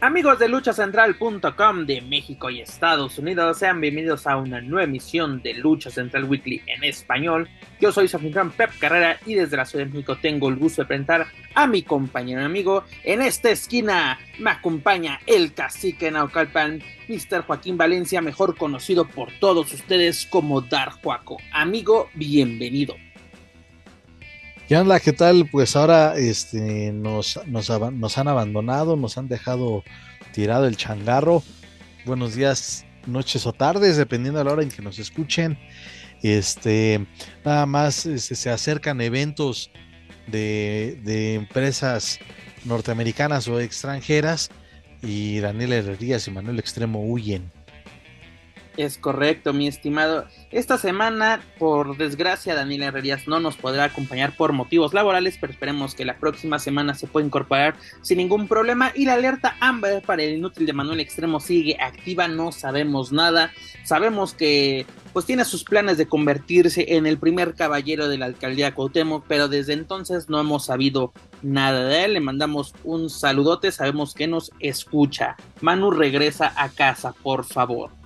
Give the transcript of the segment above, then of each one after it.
Amigos de luchacentral.com de México y Estados Unidos, sean bienvenidos a una nueva emisión de Lucha Central Weekly en español. Yo soy su anfitrión Pep Carrera y desde la Ciudad de México tengo el gusto de presentar a mi compañero y amigo. En esta esquina me acompaña el cacique Naucalpan, Mr. Joaquín Valencia, mejor conocido por todos ustedes como Dar Juaco. Amigo, bienvenido. ¿Qué onda? ¿Qué tal? Pues ahora este, nos, nos, han abandonado, nos han dejado tirado el changarro. Buenos días, noches o tardes, dependiendo de la hora en que nos escuchen. Este, nada más este, se acercan eventos de, de, empresas norteamericanas o extranjeras y Daniel Herrerías y Manuel Extremo huyen. Es correcto, mi estimado. Esta semana, por desgracia, Daniel Herrerías no nos podrá acompañar por motivos laborales, pero esperemos que la próxima semana se pueda incorporar sin ningún problema. Y la alerta Amber para el inútil de Manuel Extremo sigue activa, no sabemos nada. Sabemos que pues tiene sus planes de convertirse en el primer caballero de la alcaldía Cuauhtémoc, pero desde entonces no hemos sabido nada de él. Le mandamos un saludote, sabemos que nos escucha. Manu regresa a casa, por favor.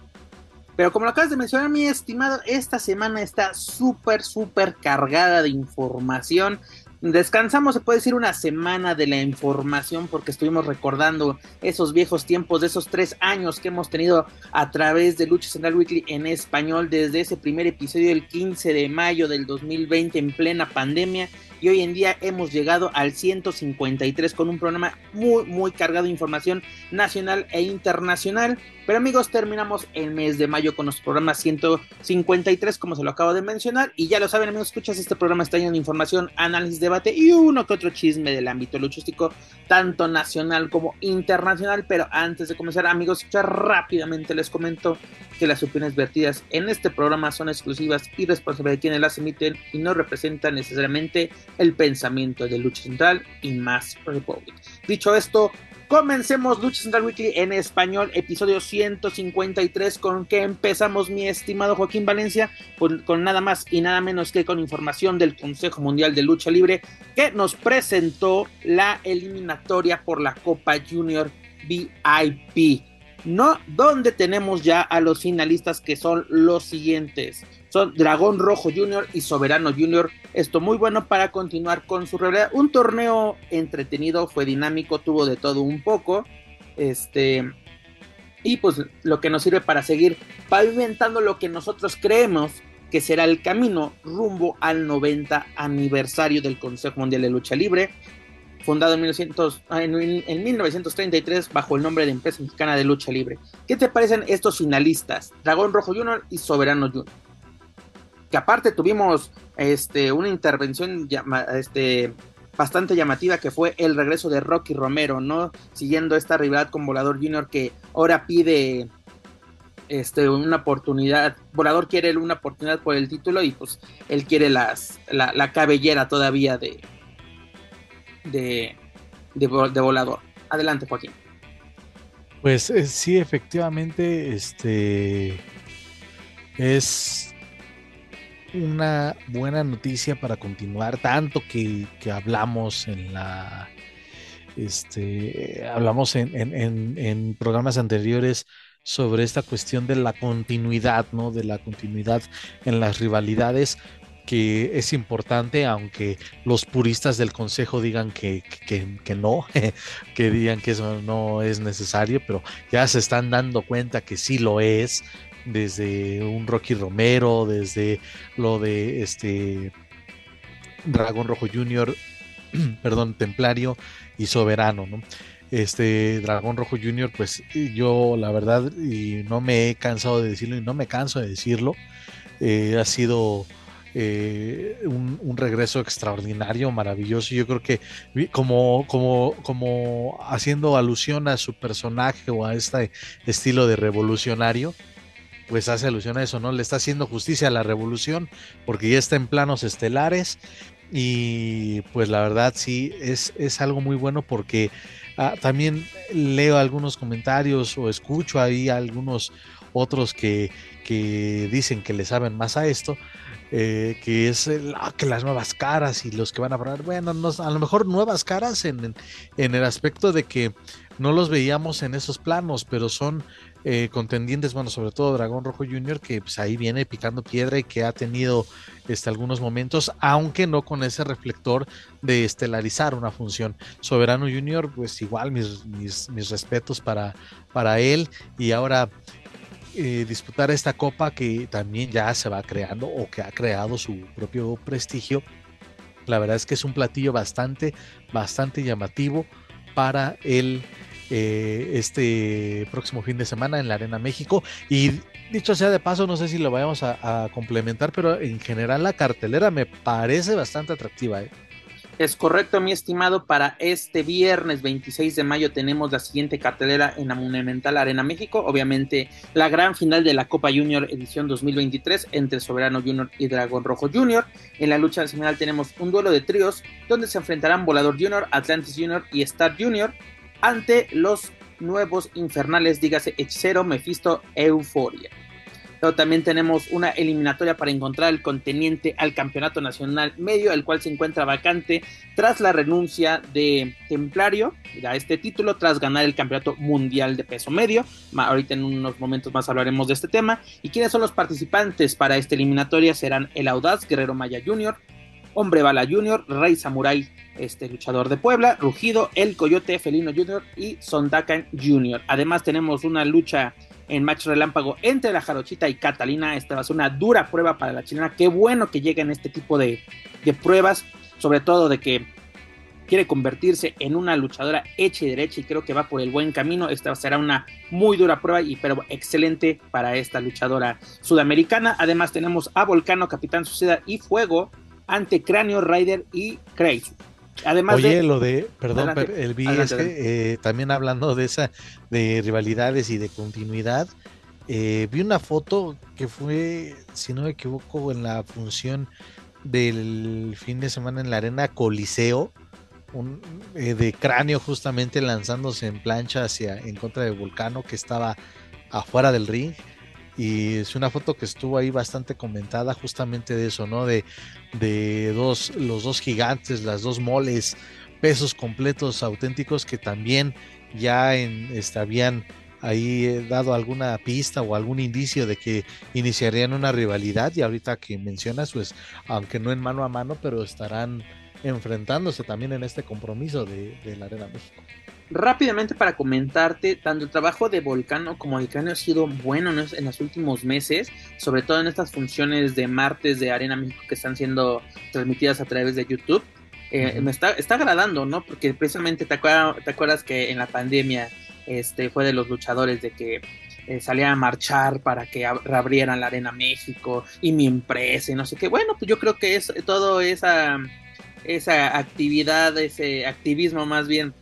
Pero como lo acabas de mencionar, mi estimado, esta semana está súper, súper cargada de información. Descansamos, se puede decir, una semana de la información porque estuvimos recordando esos viejos tiempos de esos tres años que hemos tenido a través de Lucha Central Weekly en español desde ese primer episodio del 15 de mayo del 2020 en plena pandemia y hoy en día hemos llegado al 153 con un programa muy muy cargado de información nacional e internacional. Pero amigos, terminamos el mes de mayo con los programas 153 como se lo acabo de mencionar y ya lo saben amigos, escuchas este programa está lleno de información, análisis, debate y uno que otro chisme del ámbito luchístico tanto nacional como internacional, pero antes de comenzar amigos, rápidamente les comento que las opiniones vertidas en este programa son exclusivas y responsables de quienes las emiten y no representan necesariamente el pensamiento de Lucha Central y más Republic. Dicho esto, comencemos Lucha Central Weekly en español, episodio 153, con que empezamos, mi estimado Joaquín Valencia, con, con, nada más y nada menos que con información del Consejo Mundial de Lucha Libre, que nos presentó la eliminatoria por la Copa Junior VIP. No, donde tenemos ya a los finalistas que son los siguientes. Son Dragón Rojo Junior y Soberano Junior. Esto muy bueno para continuar con su realidad. Un torneo entretenido, fue dinámico, tuvo de todo un poco. Este. Y pues lo que nos sirve para seguir pavimentando lo que nosotros creemos que será el camino rumbo al 90 aniversario del Consejo Mundial de Lucha Libre fundado en, 1900, ah, en, 1933 bajo el nombre de Empresa Mexicana de Lucha Libre. ¿Qué te parecen estos finalistas? Dragón Rojo Junior y Soberano Junior. Que aparte tuvimos este, una intervención este, bastante llamativa que fue el regreso de Rocky Romero, ¿no? Siguiendo esta rivalidad con Volador Junior que ahora pide este, una oportunidad. Volador quiere una oportunidad por el título y pues él quiere las, la cabellera todavía de, de, de, volador. Adelante, Joaquín. Pues eh, sí, efectivamente, este es una buena noticia para continuar, tanto que, hablamos en la este hablamos en, en, en, programas anteriores sobre esta cuestión de la continuidad, ¿no? De la continuidad en las rivalidades, que es importante, aunque los puristas del consejo digan que, que, no, que digan que eso no es necesario, pero ya se están dando cuenta que sí lo es, desde un Rocky Romero, desde lo de este Dragón Rojo Junior, perdón, Templario y Soberano, ¿no? Este Dragón Rojo Junior, pues yo la verdad, y no me he cansado de decirlo y no me canso de decirlo, eh, ha sido eh, un, regreso extraordinario, maravilloso. Yo creo que como, como, como haciendo alusión a su personaje o a este estilo de revolucionario, pues hace alusión a eso, ¿no? Le está haciendo justicia a la revolución porque ya está en planos estelares Y pues la verdad sí, es, es algo muy bueno porque ah, también leo algunos comentarios o escucho ahí algunos otros que, que dicen que le saben más a esto. Eh, que es ah, que las nuevas caras y los que van a probar, bueno, a lo mejor nuevas caras en, en, el aspecto de que no los veíamos en esos planos, pero son eh, contendientes, bueno, sobre todo Dragón Rojo Jr., que pues, ahí viene picando piedra y que ha tenido este, algunos momentos, aunque no con ese reflector de estelarizar una función. Soberano Jr., pues igual mis, mis, mis respetos para, para él y ahora eh, disputar esta copa que también ya se va creando o que ha creado su propio prestigio. La verdad es que es un platillo bastante, bastante llamativo para el eh, este próximo fin de semana en la Arena México. Y dicho sea de paso, no sé si lo vayamos a, complementar, pero en general la cartelera me parece bastante atractiva. ¿eh? Es correcto, mi estimado. Para este viernes 26 de mayo tenemos la siguiente cartelera en la Monumental Arena México. Obviamente, la gran final de la Copa Junior edición 2023 entre Soberano Junior y Dragón Rojo Junior. En la lucha nacional tenemos un duelo de tríos donde se enfrentarán Volador Junior, Atlantis Junior y Star Junior ante los nuevos infernales, dígase Hechicero, Mephisto, Euforia. Pero también tenemos una eliminatoria para encontrar el conteniente al campeonato nacional medio, el cual se encuentra vacante tras la renuncia de Templario a este título, tras ganar el campeonato mundial de peso medio. Ahorita en unos momentos más hablaremos de este tema. ¿Y quiénes son los participantes para esta eliminatoria? Serán el Audaz Guerrero Maya Jr., Hombre Bala Jr., Rey Samurai, este luchador de Puebla, Rugido, El Coyote Felino Jr. y Sondakan Jr. Además tenemos una lucha en match relámpago entre la Jarochita y Catalina. Esta va a ser una dura prueba para la chilena. Qué bueno que lleguen este tipo de, de pruebas, sobre todo de que quiere convertirse en una luchadora hecha y derecha y creo que va por el buen camino. Esta será una muy dura prueba y pero excelente para esta luchadora sudamericana. Además tenemos a Volcano, Capitán Suceda y Fuego ante Cráneo, Rider y Crazy. Además Oye, lo de, perdón, el vi es que eh, también hablando de esa, de rivalidades y de continuidad, eh, vi una foto que fue, si no me equivoco, en la función del fin de semana en la arena Coliseo, un, eh, de cráneo justamente lanzándose en plancha hacia en contra de Volcano que estaba afuera del ring y es una foto que estuvo ahí bastante comentada justamente de eso, ¿no? De, de dos, los dos gigantes, las dos moles, pesos completos auténticos que también ya en, este, habían ahí eh, dado alguna pista o algún indicio de que iniciarían una rivalidad y ahorita que mencionas, pues aunque no en mano a mano, pero estarán enfrentándose también en este compromiso de, de la Arena México rápidamente para comentarte, tanto el trabajo de Volcano como el cráneo ha sido bueno en los últimos meses, sobre todo en estas funciones de martes de Arena México que están siendo transmitidas a través de YouTube. Eh, me está, está agradando, ¿no? Porque precisamente te, te acuerdas que en la pandemia este, fue de los luchadores de que eh, salían a marchar para que reabrieran la Arena México y mi empresa y no sé qué. Bueno, pues yo creo que es todo esa, esa actividad, ese activismo más bien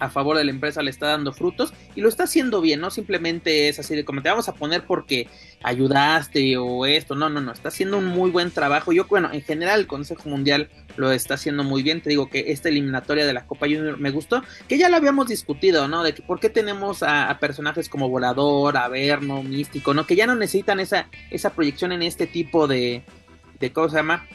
a favor de la empresa le está dando frutos y lo está haciendo bien, no simplemente es así de como te vamos a poner porque ayudaste o esto, no, no, no, está haciendo un muy buen trabajo. Yo, bueno, en general el Consejo Mundial lo está haciendo muy bien, te digo que esta eliminatoria de la Copa Junior me gustó, que ya lo habíamos discutido, ¿no? De que por qué tenemos a, personajes como Volador, Averno, Místico, ¿no? Que ya no necesitan esa, esa proyección en este tipo de, de, ¿cómo se llama?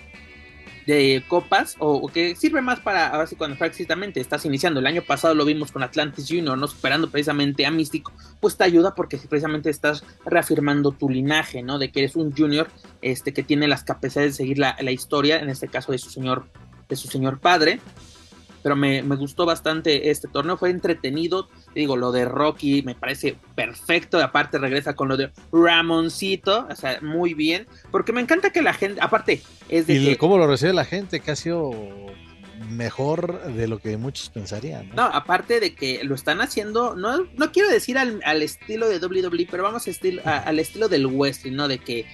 De copas o, que sirve más para ahora sí cuando precisamente estás iniciando. El año pasado lo vimos con Atlantis Junior no superando precisamente a Místico pues te ayuda porque precisamente estás reafirmando tu linaje no de que eres un junior este que tiene las capacidades de seguir la, la historia en este caso de su señor de su señor padre pero me, gustó bastante este torneo, fue entretenido, digo, lo de Rocky me parece perfecto, aparte regresa con lo de Ramoncito, o sea, muy bien, porque me encanta que la gente, aparte, es de... ¿Y cómo lo recibe la gente? Que ha sido mejor de lo que muchos pensarían. No, aparte de que lo están haciendo, no, no quiero decir al, estilo de WWE, pero vamos a al estilo del wrestling, ¿no? De que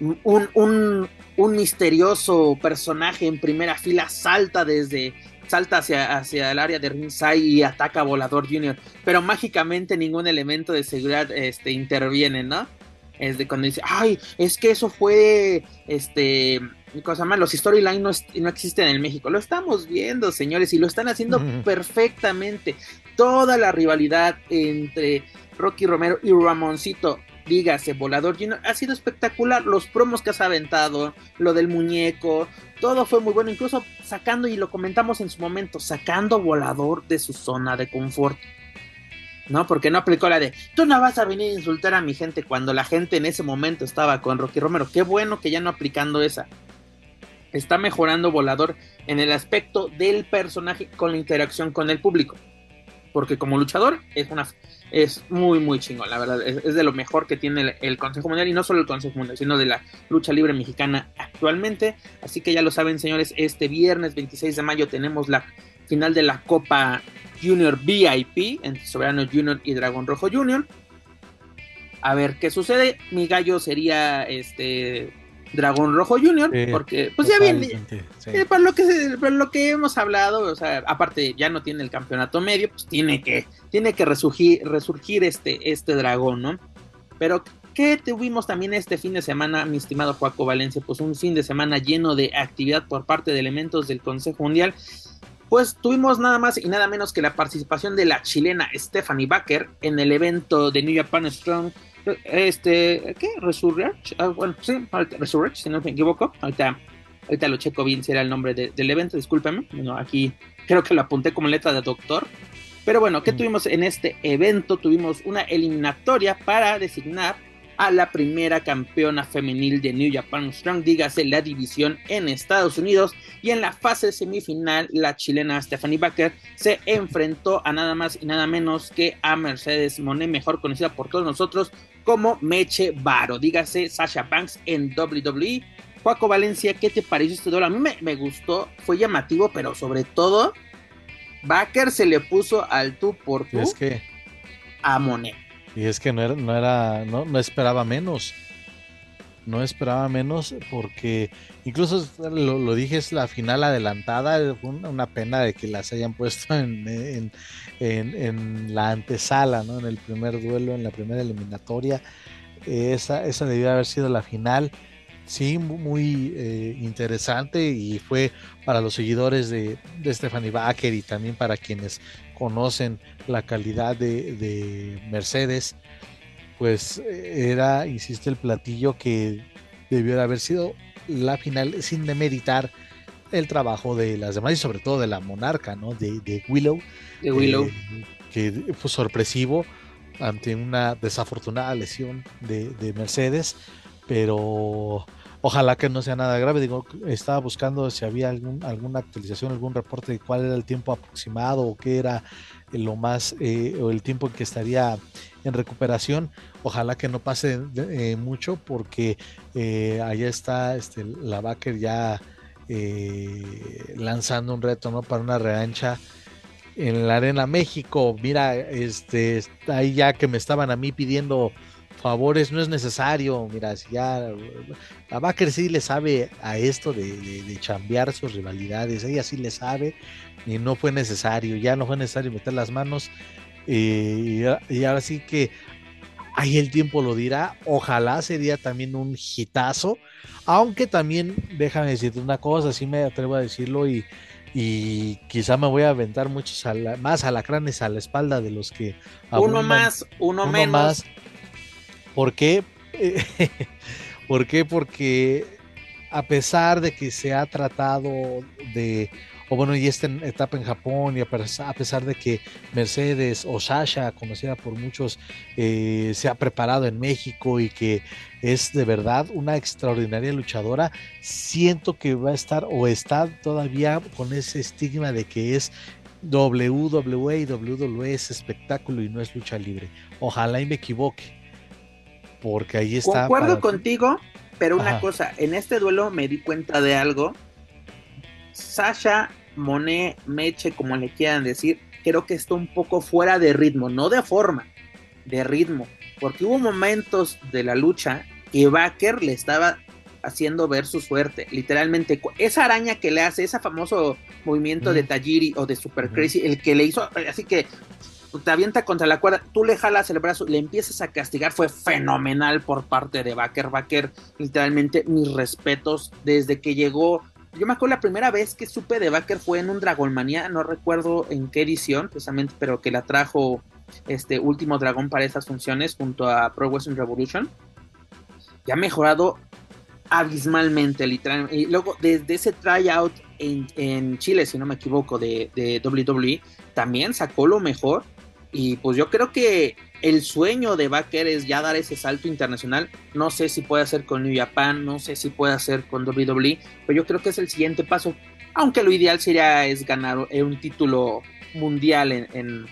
un, un, un misterioso personaje en primera fila salta desde salta hacia, hacia el área de ringside y ataca a Volador Junior, pero mágicamente ningún elemento de seguridad este, interviene, ¿no? Es de cuando dice, ay, es que eso fue, este, cosa más, los storyline no, no, existen en México. Lo estamos viendo, señores, y lo están haciendo perfectamente. Toda la rivalidad entre Rocky Romero y Ramoncito, dígase Volador Junior, ha sido espectacular. Los promos que has aventado, lo del muñeco, todo fue muy bueno. Incluso sacando, y lo comentamos en su momento, sacando Volador de su zona de confort. ¿no? Porque no aplicó la de, tú no vas a venir a insultar a mi gente cuando la gente en ese momento estaba con Rocky Romero. Qué bueno que ya no aplicando esa está mejorando Volador en el aspecto del personaje con la interacción con el público. Porque como luchador es una es muy muy chingón, la verdad, es, de lo mejor que tiene el, Consejo Mundial y no solo el Consejo Mundial, sino de la lucha libre mexicana actualmente. Así que ya lo saben, señores, este viernes 26 de mayo tenemos la final de la Copa Junior VIP entre Soberano Junior y Dragón Rojo Junior. A ver qué sucede. Mi gallo sería este Dragón Rojo Junior, porque pues ya viene, eh, por, lo que lo que hemos hablado, o sea, aparte ya no tiene el campeonato medio, pues tiene que, tiene que resurgir, resurgir este, este dragón, ¿no? Pero, ¿qué tuvimos también este fin de semana, mi estimado Juaco Valencia? Pues un fin de semana lleno de actividad por parte de elementos del Consejo Mundial. Pues tuvimos nada más y nada menos que la participación de la chilena Stephanie Baker en el evento de New Japan Strong este, ¿qué? Resurrect. Ah, bueno, sí, Resurrect, si no me equivoco. Ahorita, ahorita lo checo bien si era el nombre del evento, discúlpeme. Bueno, aquí creo que lo apunté como letra de doctor. Pero bueno, ¿qué mm. tuvimos en este evento? Tuvimos una eliminatoria para designar a la primera campeona femenil de New Japan Strong, dígase la división en Estados Unidos. Y en la fase semifinal, la chilena Stephanie Baker se enfrentó a nada más y nada menos que a Mercedes Monet, mejor conocida por todos nosotros como Meche Varo, dígase Sasha Banks en WWE. Juaco Valencia, ¿qué te pareció este duelo? A mí me, gustó, fue llamativo, pero sobre todo, Baker se le puso al tú por tú es que... a Monet. Y es que no era, no era, no, no esperaba menos. No esperaba menos porque incluso lo, dije, es la final adelantada, una pena de que las hayan puesto en, en, la antesala, ¿no? en el primer duelo, en la primera eliminatoria. Esa, esa debió haber sido la final. Sí, muy eh, interesante y fue para los seguidores de, de Stephanie Baker y también para quienes conocen la calidad de, Mercedes, pues era, insisto, el platillo que debió de haber sido la final sin demeritar el trabajo de las demás y sobre todo de la monarca, ¿no? De, Willow. De Willow. Eh, que fue sorpresivo ante una desafortunada lesión de Mercedes, pero Ojalá que no sea nada grave. Digo, estaba buscando si había algún, alguna actualización, algún reporte de cuál era el tiempo aproximado o qué era lo más, eh, o el tiempo en que estaría en recuperación. Ojalá que no pase eh, mucho porque eh, allá está este, la Baker ya lanzando un reto ¿no? para una reancha en la Arena México. Mira, este, ahí ya que me estaban a mí pidiendo favores, no es necesario. Mira, si ya a Baker sí le sabe a esto de, de, chambear sus rivalidades, ella sí le sabe y no fue necesario, ya no fue necesario meter las manos. Y, ahora sí que ahí el tiempo lo dirá. Ojalá sería también un hitazo, aunque también déjame decirte una cosa, sí me atrevo a decirlo y, y quizá me voy a aventar muchos más alacranes a la espalda de los que uno más uno, menos más ¿Por qué? ¿Por qué? Porque a pesar de que se ha tratado de, o bueno, y esta etapa en Japón, y a pesar de que Mercedes o Sasha, conocida por muchos, eh, se ha preparado en México y que es de verdad una extraordinaria luchadora, siento que va a estar o está todavía con ese estigma de que es WWE y WWE es espectáculo y no es lucha libre. Ojalá y me equivoque porque ahí está. Concuerdo contigo, pero una cosa, en este duelo me di cuenta de algo. Sasha, Monet, Meche, como le quieran decir, creo que está un poco fuera de ritmo, no de forma, de ritmo, porque hubo momentos de la lucha que Baker le estaba haciendo ver su suerte, literalmente esa araña que le hace, ese famoso movimiento de Tajiri o de Super Crazy, el que le hizo, así que te avienta contra la cuerda, tú le jalas el brazo, le empiezas a castigar, fue fenomenal por parte de Baker. Baker, literalmente, mis respetos desde que llegó. Yo me acuerdo la primera vez que supe de Baker fue en un Dragonmania, no recuerdo en qué edición precisamente, pero que la trajo este último dragón para esas funciones junto a Pro Wrestling Revolution. Y ha mejorado abismalmente, literalmente. Y luego, desde ese tryout en, en Chile, si no me equivoco, de, de WWE, también sacó lo mejor y pues yo creo que el sueño de Baker es ya dar ese salto internacional. No sé si puede hacer con New Japan, no sé si puede hacer con WWE, pero yo creo que es el siguiente paso. Aunque lo ideal sería es ganar un título mundial en,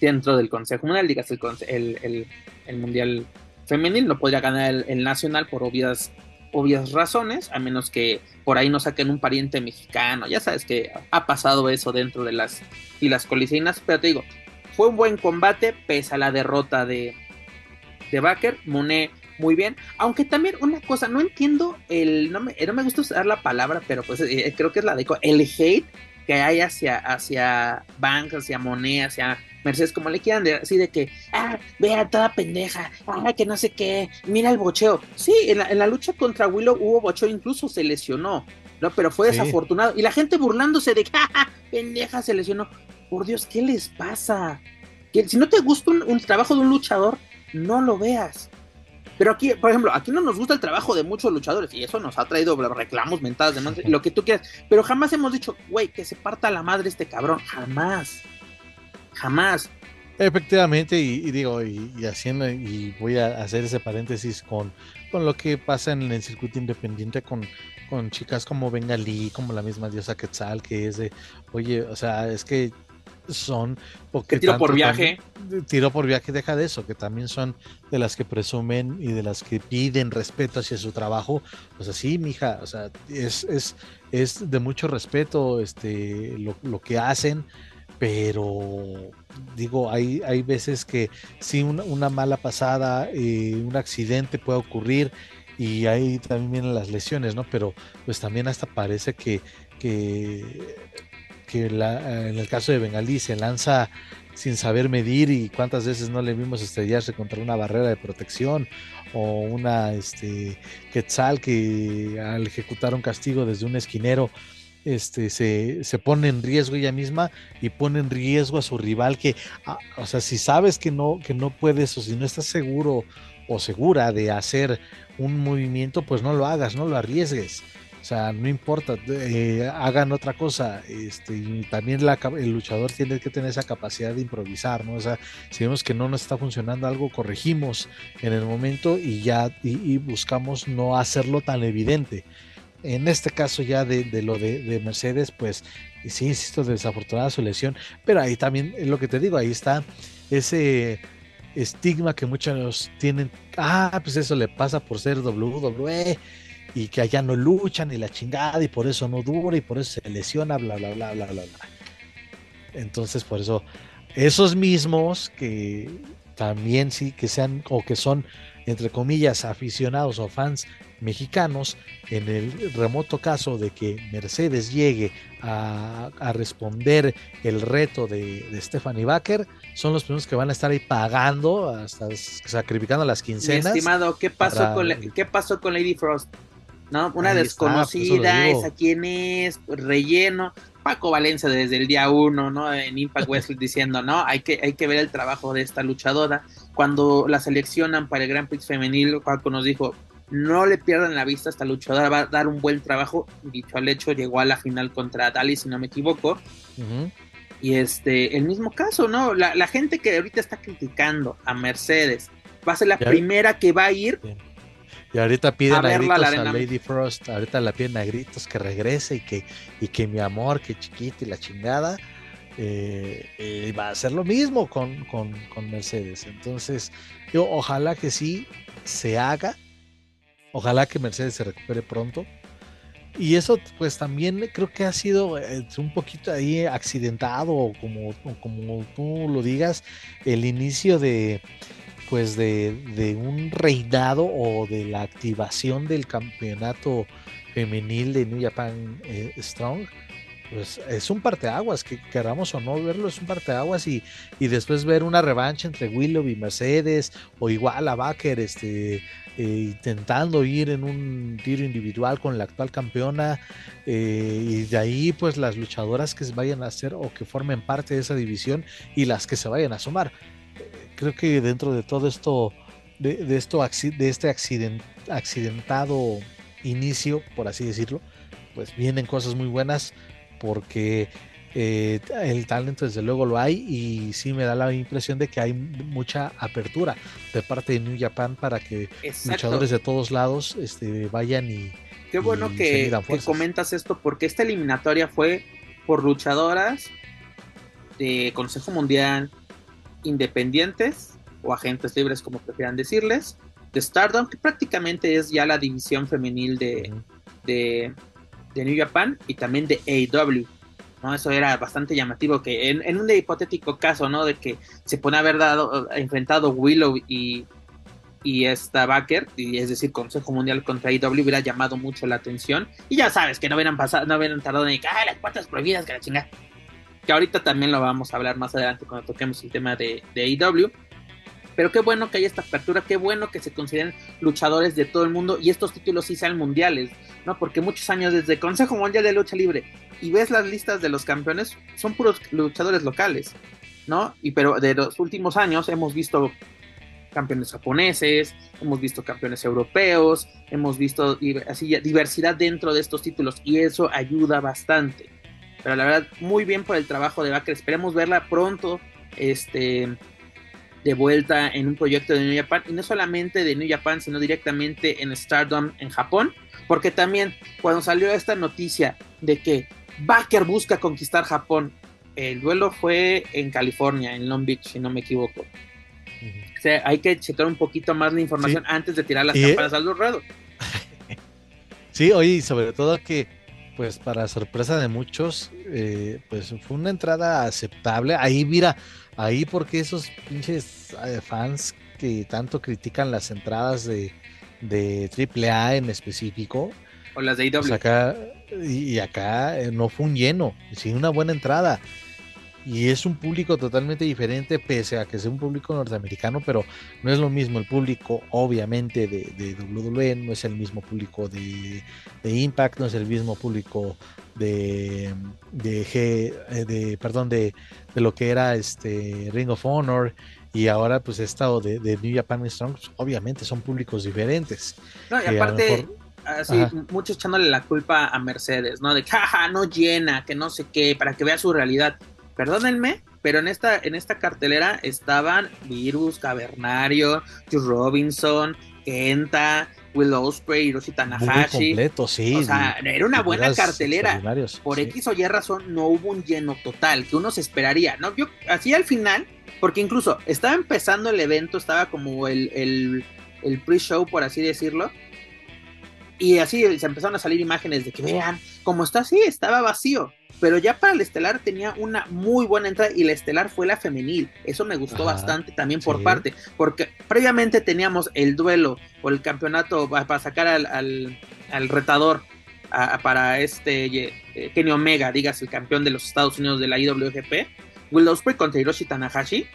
dentro del Consejo Mundial, digas el, el, mundial femenil, no podría ganar el, nacional por obvias obvias razones, a menos que por ahí no saquen un pariente mexicano. Ya sabes que ha pasado eso dentro de las filas colisinas, pero te digo, fue un buen combate, pese a la derrota de, de Baker. Monet muy bien. Aunque también una cosa, no entiendo el. No me, no me gusta usar la palabra, pero pues eh, creo que es la de. El hate que hay hacia, hacia Banks, hacia Monet, hacia Mercedes, como le quieran, de, así de que, ah, vea toda pendeja, ah, que no sé qué, mira el bocheo. Sí, en la, en la lucha contra Willow hubo bocheo, incluso se lesionó, ¿no? Pero fue desafortunado. Y la gente burlándose de que, ah, pendeja, se lesionó por Dios, ¿qué les pasa? Que si no te gusta un, trabajo de un luchador, no lo veas. Pero aquí, por ejemplo, aquí no nos gusta el trabajo de muchos luchadores y eso nos ha traído reclamos mentadas, de lo que tú quieras. Pero jamás hemos dicho, güey, que se parta la madre este cabrón. Jamás. Jamás. Efectivamente, y, digo, y, haciendo, y voy a hacer ese paréntesis con, con lo que pasa en el circuito independiente con, con chicas como Bengali, como la misma diosa Quetzal, que es de, oye, o sea, es que son porque tiro por viaje. tiro por viaje deja de eso que también son de las que presumen y de las que piden respeto hacia su trabajo. Pues así mija o sea es, es, es de mucho respeto este lo, que hacen pero digo hay, hay veces que sí una, mala pasada eh, un accidente puede ocurrir y ahí también vienen las lesiones no pero pues también hasta parece que que que en el caso de Bengalí se lanza sin saber medir y cuántas veces no le vimos estrellarse contra una barrera de protección o una este, quetzal que al ejecutar un castigo desde un esquinero este, se, se, pone en riesgo ella misma y pone en riesgo a su rival que, ah, o sea, si sabes que no, que no puedes o si no estás seguro o segura de hacer un movimiento, pues no lo hagas, no lo arriesgues. O sea, no importa, eh, hagan otra cosa. Este, y también el luchador tiene que tener esa capacidad de improvisar, ¿no? O sea, si vemos que no nos está funcionando algo, corregimos en el momento y ya y, buscamos no hacerlo tan evidente. En este caso ya de, lo de, Mercedes, pues sí, insisto, desafortunada su lesión, pero ahí también es lo que te digo, ahí está ese estigma que muchos tienen, ah, pues eso le pasa por ser WWE, y que allá no luchan y la chingada y por eso no dura y por eso se lesiona, bla, bla, bla, bla, bla, bla. Entonces, por eso, esos mismos que también sí que sean o que son, entre comillas, aficionados o fans mexicanos, en el remoto caso de que Mercedes llegue a, responder el reto de, de, Stephanie Baker, son los primeros que van a estar ahí pagando, hasta sacrificando las quincenas. estimado, ¿qué pasó, con, ¿qué pasó con Lady Frost? ¿No? Una desconocida, esa quién es, relleno. Paco Valencia desde el día uno, ¿no? En Impact Wrestling diciendo, no, hay que, hay que ver el trabajo de esta luchadora. Cuando la seleccionan para el Grand Prix femenil, Paco nos dijo, no le pierdan la vista, esta luchadora va a dar un buen trabajo. Dicho al hecho, llegó a la final contra Dali, si no me equivoco. Y este, el mismo caso, ¿no? La, gente que ahorita está criticando a Mercedes va a ser la primera que va a ir y ahorita piden a, gritos a Lady Frost, ahorita la piden a gritos que regrese y que, y que mi amor, que chiquita y la chingada. Eh, eh, va a hacer lo mismo con, con, Mercedes. Entonces, yo ojalá que sí se haga. Ojalá que Mercedes se recupere pronto. Y eso, pues también creo que ha sido eh, un poquito ahí accidentado, como, como tú lo digas, el inicio de, pues de, un reinado o de la activación del campeonato femenil de New Japan eh, Strong, pues es un parteaguas, que queramos o no verlo, es un parteaguas y, y después ver una revancha entre Willow y Mercedes o igual a Baker este, eh, intentando ir en un tiro individual con la actual campeona eh, y de ahí pues las luchadoras que vayan a hacer o que formen parte de esa división y las que se vayan a sumar. Creo que dentro de todo esto, de, esto, de este accidentado inicio, por así decirlo, pues vienen cosas muy buenas porque eh, el talento desde luego lo hay y sí me da la impresión de que hay mucha apertura de parte de New Japan para que luchadores de todos lados este, vayan y... Qué bueno que, comentas esto porque esta eliminatoria fue por luchadoras de Consejo Mundial independientes o agentes libres como prefieran decirles, de Stardom, que prácticamente es ya la división femenil de, de, de New Japan y también de AEW. ¿no? Eso era bastante llamativo que en, un hipotético caso, ¿no? De que se pone a haber dado, enfrentado Willow y, y esta Baker, y es decir, Consejo Mundial contra IW hubiera llamado mucho la atención. Y ya sabes que no hubieran pasado, no hubieran tardado en que, las puertas prohibidas, que la chingada. Que ahorita también lo vamos a hablar más adelante cuando toquemos el tema de, de IW. Pero qué bueno que haya esta apertura, qué bueno que se consideren luchadores de todo el mundo y estos títulos sí sean mundiales, ¿no? Porque muchos años desde Consejo Mundial de Lucha Libre y ves las listas de los campeones, son puros luchadores locales, ¿no? Y pero de los últimos años hemos visto campeones japoneses, hemos visto campeones europeos, hemos visto así diversidad dentro de estos títulos y eso ayuda bastante. Pero la verdad, muy bien por el trabajo de Baker. Esperemos verla pronto. Este de vuelta en un proyecto de New Japan. Y no solamente de New Japan sino directamente en Stardom en Japón. Porque también cuando salió esta noticia de que Baker busca conquistar Japón el duelo fue en California en Long Beach si no me equivoco. O sea hay que checar un poquito más la información antes de tirar las campanas al dorado. Sí oye y sobre todo que pues para sorpresa de muchos eh, pues fue una entrada aceptable ahí mira ahí porque esos pinches eh, fans que tanto critican las entradas de, de AAA en específico. O las de IW. Pues acá, y acá eh, no fue un lleno, sin una buena entrada. Y es un público totalmente diferente, pese a que sea un público norteamericano, pero no es lo mismo el público, obviamente, de, de WWE, no es el mismo público de, de Impact, no es el mismo público de, de, G, eh, de perdón, de, de, lo que era este Ring of Honor y ahora pues estado de, de New Japan Strong, pues, obviamente son públicos diferentes. No, y aparte, así, muchos echándole la culpa a Mercedes, ¿no? De que, jaja, no llena, que no sé qué, para que vea su realidad. Perdónenme, pero en esta, en esta cartelera estaban Virus, Cavernario, Joe Robinson, Kenta, Will Ospreay, Hiroshi Tanahashi. completo, sí. O sea, era una buena cartelera. Por X o Y razón no hubo un lleno total que uno se esperaría, ¿no? Yo, así al final, porque incluso estaba empezando el evento, estaba como el, el, el pre-show, por así decirlo. Y así se empezaron a salir imágenes de que vean cómo está así, estaba vacío. Pero ya para el estelar tenía una muy buena entrada y la estelar fue la femenil. Eso me gustó bastante también por parte, porque previamente teníamos el duelo o el campeonato para sacar al, al, retador para este eh, Kenny Omega, digas el campeón de los Estados Unidos de la IWGP, Will Ospreay contra Hiroshi Tanahashi.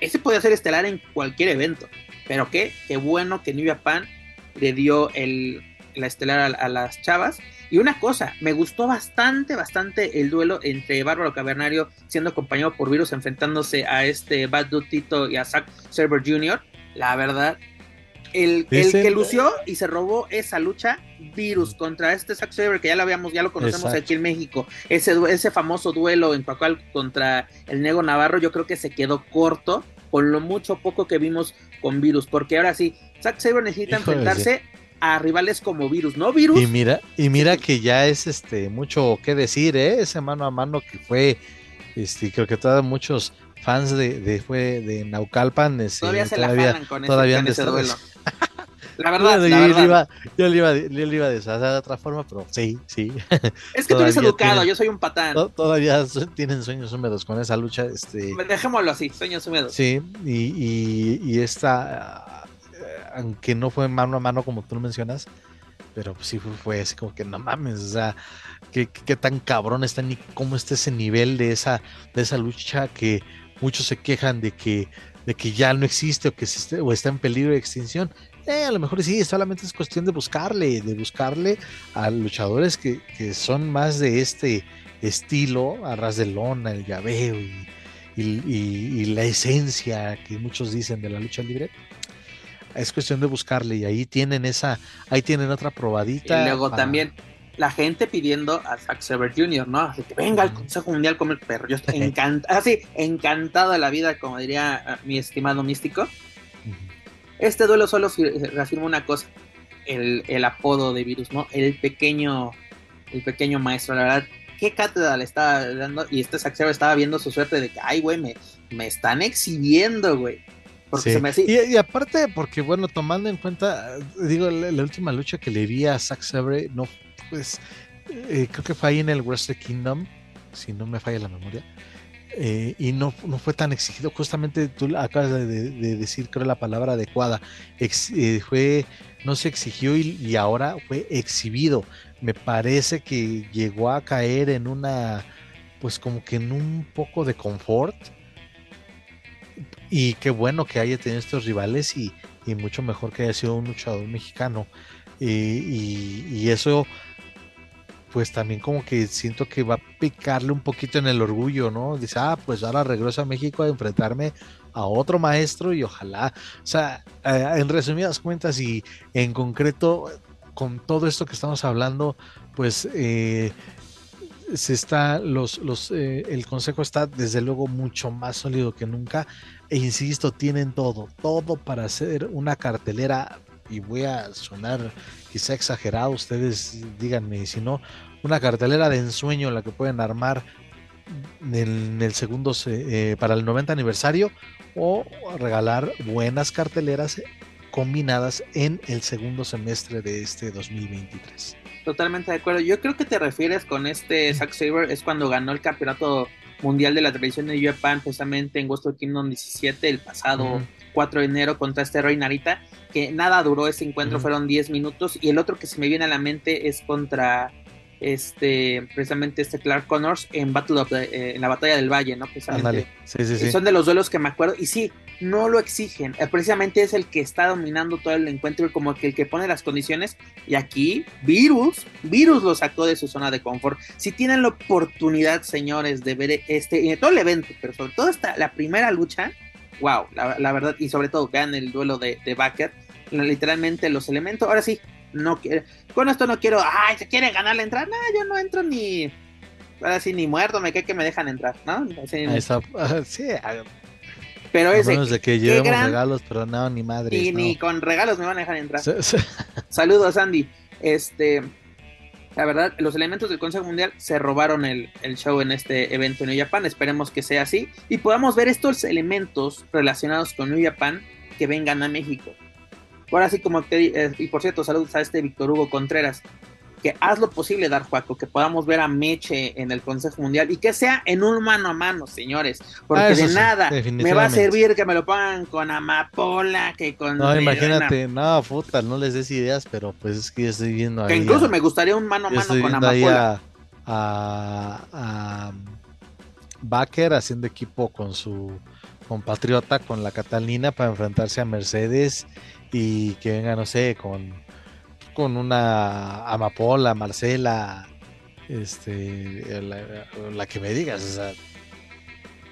Ese podía ser estelar en cualquier evento. Pero qué, qué bueno que New Japan le dio el, la estelar a las chavas. Y una cosa, me gustó bastante, bastante el duelo entre Bárbaro Cavernario siendo acompañado por Virus enfrentándose a este Bad Dude Tito y a Zack Server Jr. La verdad, el, el que lució y se robó esa lucha, Virus contra este Zack Saber, que ya lo habíamos, ya lo conocemos aquí en México, ese, ese famoso duelo en Pacual contra el Nego Navarro, yo creo que se quedó corto con lo mucho poco que vimos con Virus, porque ahora sí, Zack Saber necesita enfrentarse a rivales como Virus, ¿no? Virus. Y mira, y mira que ya es este mucho que decir, ¿eh? Ese mano a mano que fue, este, creo que todos muchos fans de, de fue de Naucalpan, este, todavía se todavía, la con todavía ese, duelo. La verdad, yo, la verdad. Le iba, yo, le iba, yo le iba a deshacer de otra forma, pero sí, sí. Es que tú eres educado, tienen, yo soy un patán. Todavía tienen sueños húmedos con esa lucha. Este, Dejémoslo así, sueños húmedos. Sí, y, y, y esta aunque no fue mano a mano como tú lo mencionas, pero sí fue, así como que no mames, o sea, qué, tan cabrón está ni cómo está ese nivel de esa, de esa lucha que muchos se quejan de que, de que ya no existe o que o está en peligro de extinción. Eh, a lo mejor sí, solamente es cuestión de buscarle, de buscarle a luchadores que, que son más de este estilo, a ras de lona, el llaveo y, y, la esencia que muchos dicen de la lucha libre. Es cuestión de buscarle y ahí tienen esa, ahí tienen otra probadita. Y luego también la gente pidiendo a Zack Saber Jr., ¿no? Así que venga al Consejo Mundial como el perro. Yo estoy encantado, así, encantado de la vida, como diría ah, mi estimado místico. Este duelo solo reafirma una cosa, el, el, apodo de Virus, ¿no? El pequeño, el pequeño maestro, la verdad, qué cátedra le estaba dando. Y este Saxero estaba viendo su suerte de que, ay, güey, me, me están exhibiendo, güey. Porque se me y, y, aparte, porque bueno, tomando en cuenta, digo, la, última lucha que le vi a Zack Sabre, no, pues, eh, creo que fue ahí en el Wrestle Kingdom, si no me falla la memoria. Eh, y no, no fue tan exigido. Justamente tú acabas de, decir, creo, la palabra adecuada. Eh, fue, no se exigió y, ahora fue exhibido. Me parece que llegó a caer en una, pues como que en un poco de confort. Y qué bueno que haya tenido estos rivales y, mucho mejor que haya sido un luchador mexicano. y eso pues también como que siento que va a picarle un poquito en el orgullo, ¿no? Dice, ah, pues ahora regreso a México a enfrentarme a otro maestro y ojalá, o sea, eh, en resumidas cuentas y en concreto con todo esto que estamos hablando, pues eh, se está, los, los, eh, el consejo está desde luego mucho más sólido que nunca e insisto, tienen todo, todo para hacer una cartelera y voy a sonar quizá exagerado, ustedes díganme si no, una cartelera de ensueño la que pueden armar en el segundo eh, para el 90 aniversario o regalar buenas carteleras combinadas en el segundo semestre de este 2023. Totalmente de acuerdo. Yo creo que te refieres con este Zack Saber es cuando ganó el campeonato mundial de la televisión de Japan precisamente en Wrestle Kingdom 17 el pasado 4 de enero contra este Rey Narita, que nada duró ese encuentro, fueron 10 minutos, y el otro que se me viene a la mente es contra este precisamente este Clark Connors en Battle of eh, en la batalla del Valle, ¿no? Precisamente. Sí, sí, sí. Son de los duelos que me acuerdo y sí, no lo exigen, eh, precisamente es el que está dominando todo el encuentro y como que el que pone las condiciones y aquí Virus, Virus lo sacó de su zona de confort. Si tienen la oportunidad, señores, de ver este todo el evento, pero sobre todo esta la primera lucha wow, la, verdad, y sobre todo vean el duelo de, de Baker, literalmente los elementos, ahora sí, no quiero, con esto no quiero, ay, se quiere ganar la entrada, no, yo no entro ni, ahora sí, ni muerto, me cae que me dejan entrar, ¿no? sí, pero ese, de que llevemos regalos, pero no, ni madre. Y ni con regalos me van a dejar entrar. Saludos, Andy. Este, la verdad, los elementos del Consejo Mundial se robaron el, show en este evento en New Japan. Esperemos que sea así y podamos ver estos elementos relacionados con New Japan que vengan a México. Ahora sí, como te, eh, y por cierto, saludos a este Víctor Hugo Contreras que haz lo posible, Dar Juaco, que podamos ver a Meche en el Consejo Mundial y que sea en un mano a mano, señores, porque ah, de nada me va a servir que me lo pongan con Amapola, que con... No, imagínate, no, puta, no les des ideas, pero pues es que yo estoy viendo ahí... Que incluso me gustaría un mano a mano con Amapola. a, a, Baker haciendo equipo con su compatriota, con la Catalina, para enfrentarse a Mercedes y que venga, no sé, con con una Amapola, Marcela, este, la, que me digas, o sea,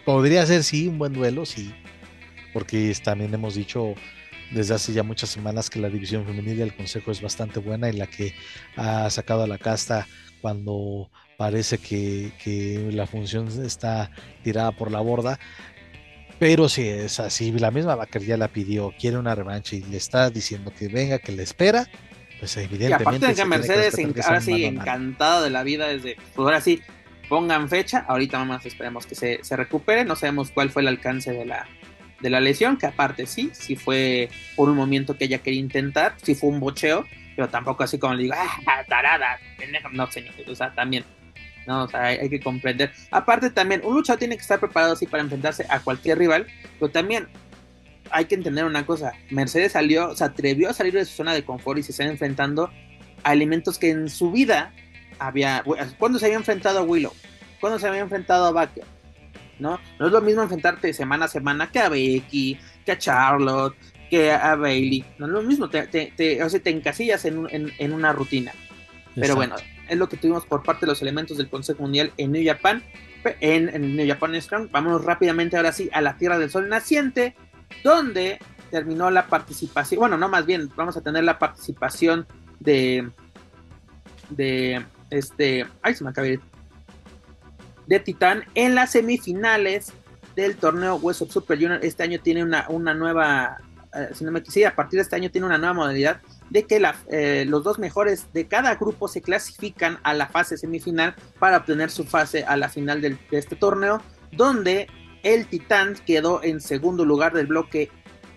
podría ser sí un buen duelo, sí, porque también hemos dicho desde hace ya muchas semanas que la división femenil del Consejo es bastante buena y la que ha sacado a la casta cuando parece que, que la función está tirada por la borda. Pero si es así, la misma Baker ya la pidió, quiere una revancha y le está diciendo que venga, que le espera pues evidentemente. Y aparte de que Mercedes, ahora sí, encantada de la vida desde. Pues ahora sí, pongan fecha. Ahorita más esperemos que se, se, recupere. No sabemos cuál fue el alcance de la, de la lesión, que aparte sí, sí fue por un momento que ella quería intentar, sí fue un bocheo, pero tampoco así como le digo, ah, tarada, No, señor, o sea, también. No, o sea, hay, hay, que comprender. Aparte también, un luchador tiene que estar preparado así para enfrentarse a cualquier rival, pero también hay que entender una cosa, Mercedes salió, se atrevió a salir de su zona de confort y se está enfrentando a elementos que en su vida había. ¿Cuándo se había enfrentado a Willow? ¿Cuándo se había enfrentado a Baker? ¿No? No es lo mismo enfrentarte semana a semana que a Becky, que a Charlotte, que a Bailey. No es lo mismo, te, te, o sea, te encasillas en, en, una rutina. Pero bueno, es lo que tuvimos por parte de los elementos del Consejo Mundial en New Japan, en, en New Japan Strong. Vámonos rápidamente ahora sí a la Tierra del Sol Naciente, donde terminó la participación, bueno, no más bien, vamos a tener la participación de, de, este, ay, se me acaba de de Titán en las semifinales del torneo West of Super Junior. Este año tiene una, una nueva, eh, si no me sí, a partir de este año tiene una nueva modalidad de que eh, los dos mejores de cada grupo se clasifican a la fase semifinal para obtener su fase a la final de este torneo, donde el Titán quedó en segundo lugar del bloque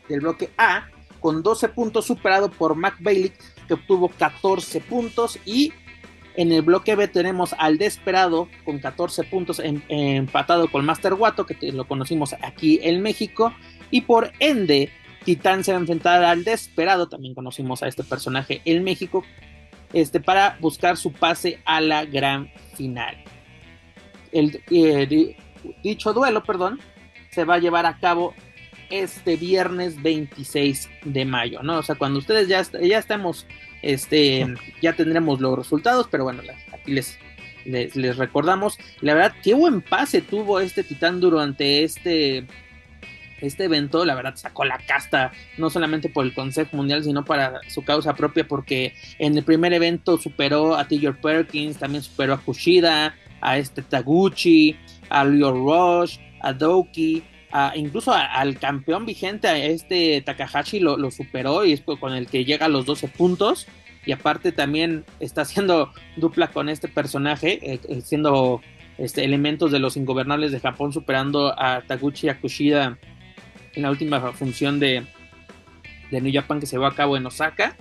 del bloque A con 12 puntos superado por Mac Bailey que obtuvo 14 puntos y en el bloque B tenemos al Desperado con 14 puntos empatado con Master Guato que lo conocimos aquí en México y por ende Titán se va a enfrentar al Desperado también conocimos a este personaje en México este, para buscar su pase a la gran final. El, eh, dicho duelo, perdón, se va a llevar a cabo este viernes 26 de mayo, ¿no? O sea, cuando ustedes ya, ya estemos, este, ya tendremos los resultados, pero bueno, aquí les, les, recordamos. La verdad, qué buen pase tuvo este Titán durante este, este evento. La verdad, sacó la casta, no solamente por el Consejo Mundial, sino para su causa propia, porque en el primer evento superó a Tiger Perkins, también superó a Kushida, a este Taguchi, a Leo Rush, a Doki incluso al campeón vigente, a este Takahashi lo, superó y es con el que llega a los 12 puntos. Y aparte también está haciendo dupla con este personaje, eh, eh, siendo este, elementos de los ingobernables de Japón, superando a Taguchi Akushida en la última función de, de New Japan que se va a cabo en Osaka.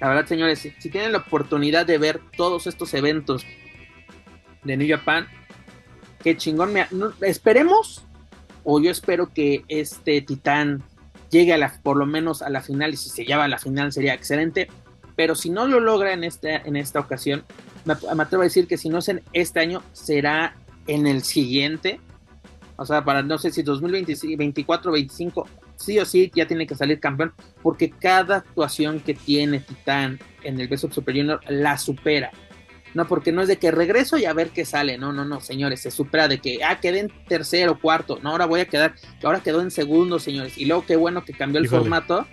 La verdad, señores, si, tienen la oportunidad de ver todos estos eventos de New Japan, qué chingón. esperemos o yo espero que este Titán llegue a la, por lo menos a la final y si se lleva a la final sería excelente, pero si no lo logra en esta, en esta ocasión, me, atrevo a decir que si no es en este año, será en el siguiente, o sea, para no sé si 2024, 25, sí o sí ya tiene que salir campeón, porque cada actuación que tiene Titán en el Beso Super Junior la supera. No, porque no es de que regreso y a ver qué sale. No, no, no, señores. Se supera de que, ah, quedé en tercero, cuarto. No, ahora voy a quedar. Ahora quedó en segundo, señores. Y luego qué bueno que cambió el formato.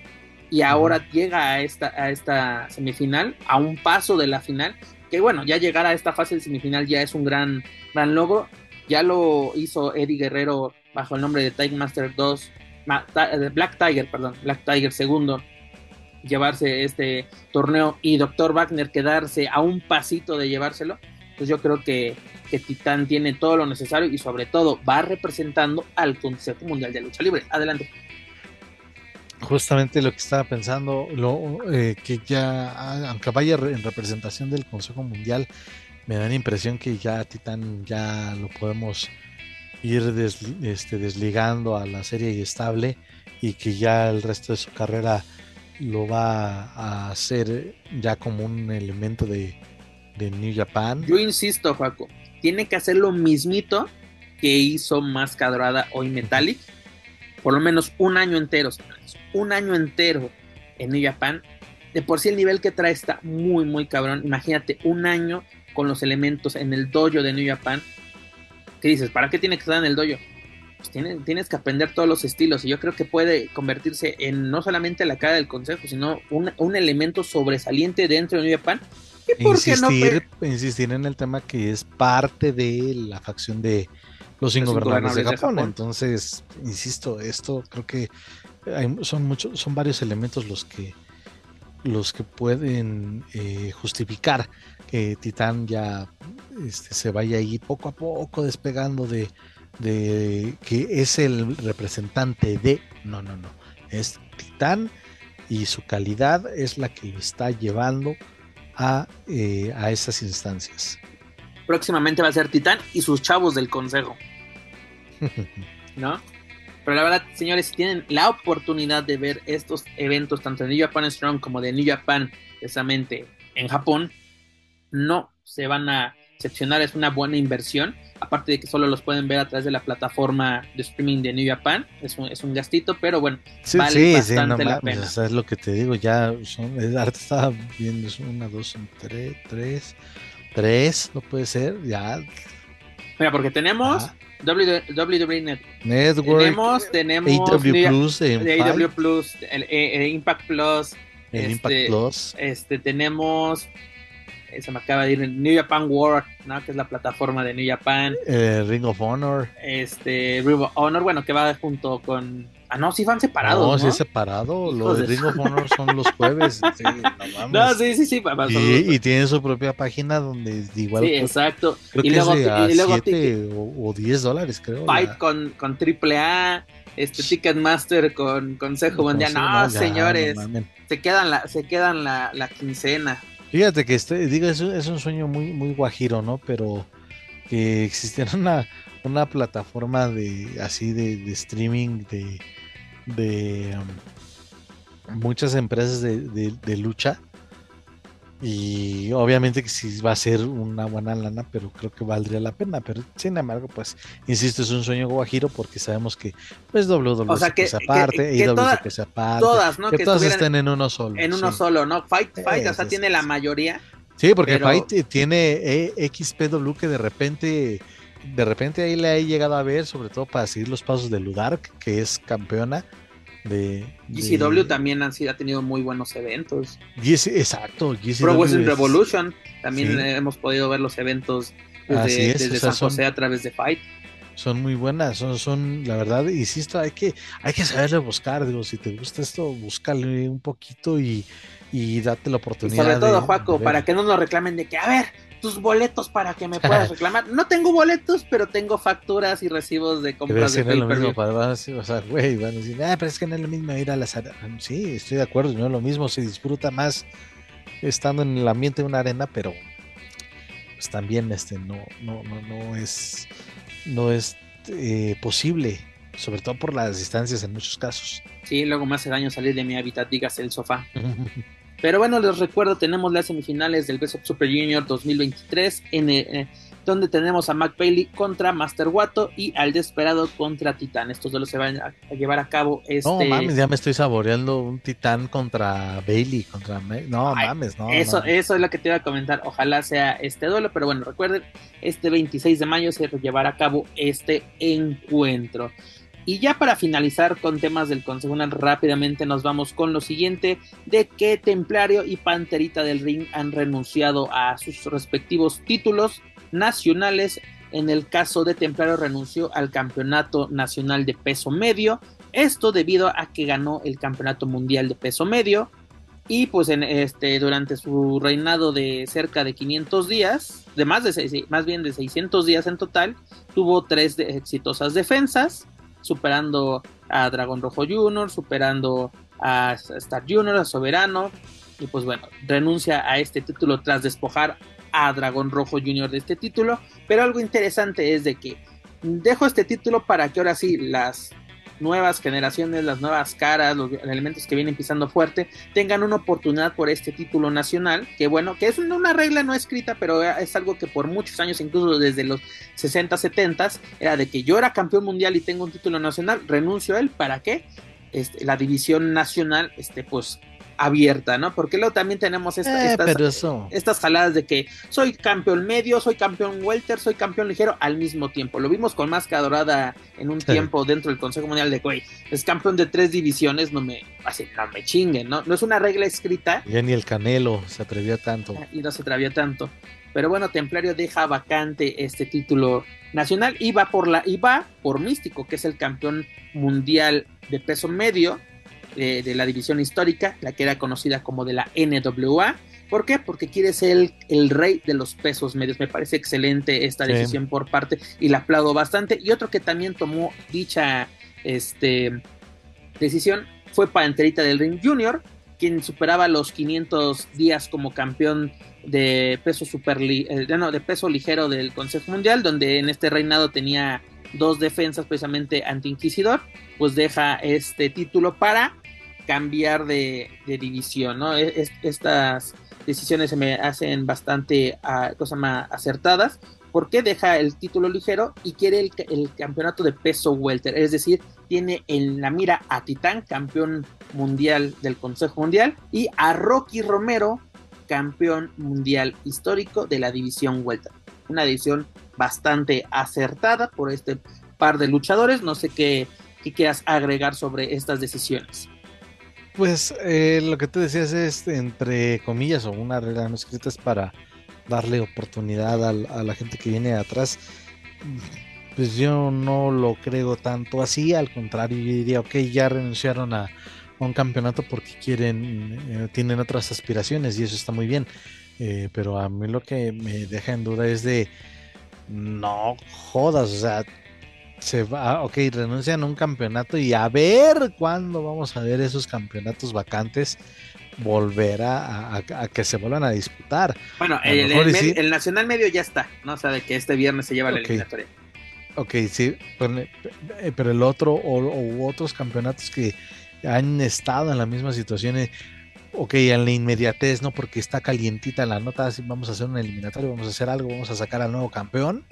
Y ahora llega a esta, a esta semifinal, a un paso de la final. Que bueno, ya llegar a esta fase de semifinal ya es un gran, gran logro. Ya lo hizo Eddie Guerrero bajo el nombre de Tiger Master 2. Black Tiger, perdón. Black Tiger segundo llevarse este torneo y Dr. Wagner quedarse a un pasito de llevárselo, pues yo creo que, que Titán tiene todo lo necesario y sobre todo va representando al Consejo Mundial de Lucha Libre. Adelante. Justamente lo que estaba pensando, lo, eh, que ya, aunque vaya en representación del Consejo Mundial, me da la impresión que ya Titán ya lo podemos ir este, desligando a la serie y estable y que ya el resto de su carrera lo va a hacer ya como un elemento de, New Japan. Yo insisto, Juaco, tiene que hacer lo mismito que hizo Mascadrada hoy Metallic, por lo menos un año entero, un año entero en New Japan. De por sí el nivel que trae está muy, muy cabrón. Imagínate un año con los elementos en el dojo de New Japan. ¿Qué dices? ¿Para qué tiene que estar en el dojo? pues tienes, que aprender todos los estilos y yo creo que puede convertirse en no solamente la cara del consejo, sino un, elemento sobresaliente dentro de New Japan. ¿Y por insistir, no insistir en el tema que es parte de la facción de los ingobernables, de, Japón. Entonces, insisto, esto creo que son muchos, son varios elementos los que los que pueden eh, justificar que Titán ya este, se vaya ahí poco a poco despegando de, de que es el representante de, no, no, no, es Titán y su calidad es la que lo está llevando a, eh, a esas instancias. Próximamente va a ser Titán y sus chavos del consejo. ¿No? Pero la verdad, señores, si tienen la oportunidad de ver estos eventos, tanto de New Japan Strong como de New Japan precisamente en Japón, no se van a seccionar, es una buena inversión, aparte de que solo los pueden ver a través de la plataforma de streaming de New Japan, es un, es un gastito, pero bueno, sí, vale bastante la pena. es lo que te digo, ya son, estaba viendo, es una, dos, tres, tres, tres, no puede ser, ya. Mira, porque tenemos WWE Network, tenemos, tenemos AW Plus, AW Plus, el, el, Impact Plus, el este, Impact Plus, este, tenemos eh, se me acaba de ir New Japan World, ¿no? que es la plataforma de New Japan. Eh, Ring of Honor. Este, Ring of Honor, bueno, que va junto con. Ah, no, sí van separados. No, ¿no? sí es separado. Los de Ring of Honor son los jueves. sí, no, no, sí, sí, sí. Y, y tienen su propia página donde igual. Sí, exacto. Creo y, que luego, es de a y luego 7 o, o 10 dólares, creo. Fight con, con AAA este Ticketmaster con Consejo Mundial. No, no, señores, se quedan la, se quedan la, la quincena. Fíjate que este, digo, es, es, un sueño muy, muy guajiro, ¿no? Pero que existiera una, una plataforma de así de, streaming de, de um, muchas empresas de, de, lucha y obviamente que sí va a ser una buena lana, pero creo que valdría la pena. Pero sin embargo, pues, insisto, es un sueño guajiro porque sabemos que pues WWE o sea, que, se aparte, y toda, se aparte, todas, ¿no? Que, todas estén en uno solo. En uno solo, ¿no? Fight, Fight, o sea, tiene la mayoría. Sí, porque Fight tiene XPW que de repente, de repente ahí le ha llegado a ver, sobre todo para seguir los pasos de Ludark, que es campeona de, GCW también han ha tenido muy buenos eventos. exacto. Pro Wrestling Revolution también hemos podido ver los eventos desde, San José a través de Fight. Son muy buenas, son, son, la verdad, insisto, hay que, hay que saberle buscar, digo, si te gusta esto, búscale un poquito y, y date la oportunidad. sobre todo, Juaco, para que no nos reclamen de que, a ver, tus boletos para que me puedas reclamar. No tengo boletos, pero tengo facturas y recibos de compras de no es lo para, o sea, güey, van a decir, ah, pero es que no es lo mismo ir a las Sí, estoy de acuerdo, no es lo mismo, se disfruta más estando en el ambiente de una arena, pero pues también este no, no, no, no es no es eh, posible, sobre todo por las distancias en muchos casos. Sí, luego me hace daño salir de mi hábitat, digas el sofá. Pero bueno, les recuerdo, tenemos las semifinales del Best of Super Junior 2023, en, eh, donde tenemos a Mac Bailey contra Master Wato y al Desperado contra Titán. Estos dos se van a, llevar a cabo este... No mames, ya me estoy saboreando un Titán contra Bailey, contra... No mames, no. Eso, eso es lo que te iba a comentar. Ojalá sea este duelo, pero bueno, recuerden, este 26 de mayo se llevará a cabo este encuentro. Y ya para finalizar con temas del Consejo rápidamente nos vamos con lo siguiente, de que Templario y Panterita del Ring han renunciado a sus respectivos títulos nacionales. En el caso de Templario renunció al Campeonato Nacional de Peso Medio, esto debido a que ganó el Campeonato Mundial de Peso Medio y pues este durante su reinado de cerca de 500 días, de más de más bien de 600 días en total, tuvo tres exitosas defensas superando a Dragón Rojo Junior, superando a Star Junior, a Soberano, y pues bueno, renuncia a este título tras despojar a Dragón Rojo Junior de este título, pero algo interesante es de que dejo este título para que ahora sí las nuevas generaciones, las nuevas caras, los elementos que vienen pisando fuerte, tengan una oportunidad por este título nacional, que bueno, que es una regla no escrita, pero es algo que por muchos años, incluso desde los 60, 70, era de que yo era campeón mundial y tengo un título nacional, renuncio a él, ¿para qué? Este, la división nacional, este, pues abierta, ¿no? Porque luego también tenemos eh, estas, estas jaladas de que soy campeón medio, soy campeón welter, soy campeón ligero al mismo tiempo. Lo vimos con Máscara Dorada en un tiempo dentro del Consejo Mundial de güey, es campeón de tres divisiones, no me, así, no me chinguen, ¿no? No es una regla escrita. Ya ni el Canelo se atrevió tanto. Ah, y no se atrevió tanto. Pero bueno, Templario deja vacante este título nacional y va por la y va por Místico, que es el campeón mundial de peso medio de, la división histórica, la que era conocida como de la NWA. ¿Por qué? Porque quiere ser el, rey de los pesos medios. Me parece excelente esta decisión por parte y la aplaudo bastante. Y otro que también tomó dicha este, decisión fue Panterita del Ring Junior, quien superaba los 500 días como campeón de peso super eh, de peso ligero del Consejo Mundial, donde en este reinado tenía dos defensas precisamente anti Inquisidor, pues deja este título para cambiar de, división, ¿no? E, estas decisiones se me hacen bastante uh, cosa más acertadas porque deja el título ligero y quiere el, campeonato de peso welter, es decir, tiene en la mira a Titán, campeón mundial del Consejo Mundial, y a Rocky Romero, campeón mundial histórico de la división welter. Una división bastante acertada por este par de luchadores. No sé qué, quieras agregar sobre estas decisiones. Pues eh, lo que tú decías es, entre comillas, o una regla no escrita es para darle oportunidad a, la gente que viene atrás. Pues yo no lo creo tanto así, al contrario, yo diría, ok, ya renunciaron a, un campeonato porque quieren, eh, tienen otras aspiraciones y eso está muy bien. Eh, pero a mí lo que me deja en duda es de, no jodas, o sea, se va, ok, renuncian a un campeonato y a ver cuándo vamos a ver esos campeonatos vacantes volver a, que se vuelvan a disputar. Bueno, el, Nacional Medio ya está, ¿no? O sea, de que este viernes se lleva la eliminatoria. Ok, sí, eh, pero, el otro o, otros campeonatos que han estado en la misma situación, eh, ok, en la inmediatez, ¿no? Porque está calientita la nota, así vamos a hacer un eliminatorio, vamos a hacer algo, vamos a sacar al nuevo campeón.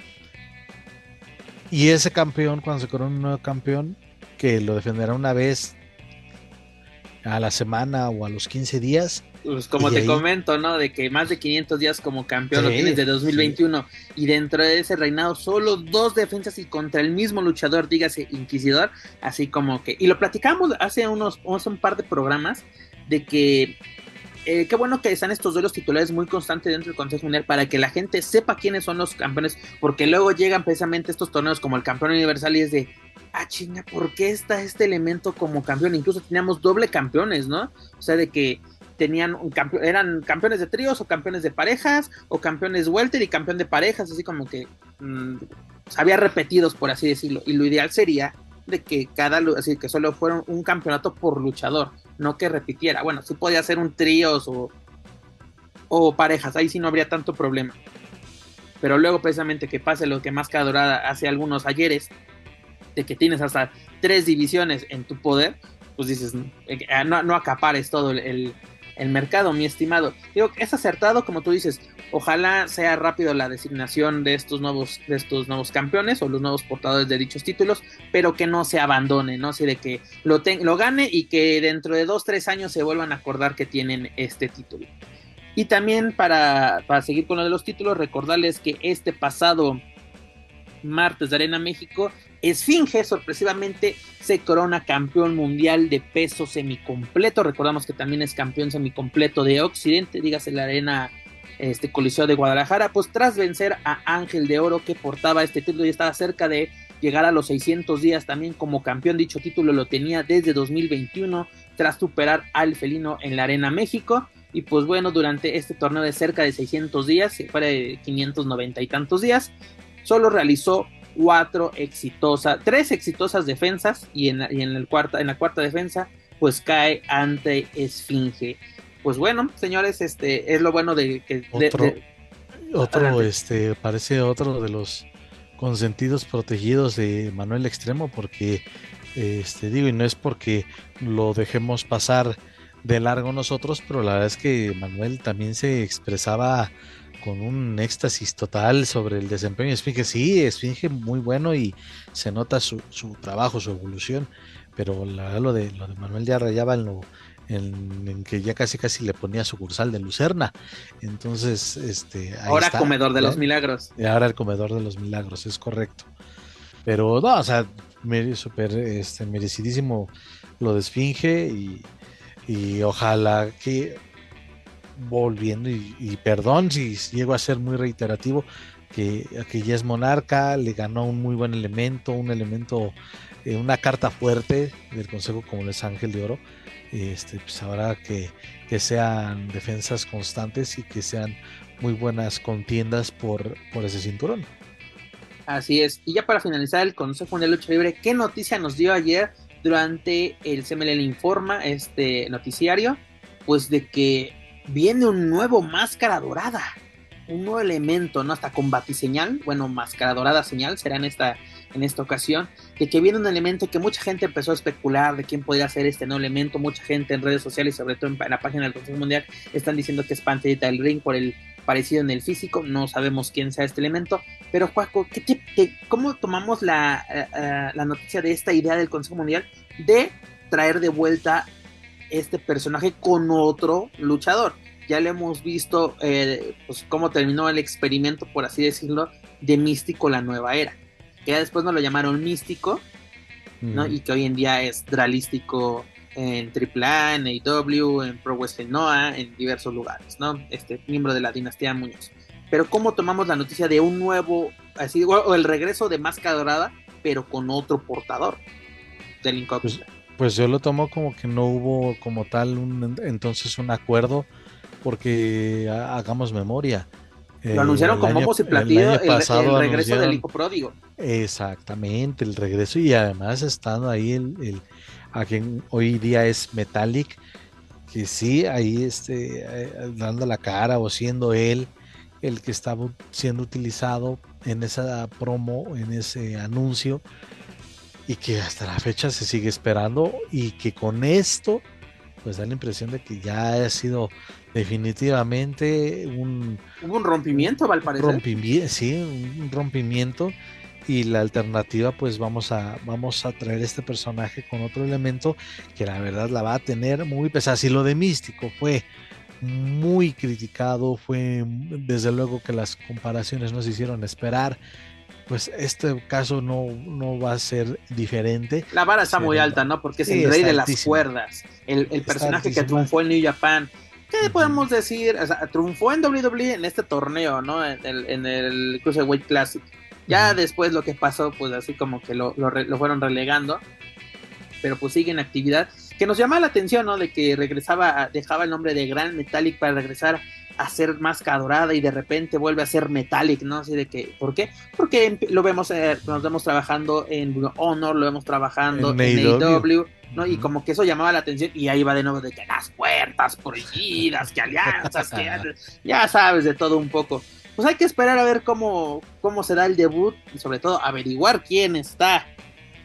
Y ese campeón, cuando se corona un nuevo campeón, que lo defenderá una vez a la semana o a los 15 días. Pues como te comento, ¿no? De que más de 500 días como campeón lo tienes de 2021 y dentro de ese reinado solo dos defensas y contra el mismo luchador, dígase Inquisidor, así como que... Y lo platicamos hace unos, hace un par de programas de que eh, qué bueno que están estos duelos titulares muy constantes dentro del Consejo Mundial para que la gente sepa quiénes son los campeones, porque luego llegan precisamente estos torneos como el campeón universal y es de, ah, chinga, ¿por qué está este elemento como campeón? Incluso teníamos doble campeones, ¿no? O sea, de que tenían un campeón, eran campeones de tríos o campeones de parejas o campeones welter y campeón de parejas, así como que mm, había repetidos, por así decirlo. Y lo ideal sería de que cada, así que solo fuera un campeonato por luchador no que repitiera. Bueno, sí podía ser un tríos o, o parejas, ahí sí no habría tanto problema. Pero luego precisamente que pase lo que más que Dorada hace algunos ayeres, de que tienes hasta tres divisiones en tu poder, pues dices, eh, no, no acapares todo el, el mercado, mi estimado. Digo, es acertado, como tú dices, ojalá sea rápido la designación de estos nuevos, de estos nuevos campeones o los nuevos portadores de dichos títulos, pero que no se abandone, ¿no? Así de que lo, lo gane y que dentro de dos, tres años se vuelvan a acordar que tienen este título. Y también para, para seguir con lo de los títulos, recordarles que este pasado martes de Arena México Esfinge sorpresivamente se corona campeón mundial de peso semicompleto. Recordamos que también es campeón semicompleto de Occidente, dígase la arena este Coliseo de Guadalajara, pues tras vencer a Ángel de Oro que portaba este título y estaba cerca de llegar a los 600 días también como campeón. Dicho título lo tenía desde 2021 tras superar al felino en la Arena México. Y pues bueno, durante este torneo de cerca de 600 días, si fuera de 590 y tantos días, solo realizó cuatro exitosas, tres exitosas defensas y en, la, en, el cuarta, en la cuarta defensa pues cae ante Esfinge. Pues bueno, señores, este es lo bueno de que... Otro, otro este, parece otro de los consentidos protegidos de Manuel Extremo porque, este, digo, y no es porque lo dejemos pasar de largo nosotros, pero la verdad es que Manuel también se expresaba con un éxtasis total sobre el desempeño de Esfinge. Sí, Esfinge muy bueno y se nota su, trabajo, su evolución, pero la, lo, de, lo de Manuel ya rayaba en lo en, que ya casi casi le ponía sucursal de Lucerna. Entonces, este... ahora comedor de los milagros. Y ahora el comedor de los milagros, es correcto. Pero no, o sea, super este, merecidísimo lo de Esfinge y, y ojalá que volviendo, y, perdón si llego a ser muy reiterativo, que, que ya es monarca, le ganó un muy buen elemento, un elemento, eh, una carta fuerte del Consejo como es Ángel de Oro. Este, pues habrá que, que sean defensas constantes y que sean muy buenas contiendas por, por ese cinturón. Así es. Y ya para finalizar el Consejo de Lucha Libre, ¿qué noticia nos dio ayer durante el CMLL Informa, este noticiario? Pues de que viene un nuevo Máscara Dorada. un nuevo elemento, ¿no? Hasta con batiseñal, bueno, máscara dorada señal será en esta, en esta ocasión, de que viene un elemento que mucha gente empezó a especular de quién podría ser este nuevo elemento, mucha gente en redes sociales, sobre todo en, la página del Consejo Mundial, están diciendo que es Pantallita del Ring por el parecido en el físico, no sabemos quién sea este elemento, pero Juaco, ¿qué, ¿cómo tomamos la, eh, eh, la noticia de esta idea del Consejo Mundial de traer de vuelta este personaje con otro luchador? Ya le hemos visto eh, pues, cómo terminó el experimento, por así decirlo, de Místico la nueva era. Que ya después nos lo llamaron Místico, ¿no? Y que hoy en día es Dralístico en AAA, en AEW, en Pro Wrestling Noah, en diversos lugares, ¿no? Este miembro de la dinastía Muñoz. Pero cómo tomamos la noticia de un nuevo, así, o el regreso de Máscara Dorada, pero con otro portador del incógnito. Pues, pues, yo lo tomo como que no hubo como tal un, entonces un acuerdo porque hagamos memoria. Lo anunciaron como como y platillo el, el, regreso del hijo pródigo. Exactamente, el regreso y además estando ahí el, a quien hoy día es Metallic, que sí, ahí este, eh, dando la cara o siendo él el que estaba siendo utilizado en esa promo, en ese anuncio, y que hasta la fecha se sigue esperando y que con esto pues da la impresión de que ya ha sido definitivamente un... un rompimiento, al parecer. Rompimiento, sí, un rompimiento y la alternativa pues vamos a vamos a traer este personaje con otro elemento que la verdad la va a tener muy pesada si lo de místico fue muy criticado fue desde luego que las comparaciones nos hicieron esperar pues este caso no, no va a ser diferente. La vara está muy alta, ¿no? Porque es el rey de las cuerdas, el, personaje que triunfó en New Japan. ¿Qué podemos decir? O sea, triunfó en WWE en este torneo, ¿no? En el, en el Cruiserweight Classic. Ya después lo que pasó, pues así como que lo, lo, fueron relegando, pero pues sigue en actividad. Que nos llama la atención, ¿no? De que regresaba, dejaba el nombre de Grand Metallic para regresar a ser más dorada y de repente vuelve a ser Metallic, ¿no? Así de que, ¿por qué? Porque lo vemos, eh, nos vemos trabajando en Honor, lo vemos trabajando en, AEW, ¿no? Y como que eso llamaba la atención y ahí va de nuevo de que las puertas prohibidas, que alianzas, que ya sabes de todo un poco pues hay que esperar a ver cómo, cómo se da el debut y sobre todo averiguar quién está.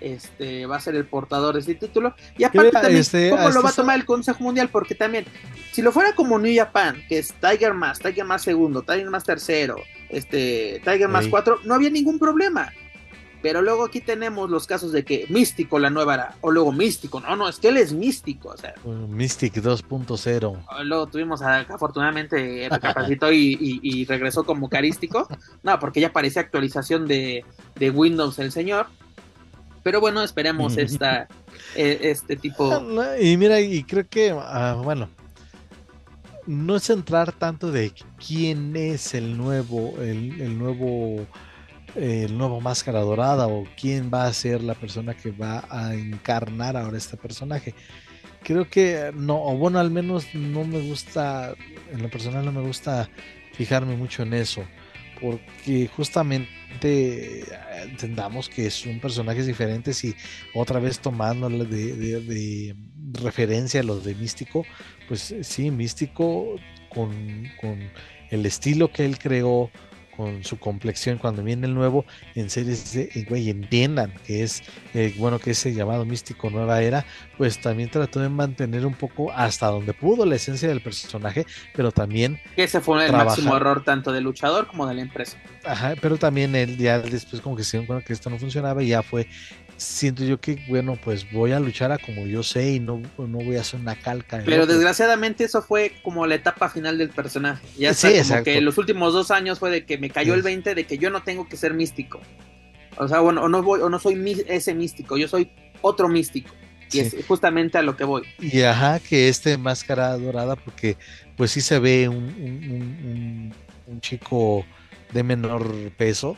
Este va a ser el portador de este título. Y aparte también, este, cómo lo va a tomar el Consejo Mundial, porque también, si lo fuera como New Japan, que es Tiger más, Tiger más segundo, Tiger más tercero, este, Tiger más cuatro, no había ningún problema. Pero luego aquí tenemos los casos de que Místico la nueva era, o luego Místico, no, no, es que él es Místico, o sea. Mystic 2.0. Luego tuvimos, a, afortunadamente, recapacitó y, y, regresó como carístico. No, porque ya parece actualización de, de Windows el señor. Pero bueno, esperemos esta, e, este tipo. Y mira, y creo que, ah, bueno, no es entrar tanto de quién es el nuevo, el, el nuevo el nuevo Máscara Dorada o quién va a ser la persona que va a encarnar ahora este personaje. Creo que no, o bueno, al menos no me gusta, en lo personal no me gusta fijarme mucho en eso, porque justamente eh, entendamos que son personajes diferentes y otra vez tomando de, de, referencia a los de Místico, pues sí, Místico con, con el estilo que él creó, con su complexión cuando viene el nuevo en series de güey entiendan que es eh, bueno que ese llamado místico nueva era pues también trató de mantener un poco hasta donde pudo la esencia del personaje pero también que ese fue el máximo error tanto del luchador como de la empresa. Ajá, pero también él ya después como que se dio cuenta que esto no funcionaba y ya fue siento yo que, bueno, pues voy a luchar a como yo sé y no, no voy a hacer una calca. Pero desgraciadamente eso fue como la etapa final del personaje. Ya sí, como que los últimos dos años fue de que me cayó el 20 de que yo no tengo que ser místico. O sea, bueno, o no, voy, o no soy ese místico, yo soy otro místico. Y es justamente a lo que voy. Y ajá, que este máscara dorada, porque pues sí se ve un, un, un chico de menor peso,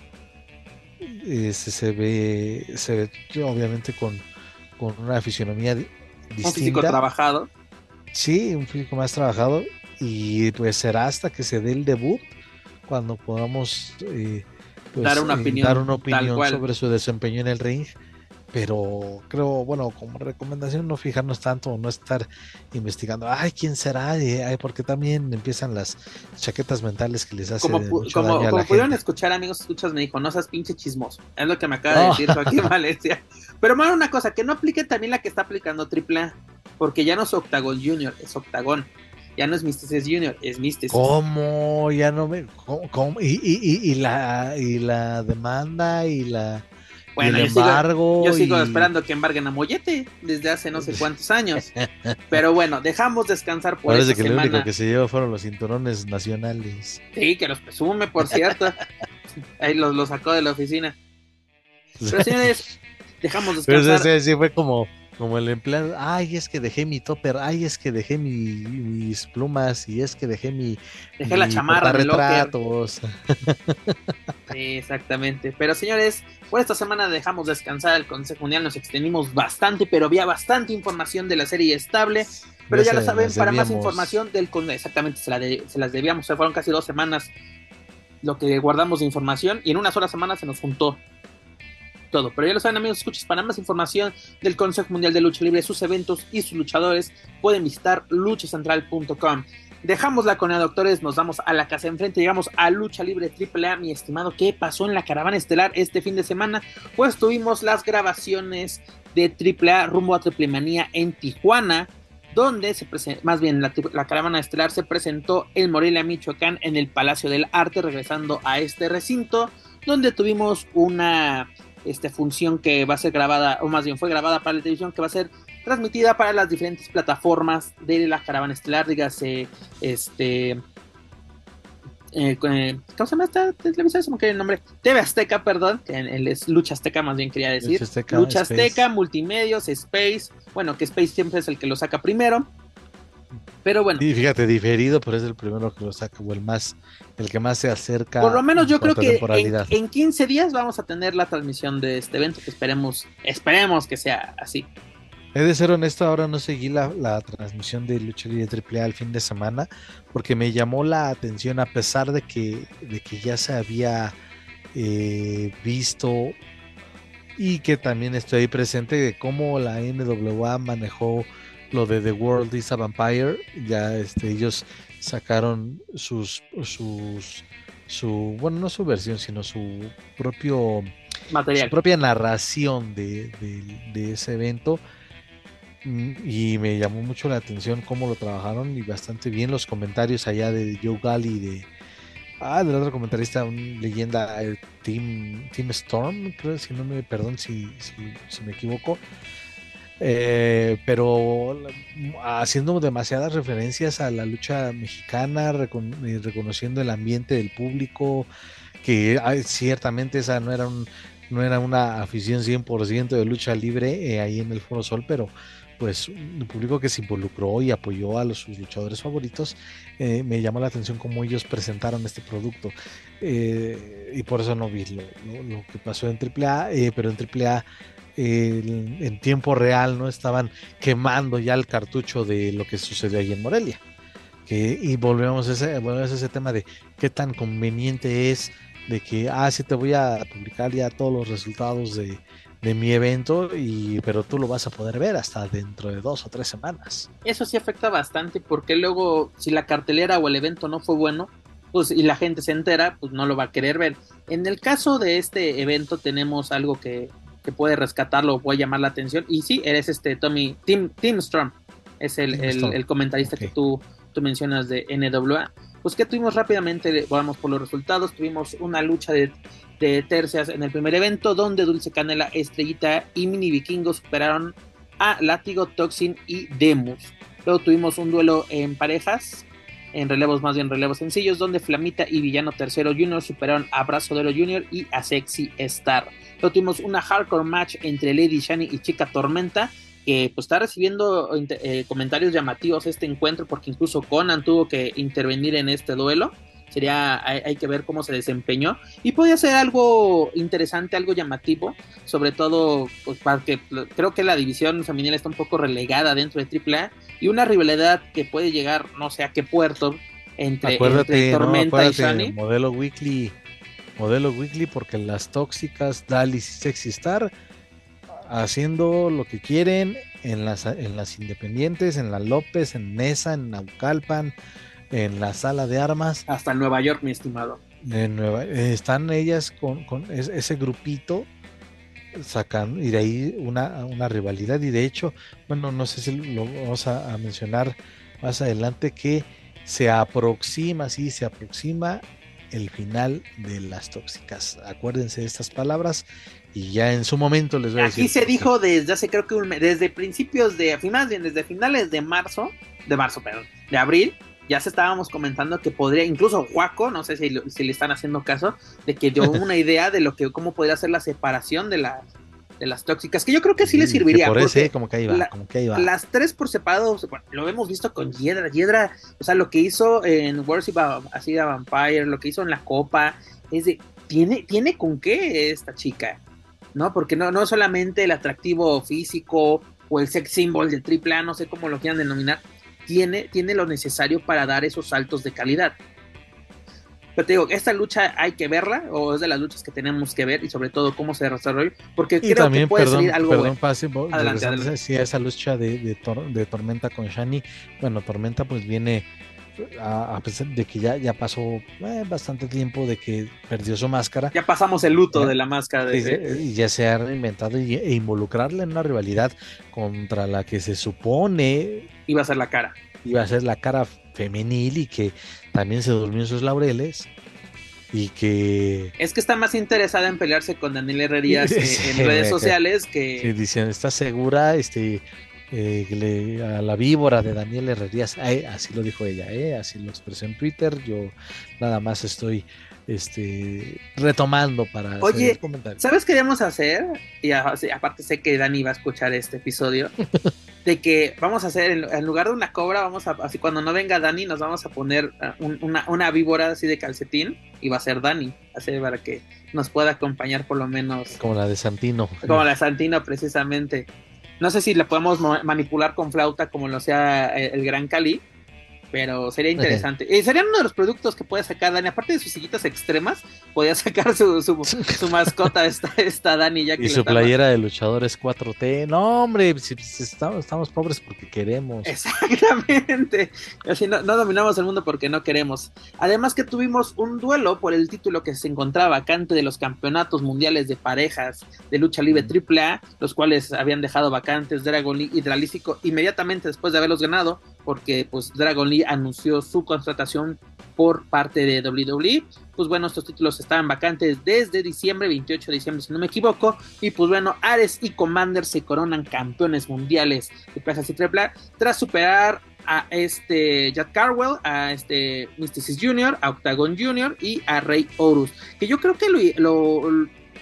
este, se ve, se ve obviamente con, con una fisionomía distinta. Un físico trabajado. Sí, un físico más trabajado. Y pues será hasta que se dé el debut cuando podamos eh, pues, dar una opinión, dar una opinión sobre su desempeño en el ring. Pero creo, bueno, como recomendación no fijarnos tanto, no estar investigando, ay, ¿quién será? Ay, porque también empiezan las chaquetas mentales que les hacen. Como, como, como pudieron escuchar, amigos, escuchas, me dijo, no seas pinche chismoso. Es lo que me acaba de decir aquí en Valencia. Pero bueno, una cosa, que no aplique también la que está aplicando AAA, porque ya no es Octagon Junior, es Octagon. Ya no es Mysticis Junior, es Mysticis. ¿Cómo? Ya no me. ¿Cómo? ¿Y, y, y, la, y la demanda y la bueno, yo, sigo, yo sigo esperando que embarguen a Mollete desde hace no sé cuántos años. Pero bueno, dejamos descansar por Parece que lo único que se llevó fueron los cinturones nacionales. Sí, que los presume, por cierto. Ahí los, los sacó de la oficina. Pero señores, dejamos descansar. Pero sí, sí, fue como como el empleado, ay, es que dejé mi topper, ay, es que dejé mis plumas y es que dejé mi. Dejé la chamarra de retratos. Sí, exactamente. Pero señores, por esta semana dejamos descansar el Consejo Mundial, nos extendimos bastante, pero había bastante información de la serie estable. Pero ya lo saben, para más información del exactamente se, la se las debíamos, se fueron casi dos semanas lo que guardamos de información y en una sola semana se nos juntó todo. Pero ya lo saben, amigos, escuchas, para más información del Consejo Mundial de Lucha Libre, sus eventos y sus luchadores, pueden visitar luchacentral.com. Dejamos la conea, doctores, nos vamos a la casa enfrente, llegamos a Lucha Libre AAA, mi estimado, ¿qué pasó en la caravana estelar este fin de semana? Pues tuvimos las grabaciones de AAA rumbo a Triple Manía en Tijuana, donde se más bien la, la, caravana estelar se presentó en Morelia, Michoacán, en el Palacio del Arte, regresando a este recinto, donde tuvimos una esta función que va a ser grabada, o más bien fue grabada para la televisión, que va a ser transmitida para las diferentes plataformas de la caravana estelar, dígase, este... Eh, eh ¿Cómo se llama esta televisión? Se me el nombre. TV Azteca, perdón, que es Lucha Azteca, más bien quería decir. Lucha Azteca, Lucha Azteca Multimedios, Space. Bueno, que Space siempre es el que lo saca primero. Pero bueno. Y fíjate, diferido, pero es el primero que lo saca, o el más, el que más se acerca. Por lo menos yo creo que en, 15 días vamos a tener la transmisión de este evento, que esperemos, esperemos que sea así. He de ser honesto, ahora no seguí la, transmisión de Lucha Libre AAA el fin de semana, porque me llamó la atención, a pesar de que, de que ya se había eh, visto y que también estoy presente de cómo la NWA manejó lo de The World is a Vampire, ya este, ellos sacaron sus, sus, su, bueno, no su versión, sino su propio, Material. su propia narración de, ese evento. Mm, y me llamó mucho la atención cómo lo trabajaron y bastante bien los comentarios allá de Joe Gali de ah del otro comentarista un leyenda Team Team Storm creo si no me perdón si, si, si me equivoco eh, pero haciendo demasiadas referencias a la lucha mexicana, reconociendo el ambiente del público, que ciertamente esa no era, un, no era una afición 100% de lucha libre eh, ahí en el Foro Sol, pero pues el público que se involucró y apoyó a los, sus luchadores favoritos, eh, me llamó la atención cómo ellos presentaron este producto. y por eso no vi lo, lo que pasó en AAA, pero en AAA en tiempo real, ¿no? Estaban quemando ya el cartucho de lo que sucedió ahí en Morelia. Que, y volvemos a, ese, ese tema de qué tan conveniente es de que, ah, sí te voy a publicar ya todos los resultados de, de mi evento, y, pero tú lo vas a poder ver hasta dentro de dos o tres semanas. Eso sí afecta bastante porque luego si la cartelera o el evento no fue bueno, pues y la gente se entera, pues no lo va a querer ver. En el caso de este evento tenemos algo que que puede rescatarlo o puede llamar la atención. Y sí, eres este Tommy, Tim, Tim Strom, es el, el, comentarista que tú, tú mencionas de NWA. Pues que tuvimos rápidamente, vamos por los resultados, tuvimos una lucha de, de tercias en el primer evento donde Dulce Canela, Estrellita y Mini Vikingo superaron a Látigo, Toxin y Demus. Luego tuvimos un duelo en parejas, en relevos más bien relevos sencillos, donde Flamita y Villano Tercero Junior superaron a Brazo Oro Junior y a Sexy Star. Luego tuvimos una hardcore match entre Lady Shani y Chica Tormenta, que pues está recibiendo eh, comentarios llamativos este encuentro, porque incluso Conan tuvo que intervenir en este duelo. Sería, hay, que ver cómo se desempeñó. Y podía ser algo interesante, algo llamativo, sobre todo pues, porque creo que la división femenil está un poco relegada dentro de AAA y una rivalidad que puede llegar, no sé a qué puerto, entre, Tormenta y Shani. Modelo Weekly modelo weekly porque las tóxicas Dalis y Sexy Star haciendo lo que quieren en las, en las independientes, en la López, en Nesa, en Naucalpan, en la sala de armas. Hasta en Nueva York, mi estimado. En Nueva, están ellas con, con ese grupito sacando y de ahí una, una, rivalidad y de hecho, bueno, no sé si lo vamos a, mencionar más adelante que se aproxima, sí, se aproxima el final de las tóxicas. Acuérdense de estas palabras y ya en su momento les voy a decir. Aquí se dijo desde hace creo que un mes, desde principios de, finales, desde finales de marzo, de marzo, perdón, de abril, ya se estábamos comentando que podría, incluso Juaco, no sé si, si, le están haciendo caso, de que dio una idea de lo que, cómo podría ser la separación de las de las tóxicas, que yo creo que sí, le serviría. Por eso, como que ahí va, como que ahí va. Las tres por separado, lo hemos visto con Hiedra, Hiedra, o sea, lo que hizo en Worship así a Vampire, lo que hizo en la Copa, es de, tiene, tiene con qué esta chica, ¿no? Porque no, no solamente el atractivo físico o el sex symbol del triple A, no sé cómo lo quieran denominar, tiene, tiene lo necesario para dar esos saltos de calidad. Pero te digo, esta lucha hay que verla, o es de las luchas que tenemos que ver, y sobre todo cómo se desarrolla, porque creo que puede salir algo perdón, Pase, adelante, adelante. Sí, esa lucha de, de, Tormenta con Shani, bueno, Tormenta pues viene a, pesar de que ya, ya pasó eh, bastante tiempo de que perdió su máscara. Ya pasamos el luto de la máscara. De... Y, ya se ha reinventado y, e involucrarla en una rivalidad contra la que se supone iba a ser la cara. Iba a ser la cara femenil y que también se durmió en sus laureles y que es que está más interesada en pelearse con Daniel Herrerías en redes sociales que sí, dicen está segura este eh, a la víbora de Daniel Herrerías así lo dijo ella eh, así lo expresó en Twitter yo nada más estoy este retomando para oye sabes qué debemos hacer y aparte sé que Dani va a escuchar este episodio de que vamos a hacer, en, lugar de una cobra, vamos a, así cuando no venga Dani, nos vamos a poner uh, una, una, víbora así de calcetín y va a ser Dani, así para que nos pueda acompañar por lo menos. Como la de Santino. Como la de Santino, precisamente. No sé si la podemos manipular con flauta como lo sea el, eh, el Gran Cali, pero sería interesante. y sería uno de los productos que puede sacar Dani, aparte de sus sillitas extremas, podía sacar su, su, mascota esta, esta Dani. Ya que y su playera de luchadores 4T. No, hombre, si, estamos, estamos, pobres porque queremos. Exactamente. Así no, no, dominamos el mundo porque no queremos. Además que tuvimos un duelo por el título que se encontraba vacante de los campeonatos mundiales de parejas de lucha libre AAA, los cuales habían dejado vacantes Dragon Lee y Dralístico inmediatamente después de haberlos ganado, porque pues Dragon Lee anunció su contratación por parte de WWE. Pues bueno, estos títulos estaban vacantes desde diciembre, 28 de diciembre, si no me equivoco. Y pues bueno, Ares y Commander se coronan campeones mundiales de pesas y triple tras superar a este Jack Carwell, a este Mysticis Jr., a Octagon Jr. y a Rey Horus. Que yo creo que lo,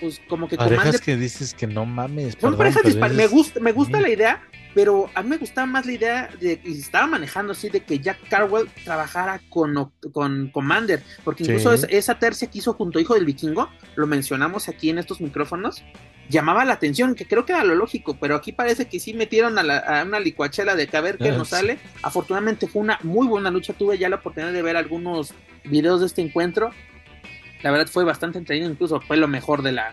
pues como que Parejas que dices que no mames. me gusta, me gusta la idea, pero a mí me gustaba más la idea de que se estaba manejando así de que Jack Carwell trabajara con, con Commander, porque incluso esa, tercia que hizo junto a Hijo del Vikingo, lo mencionamos aquí en estos micrófonos, llamaba la atención, que creo que era lo lógico, pero aquí parece que sí metieron a, una licuachela de que a ver qué nos sale. Afortunadamente fue una muy buena lucha, tuve ya la oportunidad de ver algunos videos de este encuentro. La verdad fue bastante entretenido, incluso fue lo mejor de la,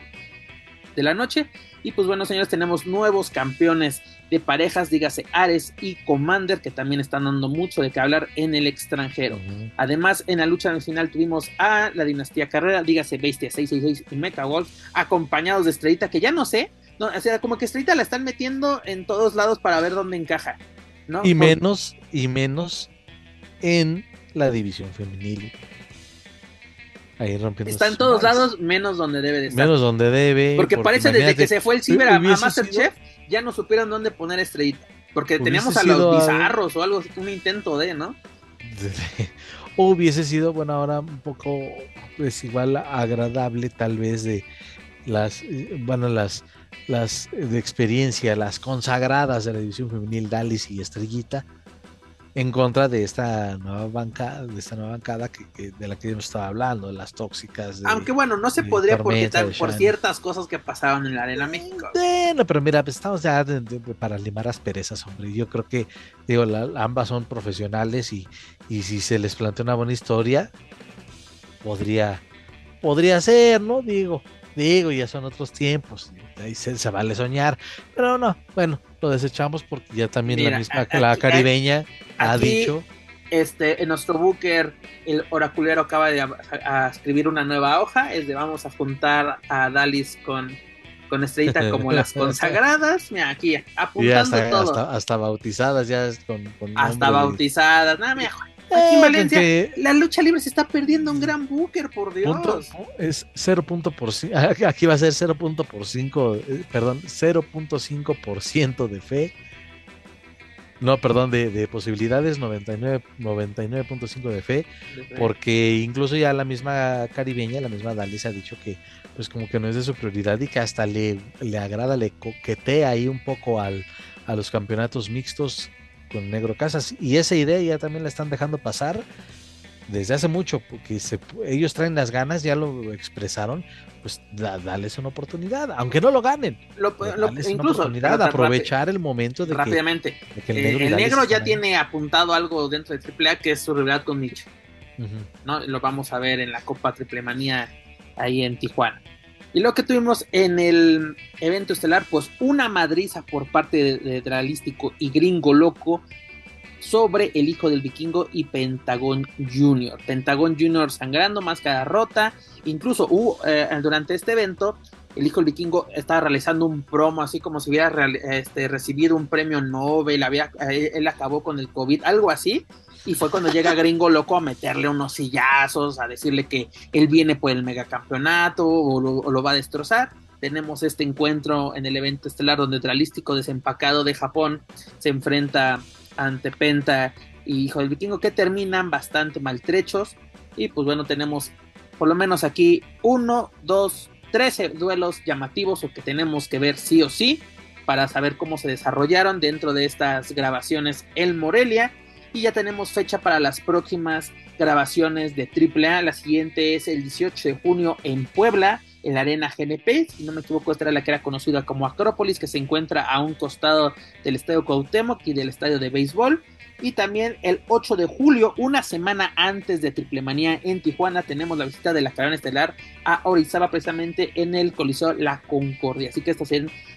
de la noche. Y pues bueno, señores, tenemos nuevos campeones de parejas, dígase Ares y Commander, que también están dando mucho de qué hablar en el extranjero. Además, en la lucha nacional tuvimos a la dinastía Carrera, dígase Bestia 666 y Mecha Wolf, acompañados de Estrellita, que ya no sé, no, o sea, como que Estrellita la están metiendo en todos lados para ver dónde encaja. ¿no? Y menos, y menos en la división femenil. Ahí rompiendo Está en todos lados, menos donde debe de estar. Menos donde debe. Porque, parece desde que se fue el ciber a, Masterchef, ya no supieron dónde poner estrellita. Porque teníamos a los bizarros o algo, un intento de, ¿no? o hubiese sido, bueno, ahora un poco, pues igual agradable, tal vez, de las, bueno, las, las de experiencia, las consagradas de la división femenil, Dalis y Estrellita en contra de esta nueva bancada, de esta nueva bancada que, de la que hemos estado hablando, de las tóxicas. Aunque bueno, no se podría por, por ciertas cosas que pasaban en la Arena México. Bueno, pero mira, pues estamos ya para limar las perezas, hombre. Yo creo que, digo, ambas son profesionales y, y si se les plantea una buena historia, podría, podría ser, ¿no? Digo, Digo, ya son otros tiempos, ahí se, vale soñar, pero no, bueno, lo desechamos porque ya también la misma la caribeña ha dicho. Este, en nuestro booker, el oraculero acaba de escribir una nueva hoja, es de vamos a juntar a Dalis con, con estrellita como las consagradas, mira aquí apuntando hasta, Hasta, bautizadas ya con, hasta bautizadas, nada, mejor Aquí en Valencia, la lucha libre se está perdiendo un gran booker, por Dios. es 0. por aquí va a ser 0.5, eh, perdón, 0.5% de fe. No, perdón, de, de posibilidades, 99.5 de fe, porque incluso ya la misma caribeña, la misma Dalis ha dicho que pues como que no es de su prioridad y que hasta le, le agrada, le coquetea ahí un poco al, a los campeonatos mixtos con Negro Casas. Y esa idea ya también la están dejando pasar desde hace mucho, porque ellos traen las ganas, ya lo expresaron, pues da, dales una oportunidad, aunque no lo ganen. Lo, incluso, oportunidad, aprovechar el momento de rápidamente. Que, el negro, ya tiene apuntado algo dentro de AAA que es su rivalidad con Nietzsche. ¿no? Lo vamos a ver en la Copa Triple Manía ahí en Tijuana. Y lo que tuvimos en el evento estelar, pues una madriza por parte de, Dralístico y Gringo Loco sobre el hijo del vikingo y Pentagón Junior. Pentagón Junior sangrando, máscara rota. Incluso eh, durante este evento, el hijo del vikingo estaba realizando un promo, así como si hubiera este, recibido un premio Nobel, había, eh, él acabó con el COVID, algo así. Y fue cuando llega Gringo Loco a meterle unos sillazos, a decirle que él viene por el megacampeonato o lo, o lo va a destrozar. Tenemos este encuentro en el evento estelar donde Tralístico desempacado de Japón se enfrenta ante Penta y Hijo del Vikingo que terminan bastante maltrechos. Y pues bueno, tenemos por lo menos aquí uno, dos, trece duelos llamativos o que tenemos que ver sí o sí para saber cómo se desarrollaron dentro de estas grabaciones el Morelia y ya tenemos fecha para las próximas grabaciones de AAA. La siguiente es el 18 de junio en Puebla, en la Arena GNP. Si no me equivoco, esta era la que era conocida como Acrópolis, que se encuentra a un costado del Estadio Cuauhtémoc y del Estadio de Béisbol. Y también el 8 de julio, una semana antes de Triple Manía en Tijuana, tenemos la visita de la caravana estelar a Orizaba, precisamente en el Coliseo La Concordia. Así que estas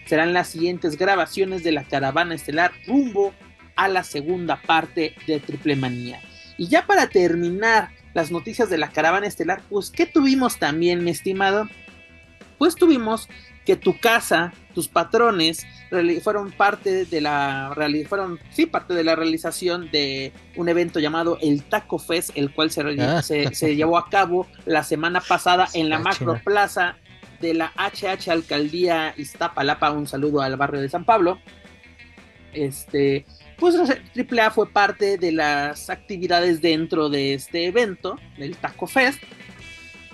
serán las siguientes grabaciones de la caravana estelar rumbo a la segunda parte de Triple Manía. Y ya para terminar las noticias de la caravana estelar, pues ¿qué tuvimos también, mi estimado? Pues tuvimos que tu casa, tus patrones, fueron parte de la fueron sí parte de la realización de un evento llamado el Taco Fest, el cual se, ah. se, llevó a cabo la semana pasada en la Macro Plaza de la HH Alcaldía Iztapalapa. Un saludo al barrio de San Pablo. Este, pues AAA fue parte de las actividades dentro de este evento, del Taco Fest,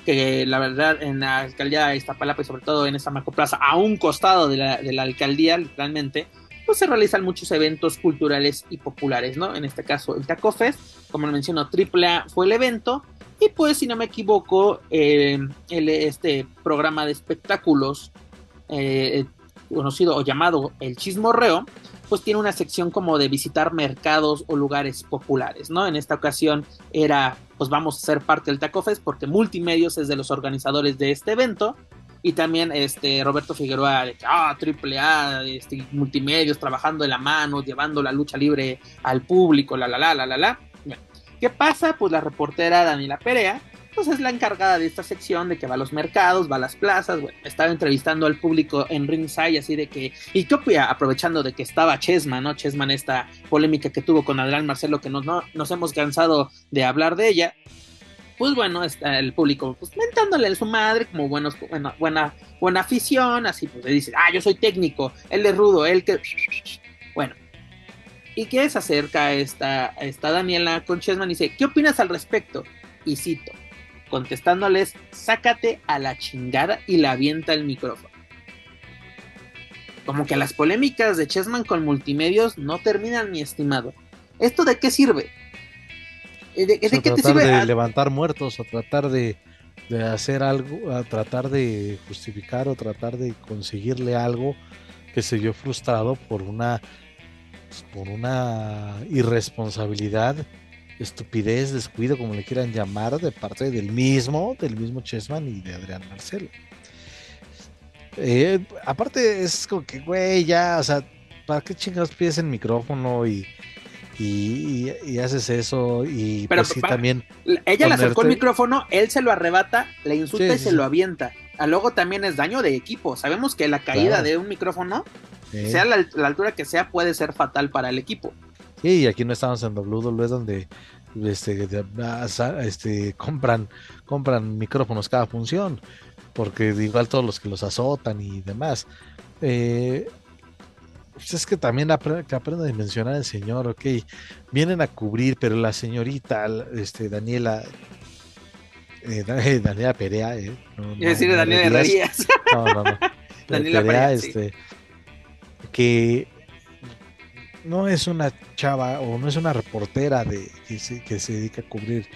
que la verdad en la alcaldía de Iztapalapa y sobre todo en esa Plaza, a un costado de la, alcaldía, literalmente, pues se realizan muchos eventos culturales y populares, ¿no? En este caso el Taco Fest, como lo mencionó, AAA fue el evento, y pues si no me equivoco, eh, este programa de espectáculos eh, conocido o llamado El Chismorreo, pues tiene una sección como de visitar mercados o lugares populares, ¿no? En esta ocasión era, pues vamos a ser parte del Taco Fest porque Multimedios es de los organizadores de este evento y también este Roberto Figueroa de ah, triple A, este, Multimedios trabajando de la mano, llevando la lucha libre al público, la la la la la la. ¿Qué pasa? Pues la reportera Daniela Perea pues es la encargada de esta sección de que va a los mercados, va a las plazas, bueno, estaba entrevistando al público en ringside así de que, y qué aprovechando de que estaba Chesman, ¿no? Chesman esta polémica que tuvo con Adrián Marcelo que no, nos hemos cansado de hablar de ella, pues bueno, está el público pues mentándole a su madre como buenos, buena, buena afición, así pues le dice, ah, yo soy técnico, él es rudo, él que... Bueno, y que se acerca esta, esta Daniela con Chesman y dice, ¿qué opinas al respecto? Y cito, contestándoles, sácate a la chingada y le avienta el micrófono. Como que las polémicas de Chessman con multimedios no terminan, mi estimado. ¿Esto de qué sirve? ¿De, de qué te sirve? De levantar muertos, o tratar de, de hacer algo, a tratar de justificar o tratar de conseguirle algo que se vio frustrado por una por una irresponsabilidad estupidez, descuido, como le quieran llamar, de parte del mismo, del mismo Chessman y de Adrián Marcelo. Eh, aparte es como que, güey, ya, o sea, ¿para qué chingados pides el micrófono y, y, y, haces eso? Y Pero pues sí, también. Ella le acercó el micrófono, él se lo arrebata, le insulta Sí, y sí, se lo avienta. A luego también es daño de equipo. Sabemos que la caída Claro. de un micrófono, sea la, la altura que sea, puede ser fatal para el equipo. Y aquí no estamos en WWE donde este, este, compran, compran micrófonos cada función, porque igual todos los que los azotan y demás. Eh, pues es que también apre- que aprenda a dimensionar el señor, ok, vienen a cubrir, pero la señorita, este, Daniela, eh, eh, Daniela Perea, eh, no, Es decir, no Daniel Herrerías. Herrerías. no, no, no. Daniela Perea, Perea, sí. este, que no es una chava o no es una reportera de que se, que se dedica a cubrir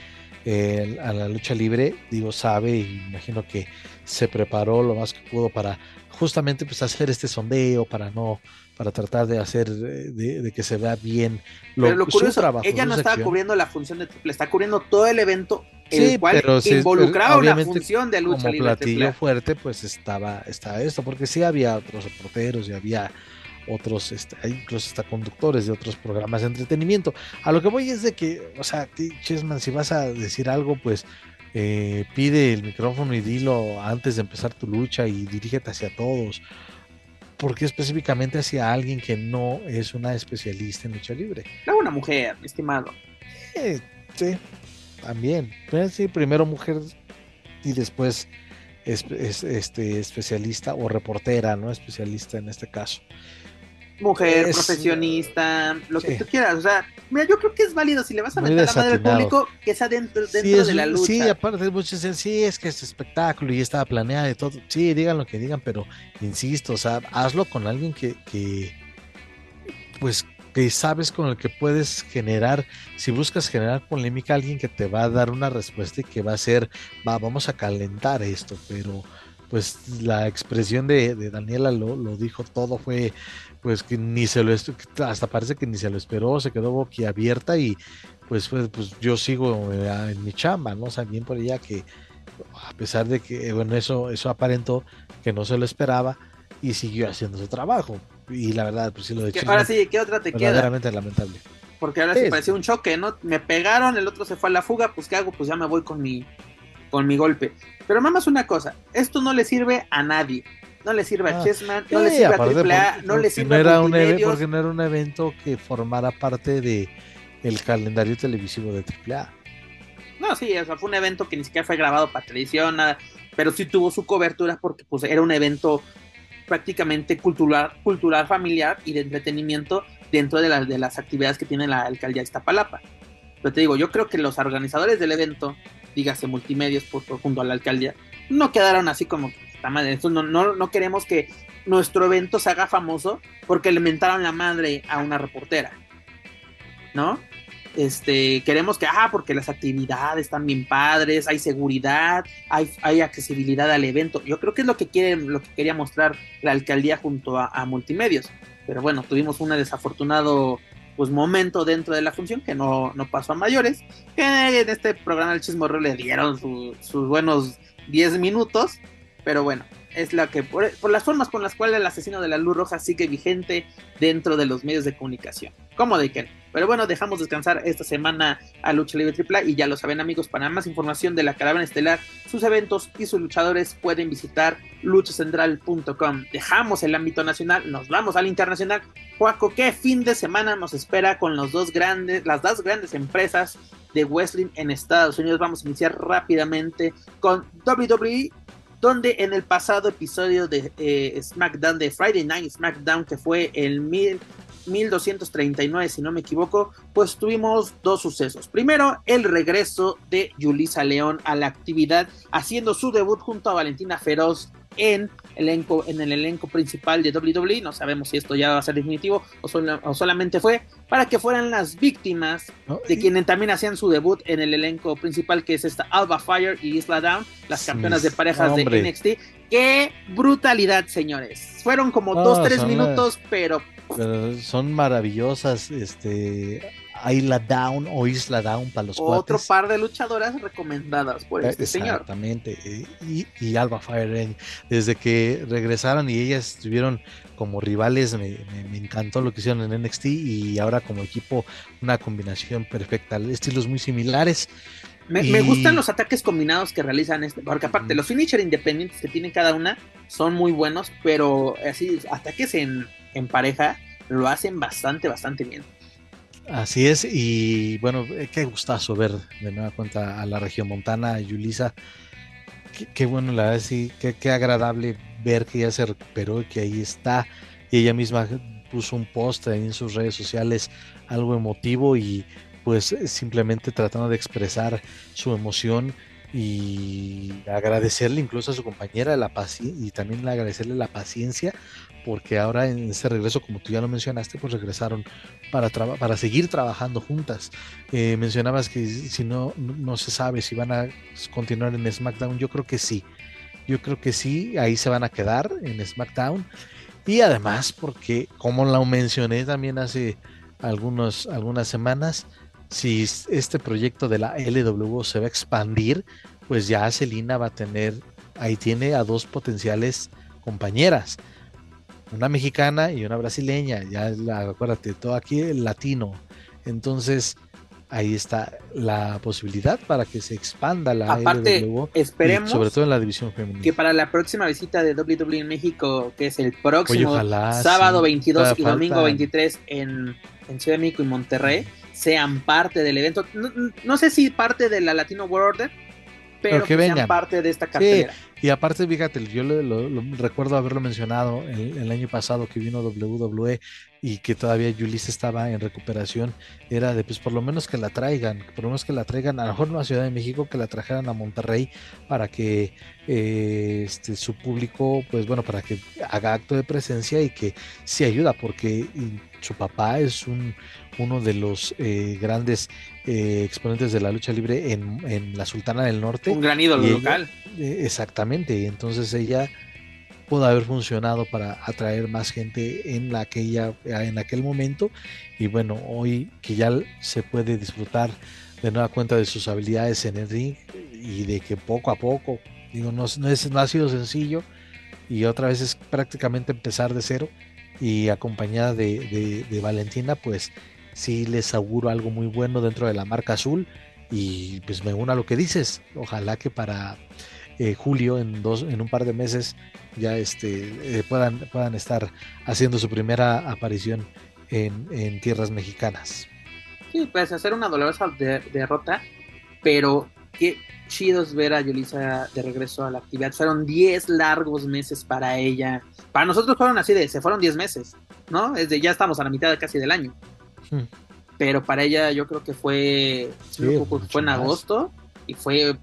eh, a la lucha libre, digo, sabe y imagino que se preparó lo más que pudo para justamente pues hacer este sondeo, para no, para tratar de hacer, eh, de, de que se vea bien lo, Pero lo curioso, trabajo, ella no estaba cubriendo la función de triple, está cubriendo todo el evento, el Sí, cual pero sí, involucraba pero una obviamente función de lucha como libre platillo fuerte, pues estaba, estaba esto, porque sí había otros reporteros y había otros, este, incluso hasta conductores de otros programas de entretenimiento. A lo que voy es de que, o sea, Chessman, si vas a decir algo, pues eh, pide el micrófono y dilo antes de empezar tu lucha y dirígete hacia todos. Porque específicamente hacia alguien que no es una especialista en lucha libre. Era una mujer, estimado. Eh, sí, también. Pues sí, primero mujer y después es, es- este, especialista o reportera, ¿no? Especialista en este caso. Mujer, Es- profesionista, lo que tú quieras. O sea, mira, yo creo que es válido si le vas a meter la madre al público, que sea dentro, dentro Sí, es- de la lucha. sí, aparte muchos dicen, sí, es que es espectáculo y estaba planeado y todo. Sí, digan lo que digan, pero insisto, o sea, hazlo con alguien que, que pues que sabes con el que puedes generar, si buscas generar polémica, alguien que te va a dar una respuesta y que va a ser, va, vamos a calentar esto, pero pues la expresión de, de Daniela lo, lo dijo todo, fue pues que ni se lo, hasta parece que ni se lo esperó, se quedó boquiabierta y pues, pues, pues yo sigo eh, en mi chamba, ¿no? O sea, bien por ella que a pesar de que, bueno, eso, eso aparentó que no se lo esperaba y siguió haciendo su trabajo. Y la verdad, pues sí lo de Que Chisholm, ahora sí, ¿qué otra te queda? verdaderamente lamentable. Porque ahora sí parecía un choque, ¿no? Me pegaron, el otro se fue a la fuga, pues ¿qué hago? Pues ya me voy con mi, con mi golpe. Pero nada más una cosa, esto no le sirve a nadie. No le sirve a Ah, Chessman, no Sí, le sirve a AAA, por- no le sirve no a era un eve- Multimedios. porque no era un evento que formara parte de el calendario televisivo de AAA. No, sí, o sea, fue un evento que ni siquiera fue grabado para televisión, nada, pero sí tuvo su cobertura porque pues era un evento prácticamente cultural, cultural familiar y de entretenimiento dentro de, las de las actividades que tiene la alcaldía de Iztapalapa. Pero te digo, yo creo que los organizadores del evento, dígase multimedios por, por- junto a la alcaldía, no quedaron así como, "Puta no, no, no queremos que nuestro evento se haga famoso porque le mentaron la madre a una reportera, ¿no? Este, queremos que, ah, porque las actividades están bien padres, hay seguridad, hay, hay accesibilidad al evento. Yo creo que es lo que quiere, lo que quería mostrar la alcaldía junto a, a multimedios. Pero bueno, tuvimos un desafortunado pues momento dentro de la función que no, no pasó a mayores. Que en este programa del Chismorro le dieron su- sus buenos 10 minutos. Pero bueno, es la que, por, las formas con las cuales el asesino de la luz roja sigue vigente dentro de los medios de comunicación. ¿Cómo de que? Pero bueno, dejamos descansar esta semana a Lucha Libre AAA y ya lo saben amigos, para más información de la Caravana Estelar, sus eventos y sus luchadores pueden visitar luchacentral.com. Dejamos el ámbito nacional, nos vamos al internacional. Juaco, ¿qué fin de semana nos espera con los dos grandes, las dos grandes empresas de wrestling en Estados Unidos? Vamos a iniciar rápidamente con WWE donde en el pasado episodio de eh, SmackDown, de Friday Night SmackDown, que fue el mil, 1239, si no me equivoco, pues tuvimos dos sucesos. Primero, el regreso de Yulisa León a la actividad, haciendo su debut junto a Valentina Feroz en, elenco, en el elenco principal de WWE. No sabemos si esto ya va a ser definitivo o, sola, o solamente fue para que fueran las víctimas de Y- quienes también hacían su debut en el elenco principal, que es esta Alba Fire y Isla Down, las campeonas de parejas hombre. de NXT. ¡Qué brutalidad, señores! Fueron como dos, tres son minutos, pero pero son maravillosas, este, Isla Down o Isla Down para los Otro par de luchadoras recomendadas por este señor. Exactamente. Y, y, Alba Fire desde que regresaron y ellas estuvieron como rivales, me, encantó lo que hicieron en NXT y ahora como equipo una combinación perfecta, estilos muy similares. Me, gustan los ataques combinados que realizan este, porque aparte los finisher independientes que tienen cada una son muy buenos, pero así ataques en, en pareja lo hacen bastante, bastante bien. Así es, y bueno, eh, qué gustazo ver de nueva cuenta a la región montana, Yulisa. Qué, bueno, la verdad, sí, qué, agradable ver que ya se recuperó y que ahí está. Y ella misma puso un post ahí en sus redes sociales, algo emotivo y pues simplemente tratando de expresar su emoción y agradecerle incluso a su compañera la y también agradecerle la paciencia porque ahora en ese regreso, como tú ya lo mencionaste, pues regresaron para, para seguir trabajando juntas. Eh, mencionabas que si no, no se sabe si van a continuar en SmackDown, yo creo que sí. Yo creo que sí, ahí se van a quedar en SmackDown. Y además, porque como lo mencioné también hace algunos, algunas semanas, si este proyecto de la LW se va a expandir, pues ya Celina va a tener, ahí tiene a dos potenciales compañeras una mexicana y una brasileña, ya la, acuérdate, todo aquí el latino. Entonces, ahí está la posibilidad para que se expanda la Aparte, esperemos sobre todo en la división femenina. Que para la próxima visita de WWE en México, que es el próximo sábado 22 y domingo 23 en, en, Ciudad de México y Monterrey, sean parte del evento. No, sé si parte de la Latino World Order, pero, que, sean parte de esta cartelera. Y aparte, fíjate, yo lo, recuerdo haberlo mencionado el, año pasado que vino WWE y que todavía Yulisa estaba en recuperación, era de pues por lo menos que la traigan, por lo menos que la traigan, a lo mejor no a Ciudad de México, que la trajeran a Monterrey para que eh, este, su público, pues bueno, para que haga acto de presencia y que sí ayuda, porque su papá es un, uno de los eh, grandes eh, exponentes de la lucha libre en, la Sultana del Norte. Un gran ídolo local. Eh, exactamente, y entonces ella pudo haber funcionado para atraer más gente en, la aquella, en aquel momento y bueno, hoy que ya se puede disfrutar de nueva cuenta de sus habilidades en el ring y de que poco a poco, digo, no, no, es, no ha sido sencillo y otra vez es prácticamente empezar de cero y acompañada de, de Valentina, pues sí les auguro algo muy bueno dentro de la marca azul y pues me uno a lo que dices. Ojalá que para eh, julio, en, dos, en un par de meses, ya este, eh, puedan, puedan estar haciendo su primera aparición en, tierras mexicanas. Sí, pues hacer una dolorosa derrota, pero qué chido es ver a Yulisa de regreso a la actividad. Fueron 10 largos meses para ella. Para nosotros fueron así de, se fueron 10 meses, ¿no? Desde ya estamos a la mitad casi del año. Pero para ella yo creo que fue, fue en agosto y fue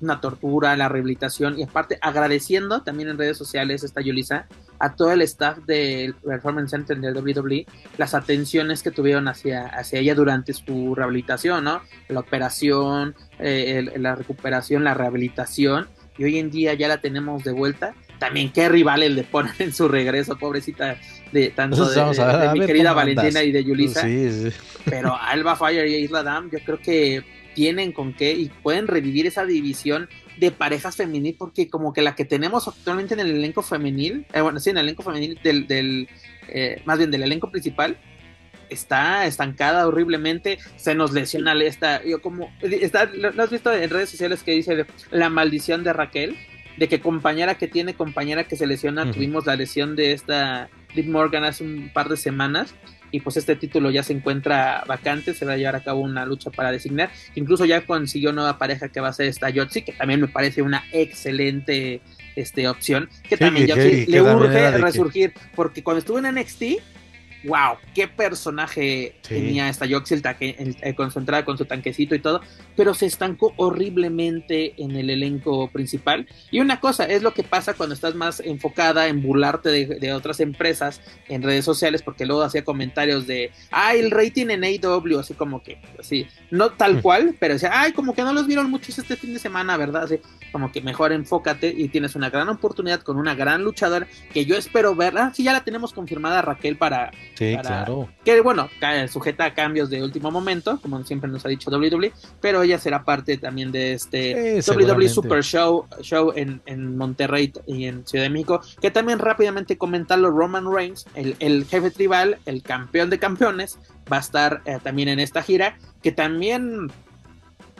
una tortura, la rehabilitación y aparte agradeciendo también en redes sociales esta Yulisa a todo el staff del Performance Center del WWE las atenciones que tuvieron hacia, hacia ella durante su rehabilitación, ¿no? La operación, eh, la recuperación, la rehabilitación y hoy en día ya la tenemos de vuelta. También qué rivales le ponen en su regreso, pobrecita de tanto de, mi querida Valentina y de Yulisa. Pero Alba Fire y Isla Dam, yo creo que tienen con qué y pueden revivir esa división de parejas femenil, porque como que la que tenemos actualmente en el elenco femenil, eh, bueno, sí, en el elenco femenil del, del eh, más bien del elenco principal, está estancada horriblemente, se nos lesiona esta, yo como, está, ¿lo has visto en redes sociales que dice la maldición de Raquel? De que compañera que tiene, compañera que se lesiona, tuvimos la lesión de esta Liv Morgan hace un par de semanas y pues este título ya se encuentra vacante, se va a llevar a cabo una lucha para designar, incluso ya consiguió nueva pareja que va a ser esta Yotzi, que también me parece una excelente este, opción, que también le urge resurgir, porque cuando estuvo en NXT wow, qué personaje tenía esta Yoxil eh, concentrada con su tanquecito y todo, pero se estancó horriblemente en el elenco principal. Y una cosa, es lo que pasa cuando estás más enfocada en burlarte de, otras empresas en redes sociales, porque luego hacía comentarios de, ay, el rating en AW, así como que, así, no tal mm. cual, pero decía, ay, como que no los vieron muchos este fin de semana, ¿verdad? Así, como que mejor enfócate y tienes una gran oportunidad con una gran luchadora que yo espero verla. Sí, ya la tenemos confirmada Raquel para Sí, claro. Que bueno, sujeta a cambios de último momento, como siempre nos ha dicho WWE, pero ella será parte también de este WWE Super Show, show en, en, Monterrey y en Ciudad de México. Que también rápidamente comentarlo, Roman Reigns, el, el jefe tribal, el campeón de campeones, va a estar eh, también en esta gira, que también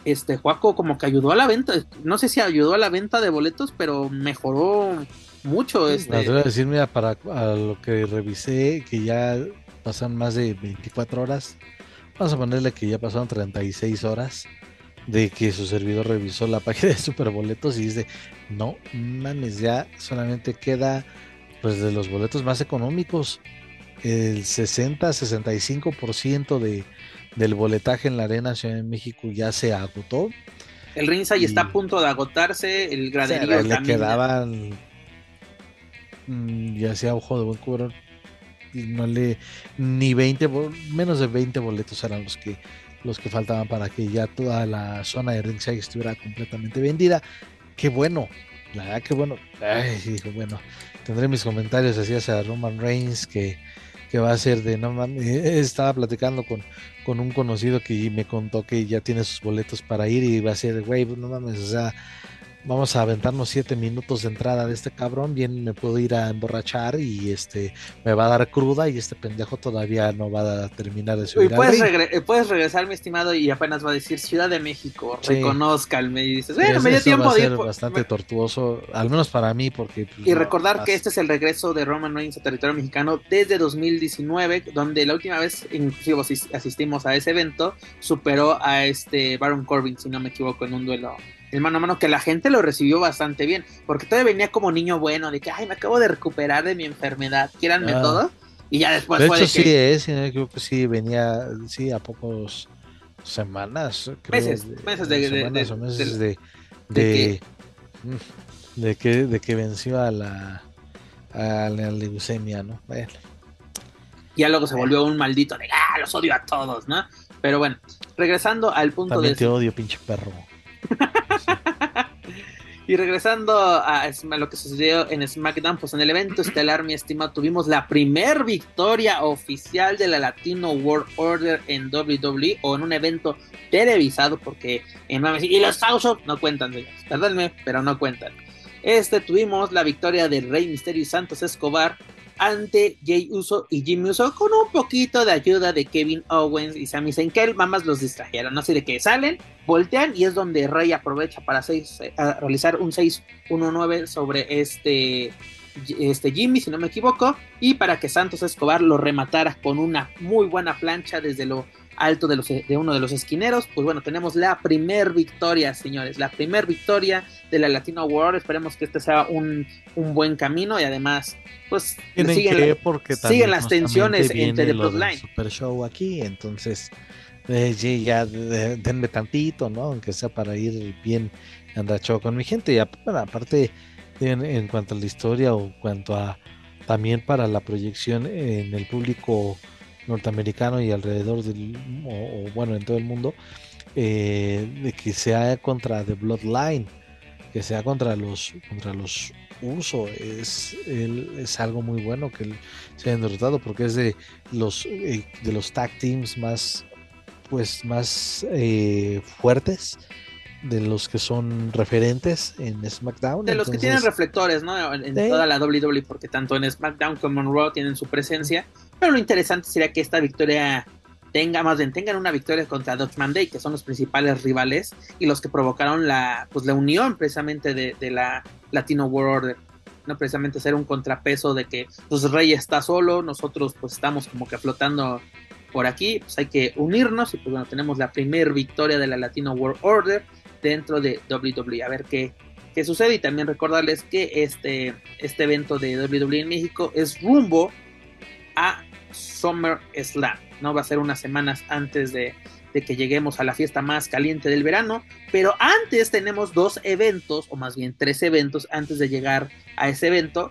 este Juaco como que ayudó a la venta, no sé si ayudó a la venta de boletos, pero mejoró mucho. Este... voy a decir, mira, para lo que revisé, que ya pasan más de 24 horas, vamos a ponerle que ya pasaron 36 horas de que su servidor revisó la página de Superboletos y dice, no mames, ya solamente queda pues de los boletos más económicos, el 60-65% de, del boletaje en la Arena Ciudad de México ya se agotó. El ringside está a punto de agotarse, el graderío le quedaban ya sea ojo de buen cubero no le ni 20 menos de 20 boletos eran los que los que faltaban para que ya toda la zona de ringside estuviera completamente vendida. Qué bueno, la verdad que bueno. Ay, bueno, tendré mis comentarios así hacia Roman Reigns que que va a ser de no mames. Estaba platicando con, con un conocido que me contó que ya tiene sus boletos para ir y va a ser, güey, no mames, o sea, vamos a aventarnos siete minutos de entrada de este cabrón, bien me puedo ir a emborrachar y este me va a dar cruda y este pendejo todavía no va a terminar de subir. puedes, eh, puedes regresar, mi estimado, y apenas va a decir Ciudad de México, sí. reconozcanme y dices, bueno, me dio tiempo va a ser bastante tortuoso, al menos para mí, porque... Pues, y recordar que este es el regreso de Roman Reigns a territorio mexicano desde 2019, donde la última vez, inclusive asistimos a ese evento, superó a este Baron Corbin, si no me equivoco, en un duelo el mano a mano, que la gente lo recibió bastante bien, porque todavía venía como niño bueno, de que, ay, me acabo de recuperar de mi enfermedad, quieranme ah. todo, y ya después de fue hecho, sí, es, creo que sí, venía, sí, a pocos semanas, meses, meses de, semanas o meses de, de, de, que, de que venció a la, a la leucemia, ¿no? Bueno. Ya luego se volvió un maldito de, ah, los odio a todos, ¿no? Pero bueno, regresando al punto También de... te odio, pinche perro. y regresando a, lo que sucedió en SmackDown, pues en el evento estelar, mi estimado, tuvimos la primer victoria oficial de la Latino World Order en WWE o en un evento televisado, porque en y los House no cuentan, señores, perdónme, pero no cuentan. Este tuvimos la victoria de Rey Misterio y Santos Escobar ante Jay Uso y Jimmy Uso con un poquito de ayuda de Kevin Owens y Sami Zayn que mamás los distrajeron, así de que salen, voltean y es donde Rey aprovecha para seis, eh, realizar un 6-1-9 sobre este, este Jimmy, si no me equivoco, y para que Santos Escobar lo rematara con una muy buena plancha desde lo alto de, los, de uno de los esquineros. Pues bueno, tenemos la primer victoria, señores, la primer victoria de la Latino World. Esperemos que este sea un, un buen camino y además, pues siguen, porque siguen las tensiones entre The Bloodline. Super Show aquí, entonces eh, ya denme tantito, ¿no? Aunque sea para ir bien andachado con mi gente. Y aparte, en, en cuanto a la historia o cuanto a también para la proyección en el público norteamericano y alrededor del, o, bueno, en todo el mundo, eh, de que sea contra The Bloodline, que sea contra los, contra los uso, es, es algo muy bueno que se hayan derrotado porque es de los, eh, de los tag teams más, pues, más eh, fuertes de los que son referentes en SmackDown. De los que tienen reflectores, ¿no? En, toda la WWE, porque tanto en SmackDown como en Raw tienen su presencia. Pero lo interesante sería que esta victoria tenga, más bien, tengan una victoria contra Dutch Day, que son los principales rivales y los que provocaron la, pues, la unión precisamente de, de la Latino World Order. No precisamente ser un contrapeso de que pues Rey está solo, nosotros pues estamos como que flotando por aquí, pues hay que unirnos y pues bueno, tenemos la primer victoria de la Latino World Order dentro de WWE. A ver qué, qué sucede y también recordarles que este, este evento de WWE en México es rumbo a Summer Slam, ¿no? Va a ser unas semanas antes de, que lleguemos a la fiesta más caliente del verano, pero antes tenemos dos eventos, o más bien tres eventos antes de llegar a ese evento,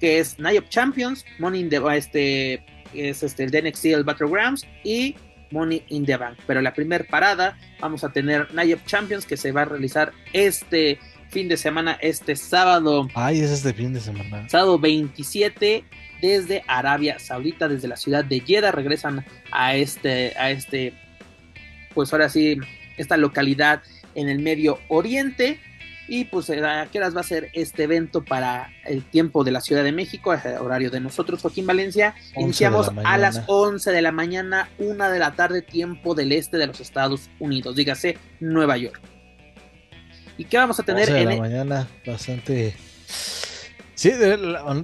que es Night of Champions, Money in the, este, es este, el DNXT, el Battlegrounds, y Money in the Bank. Pero la primera parada vamos a tener Night of Champions que se va a realizar este fin de semana, este sábado. Ay, es este fin de semana. Sábado 27 desde Arabia Saudita, desde la ciudad de Jeddah, regresan a este, a este, pues ahora sí, esta localidad en el Medio Oriente. Y pues a qué horas va a ser este evento para el tiempo de la Ciudad de México, el horario de nosotros, Joaquín Valencia. Iniciamos a las 11 de la mañana, una de la tarde, tiempo del este de los Estados Unidos, dígase Nueva York. ¿Y qué vamos a tener 11 de la mañana? Bastante Sí,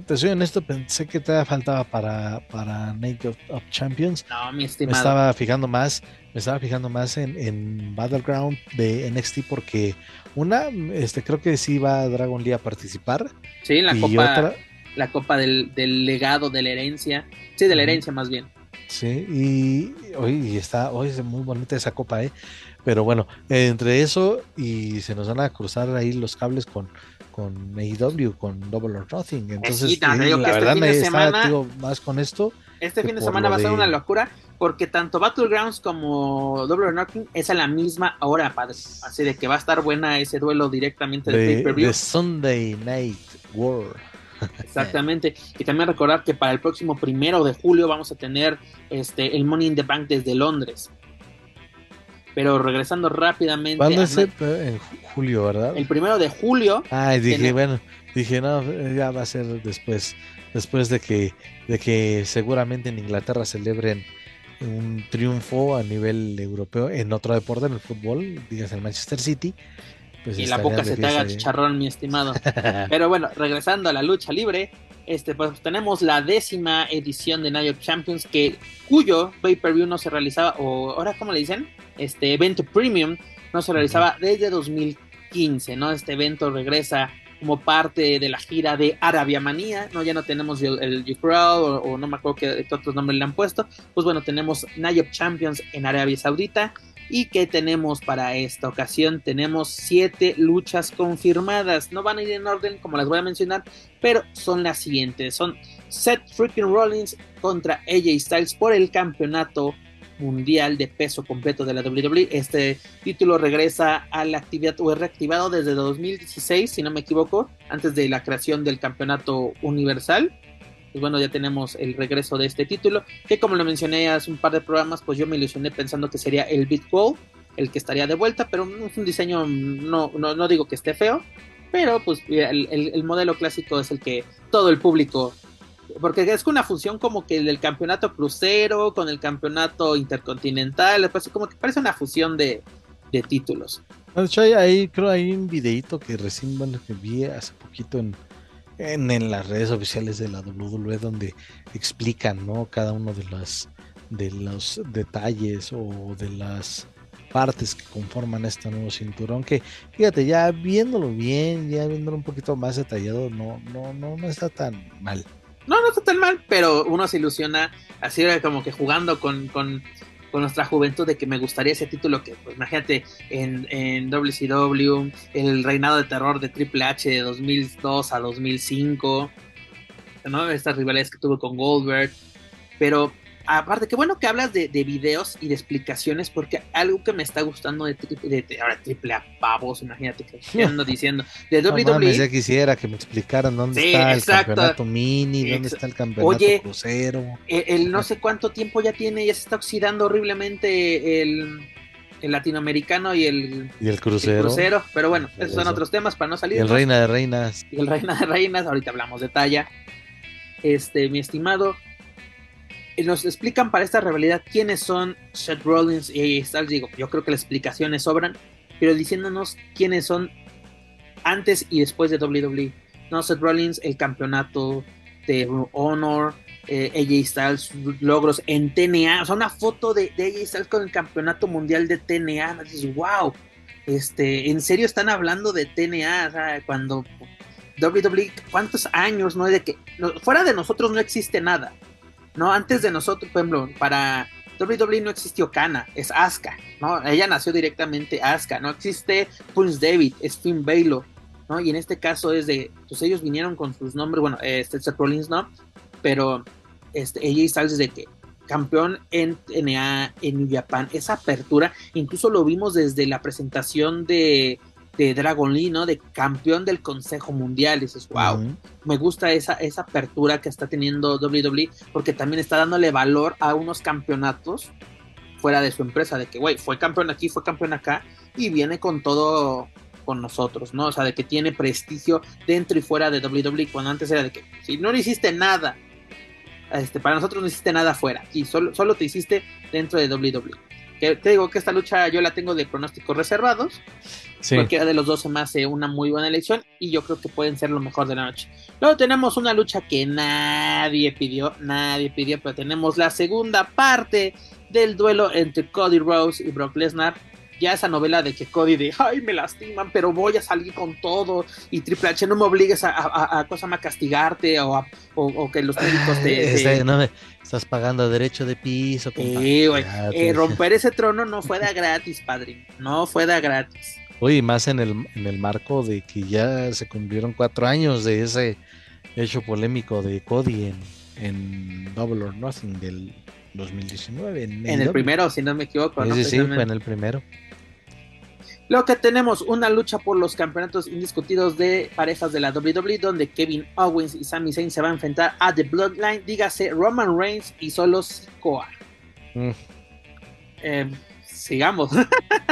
te soy honesto, pensé que te faltaba para, para Night of, Champions. No, mi estimado. Me estaba fijando más, me estaba fijando más en, Battleground de NXT porque una, este creo que sí va Dragon Lee a participar. Sí, la copa, la copa del, legado, de la herencia. Sí, de la herencia más bien. Sí, y hoy está, hoy es muy bonita esa copa, eh. Pero bueno, entre eso y se nos van a cruzar ahí los cables con con AEW, con Double or Nothing. Entonces, la este verdad me semana, más con esto. Este fin de semana va a ser una locura porque tanto Battlegrounds como Double or Nothing es a la misma hora, padre. Así de que va a estar buena ese duelo directamente de, pay-per-view. Sunday Night War. Exactamente. Y también recordar que para el próximo primero de julio vamos a tener este el Money in the Bank desde Londres. Pero regresando rápidamente. ¿Cuándo es en julio, verdad? El primero de julio. Ah, dije, bueno, dije, no, ya va a ser después. Después de que, de que seguramente en Inglaterra celebren un triunfo a nivel europeo en otro deporte, en el fútbol, digas el Manchester City. Pues y la boca se te haga chicharrón, mi estimado. Pero bueno, regresando a la lucha libre, este, pues tenemos la décima edición de Night of Champions, que, cuyo pay-per-view no se realizaba, o ahora, ¿cómo le dicen? Este evento premium no se realizaba desde 2015, ¿no? Este evento regresa como parte de la gira de Arabia Manía, ¿no? Ya no tenemos el, el Crowd o, no me acuerdo qué, otros nombres le han puesto. Pues bueno, tenemos Night of Champions en Arabia Saudita. ¿Y qué tenemos para esta ocasión? Tenemos siete luchas confirmadas. No van a ir en orden como las voy a mencionar, pero son las siguientes. Son Seth Freaking Rollins contra AJ Styles por el campeonato mundial de peso completo de la WWE. Este título regresa a la actividad o es reactivado desde 2016, si no me equivoco, antes de la creación del campeonato universal. Pues bueno, ya tenemos el regreso de este título, que como lo mencioné hace un par de programas, pues yo me ilusioné pensando que sería el Beat el que estaría de vuelta, pero es un diseño, no, no, no digo que esté feo, pero pues el, el modelo clásico es el que todo el público porque es una fusión como que del campeonato crucero con el campeonato intercontinental, parece como que parece una fusión de, títulos. De hecho, ahí creo hay un videito que recién bueno, que vi hace poquito en, en, las redes oficiales de la WWE donde explican ¿no? cada uno de las de los detalles o de las partes que conforman este nuevo cinturón que fíjate ya viéndolo bien ya viéndolo un poquito más detallado no no no no está tan mal no, no está tan mal, pero uno se ilusiona así como que jugando con, con, nuestra juventud de que me gustaría ese título que, pues imagínate, en, en WCW, el reinado de terror de Triple H de 2002 a 2005, ¿no? Estas rivalidades que tuve con Goldberg, pero aparte, qué bueno que hablas de, videos y de explicaciones, porque algo que me está gustando de, ahora triple a pavos, imagínate que ando diciendo, de WWE. ya quisiera que me explicaran dónde está el campeonato mini, dónde está el campeonato crucero. El, el, no sé cuánto tiempo ya tiene, ya se está oxidando horriblemente el, el latinoamericano y el, y el crucero. Pero bueno, esos son otros temas para no salir. El reina de reinas. Y el reina de reinas, ahorita hablamos de talla. Este, mi estimado, nos explican para esta rivalidad quiénes son Seth Rollins y AJ Styles. Digo, yo creo que las explicaciones sobran, pero diciéndonos quiénes son antes y después de WWE. No, Seth Rollins, el campeonato de Honor, eh, AJ Styles, logros en TNA. O sea, una foto de, de AJ Styles con el campeonato mundial de TNA. Dices, wow, este, en serio están hablando de TNA. O sea, cuando WWE, ¿cuántos años, no? De que fuera de nosotros no existe nada. ¿No? Antes de nosotros, por ejemplo, para WWE no existió Kana, es Asuka, ¿no? Ella nació directamente Asuka, no existe Prince David, es Finn Balor, ¿no? Y en este caso es de, pues ellos vinieron con sus nombres, bueno, este Rollins no, pero este, ella Styles de que campeón en TNA en New Japan, esa apertura, incluso lo vimos desde la presentación de de Dragon Lee, ¿no? De campeón del Consejo Mundial. Y dices, wow, me gusta esa, esa apertura que está teniendo WWE porque también está dándole valor a unos campeonatos fuera de su empresa, de que, güey, fue campeón aquí, fue campeón acá y viene con todo con nosotros, ¿no? O sea, de que tiene prestigio dentro y fuera de WWE, cuando antes era de que si no le hiciste nada, este, para nosotros no hiciste nada fuera, y solo, solo te hiciste dentro de WWE. Que te digo que esta lucha yo la tengo de pronósticos reservados. Cualquiera de los dos se me hace una muy buena elección y yo creo que pueden ser lo mejor de la noche. Luego tenemos una lucha que nadie pidió, nadie pidió, pero tenemos la segunda parte del duelo entre Cody Rose y Brock Lesnar. Ya esa novela de que Cody de, ay, me lastiman, pero voy a salir con todo. Y Triple H, no me obligues a, a, a, a castigarte o, o, que los médicos te... Este, no me, estás pagando derecho de piso. Güey. Eh, romper ese trono no fue de gratis, padre. No fue de gratis. Oye, más en el, en el marco de que ya se cumplieron cuatro años de ese hecho polémico de Cody en, en Double or Nothing del 2019. En, el, primero, si no me equivoco. Sí, sí, fue en el primero. Luego que tenemos una lucha por los campeonatos indiscutidos de parejas de la WWE, donde Kevin Owens y Sami Zayn se van a enfrentar a The Bloodline, dígase Roman Reigns y solo Sikoa. Mm. Eh, sigamos.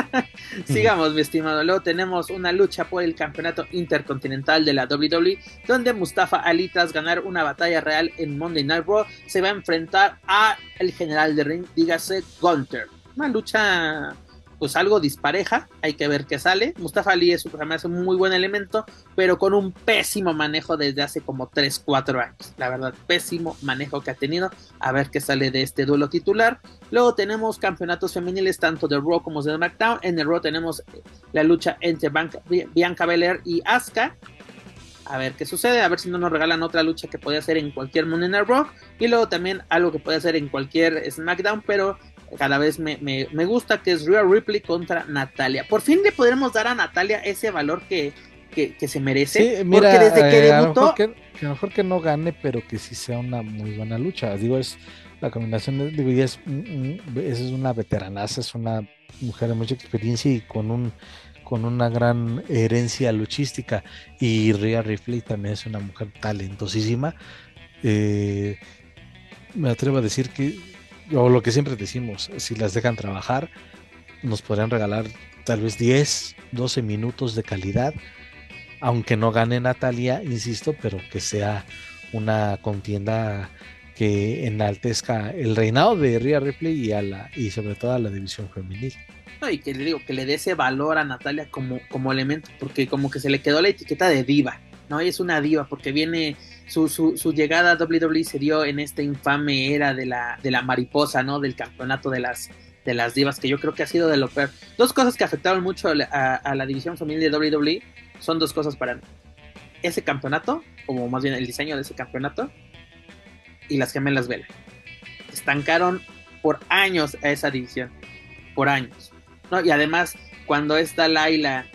sigamos, mi estimado. Luego tenemos una lucha por el campeonato intercontinental de la WWE, donde Mustafa Ali, tras ganar una batalla real en Monday Night Raw, se va a enfrentar a el general de ring, dígase Gunter. Una lucha pues algo dispareja, hay que ver qué sale. Mustafa Ali es un muy buen elemento, pero con un pésimo manejo desde hace como 3, 4 años. La verdad, pésimo manejo que ha tenido. A ver qué sale de este duelo titular. Luego tenemos campeonatos femeniles tanto de Raw como de SmackDown. En el Raw tenemos la lucha entre Bianca Belair y Asuka. A ver qué sucede, a ver si no nos regalan otra lucha que puede hacer en cualquier Monday Night Raw. Y luego también algo que puede hacer en cualquier SmackDown, pero cada vez me, gusta, que es Rhea Ripley contra Natalia. Por fin le podremos dar a Natalia ese valor que, se merece. mira, porque desde que debutó. Eh, a lo, mejor que, no gane, pero que sí sea una muy buena lucha. Digo, es la combinación, digo, es, es una veteranaza, es una mujer de mucha experiencia y con un con una gran herencia luchística y Rhea Ripley también es una mujer talentosísima eh, me atrevo a decir que o lo que siempre decimos, si las dejan trabajar, nos podrían regalar tal vez 10, 12 minutos de calidad, aunque no gane Natalia, insisto, pero que sea una contienda que enaltezca el reinado de Rhea Ripley y, a la, y sobre todo a la división femenil. y que le digo, que le dé ese valor a Natalia como, como elemento, porque como que se le quedó la etiqueta de diva, ¿no? Es una diva, porque viene su, su, llegada a WWE se dio en esta infame era de la, de la mariposa, ¿no? Del campeonato de las, de las divas, que yo creo que ha sido de lo peor. Dos cosas que afectaron mucho a, la división femenil de WWE son dos cosas para mí. Ese campeonato, o más bien el diseño de ese campeonato, y las gemelas Vela. Estancaron por años a esa división. Por años. ¿no? Y además, cuando está Laila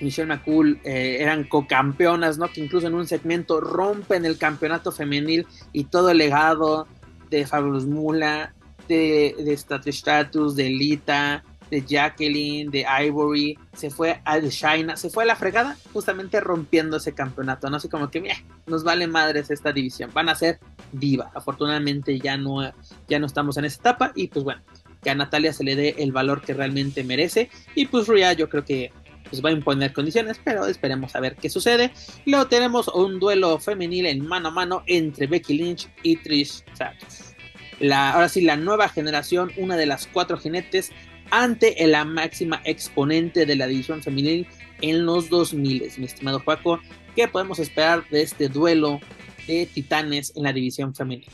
Michelle McCool eh, eran co-campeonas, ¿no? Que incluso en un segmento rompen el campeonato femenil y todo el legado de Fabulous Mula, de, de Status, de Lita, de Jacqueline, de Ivory, se fue a de China, se fue a la fregada, justamente rompiendo ese campeonato, ¿no? Así como que, mira, nos vale madres esta división, van a ser diva. Afortunadamente ya no, ya no estamos en esa etapa y pues bueno, que a Natalia se le dé el valor que realmente merece y pues Rhea yo creo que pues va a imponer condiciones, pero esperemos a ver qué sucede. Luego tenemos un duelo femenil en mano a mano entre Becky Lynch y Trish Stratus. La, ahora sí, la nueva generación, una de las cuatro jinetes ante la máxima exponente de la división femenil en los 2000, mi estimado Paco. ¿Qué podemos esperar de este duelo de titanes en la división femenil?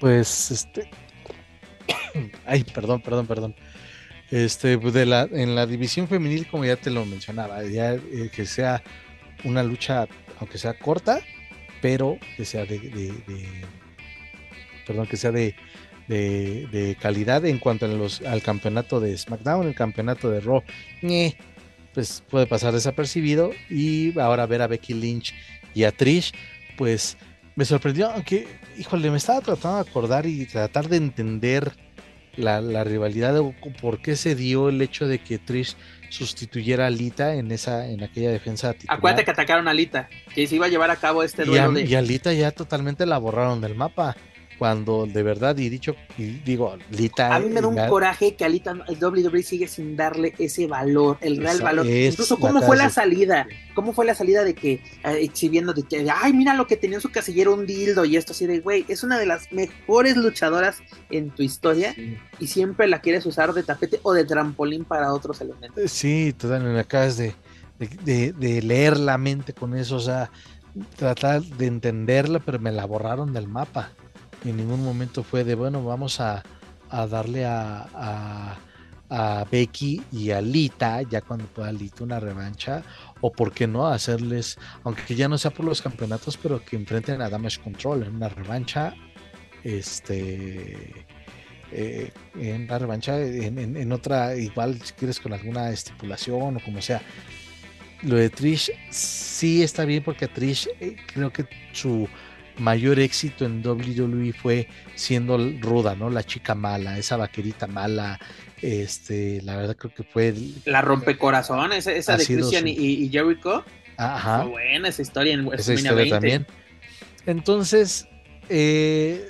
Pues este, Ay, perdón, perdón, perdón. Este, pues de la, en la división femenil, como ya te lo mencionaba, ya eh, que sea una lucha, aunque sea corta, pero que sea de, perdón, que sea de, de, calidad en cuanto al campeonato de SmackDown, el campeonato de Raw, pues puede pasar desapercibido. Y ahora ver a Becky Lynch y a Trish, pues me sorprendió, aunque, híjole, me estaba tratando de acordar y tratar de entender la, la rivalidad, o por qué se dio el hecho de que Trish sustituyera a Lita en esa en aquella defensa titular. Acuérdate que atacaron a Lita, que se iba a llevar a cabo este duelo y a, Y a Lita ya totalmente la borraron del mapa cuando de verdad, y dicho, y digo, Lita. A mí me da un coraje que a Lita el WWE sigue sin darle ese valor, el real valor. Incluso, ¿cómo fue la salida? ¿Cómo fue la salida de que, eh, exhibiendo de que, ay, mira lo que tenía en su casillero, un dildo y esto así de, güey, es una de las mejores luchadoras en tu historia y siempre la quieres usar de tapete o de trampolín para otros elementos. Eh, sí, totalmente, acabas de, de, de leer la mente con eso, o sea, tratar de entenderla, pero me la borraron del mapa en ningún momento fue de, bueno, vamos a, darle a, a, Becky y a Lita, ya cuando pueda Lita una revancha, o por qué no hacerles, aunque ya no sea por los campeonatos, pero que enfrenten a Damage Control en una revancha, este, eh, en una revancha, en, otra, igual si quieres con alguna estipulación o como sea. Lo de Trish sí está bien porque Trish eh, creo que su mayor éxito en WWE fue siendo ruda, ¿no? La chica mala, esa vaquerita mala. Este, la verdad creo que fue. la rompecorazones, esa de Christian y, Jericho. Ajá. Fue buena esa historia en esa historia también. Entonces, eh,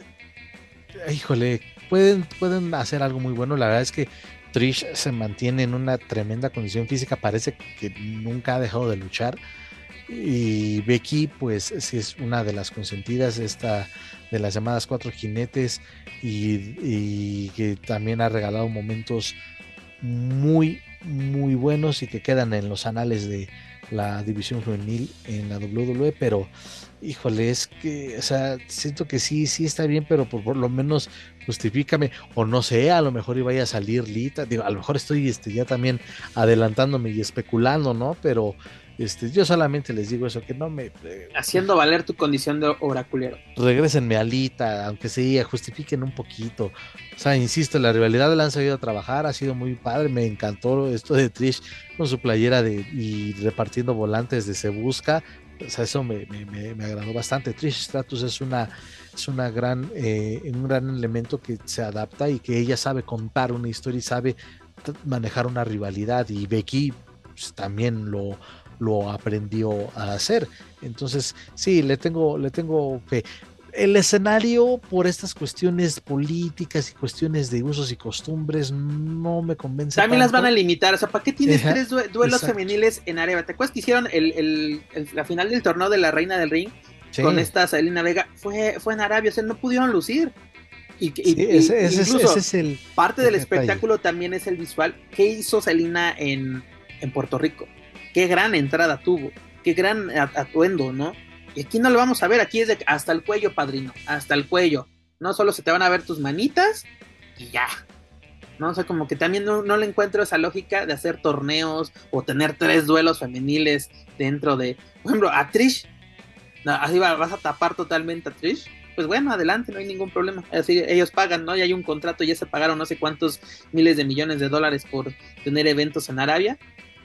híjole, pueden, pueden hacer algo muy bueno. La verdad es que Trish se mantiene en una tremenda condición física. Parece que nunca ha dejado de luchar. Y Becky, pues sí es una de las consentidas esta, de las llamadas cuatro jinetes y, que también ha regalado momentos muy, muy buenos y que quedan en los anales de la división juvenil en la WWE, pero híjole, es que, o sea, siento que sí, sí está bien, pero por, lo menos justifícame, o no sé, a lo mejor iba a salir Lita, digo, a lo mejor estoy este, ya también adelantándome y especulando, ¿no? Pero este, yo solamente les digo eso, que no me... Eh, Haciendo valer tu condición de oraculero. Regresenme a Alita, aunque sea, justifiquen un poquito. O sea, insisto, la rivalidad la han sabido trabajar, ha sido muy padre, me encantó esto de Trish con su playera de, y repartiendo volantes de Se Busca. O sea, eso me, me, agradó bastante. Trish Stratus es una, es una gran, eh, un gran elemento que se adapta y que ella sabe contar una historia y sabe manejar una rivalidad. Y Becky pues, también lo, lo aprendió a hacer. Entonces, sí, le tengo, le tengo fe. El escenario por estas cuestiones políticas y cuestiones de usos y costumbres no me convence. También las van a limitar. O sea, ¿para qué tienes tres duelos femeniles en Areva? ¿Te acuerdas que hicieron el, la final del torneo de la Reina del Ring con esta Selena Vega? Fue, fue en Arabia, o sea, no pudieron lucir. Y, ese, es el parte del espectáculo también es el visual. ¿Qué hizo Selena en, en Puerto Rico? Qué gran entrada tuvo, qué gran atuendo, ¿no? Y aquí no lo vamos a ver, aquí es de hasta el cuello, padrino, hasta el cuello. No solo se te van a ver tus manitas y ya. ¿no? O sea, como que también no, le encuentro esa lógica de hacer torneos o tener tres duelos femeniles dentro de, por ejemplo, a Trish, así vas a tapar totalmente a Trish, pues bueno, adelante, no hay ningún problema. Así ellos pagan, ¿no? Y hay un contrato, ya se pagaron no sé cuántos miles de millones de dólares por tener eventos en Arabia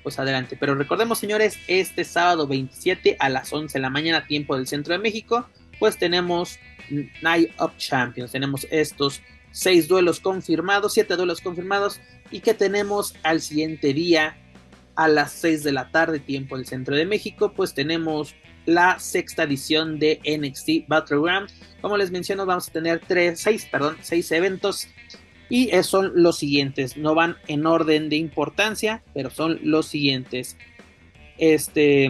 pues adelante. Pero recordemos, señores, este sábado 27 a las 11 de la mañana, tiempo del centro de México, pues tenemos Night of Champions. Tenemos estos seis duelos confirmados, siete duelos confirmados, y que tenemos al siguiente día a las 6 de la tarde, tiempo del centro de México, pues tenemos la sexta edición de NXT Battleground. Como les menciono, vamos a tener tres, seis, perdón, seis eventos y son los siguientes, no van en orden de importancia, pero son los siguientes. Este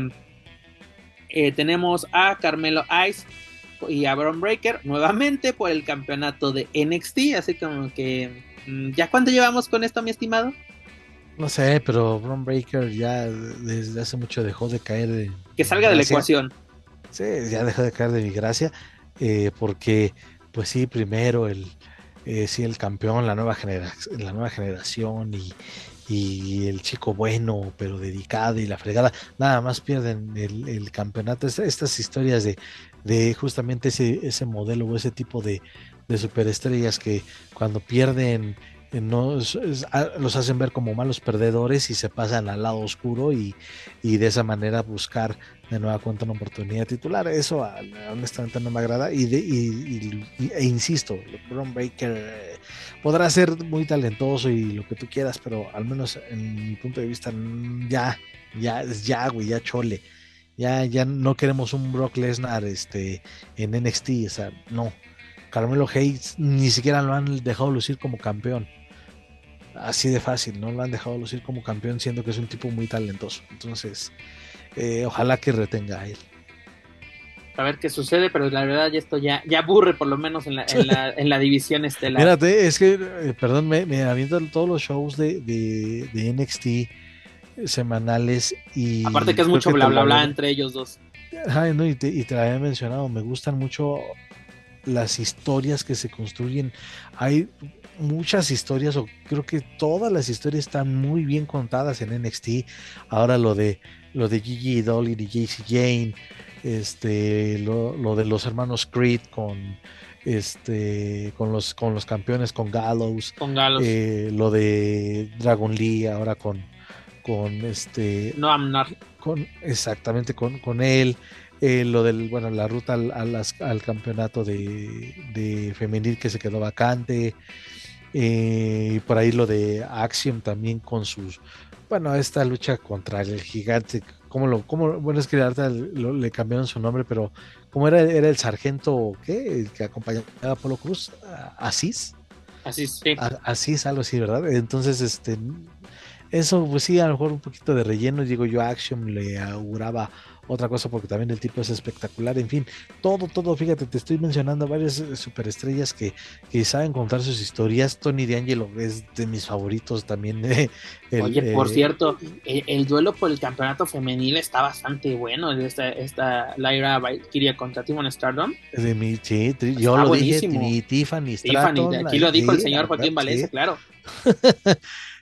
eh, tenemos a Carmelo Ice y a Braun Breaker nuevamente por el campeonato de NXT, así como que mm, ¿ya cuánto llevamos con esto, mi estimado? No sé, pero Braun Breaker ya desde hace mucho dejó de caer de que salga de la ecuación. Sí, ya dejó de caer de mi gracia, eh, porque pues sí, primero el eh, sí, el campeón, la nueva, la nueva generación y, el chico bueno, pero dedicado y la fregada, nada más pierden el, campeonato. Estas, historias de, de justamente ese, ese modelo o ese tipo de, superestrellas que cuando pierden no los hacen ver como malos perdedores y se pasan al lado oscuro y, de esa manera buscar de nueva cuenta una oportunidad titular. Eso honestamente no me agrada y, de, e insisto, Ron Baker eh, podrá ser muy talentoso y lo que tú quieras, pero al menos en mi punto de vista mm, ya, ya, ya, güey, ya chole. Ya, ya no queremos un Brock Lesnar este, en NXT, o sea, no. Carmelo Hayes ni siquiera lo han dejado lucir como campeón así de fácil, no lo han dejado lucir como campeón siendo que es un tipo muy talentoso. Entonces, eh, ojalá que retenga a él. A ver qué sucede, pero la verdad ya esto ya, ya aburre por lo menos en la, en la, división estelar. Mírate, es que, eh, perdón, me, me avientan todos los shows de, de, NXT semanales y... Aparte que es mucho bla bla bla entre ellos dos. Ay, no, y te, y te había mencionado, me gustan mucho las historias que se construyen. Hay muchas historias, o creo que todas las historias están muy bien contadas en NXT. Ahora lo de lo de Gigi Dolly y JC Jane, este, lo, de los hermanos Creed con este con los con los campeones con Gallows, con Gallows. Eh, lo de Dragon Lee ahora con con este no Amnar con exactamente con, con él eh, lo del, bueno, la ruta al, al, campeonato de, de, femenil que se quedó vacante, y eh, por ahí lo de Axiom también con sus, bueno, esta lucha contra el gigante, ¿cómo lo, cómo, bueno, es que ahorita le cambiaron su nombre, pero ¿cómo era, era el sargento, qué? El que acompañaba a Polo Cruz, Asís. Asís, sí. Asís, algo así, ¿verdad? Entonces, este, eso, pues sí, a lo mejor un poquito de relleno, digo yo, Axiom le auguraba otra cosa porque también el tipo es espectacular, en fin, todo, todo, fíjate, te estoy mencionando varias eh, superestrellas que, que saben contar sus historias, Tony D'Angelo es de mis favoritos también. Eh, Oye, por eh, cierto, el, duelo por el campeonato femenil está bastante bueno, esta, esta Lyra Valkyria contra Timon Stardom. De mi, sí, yo lo dije, ni Tiffany Stratton. aquí lo dijo el señor Joaquín Valencia, claro.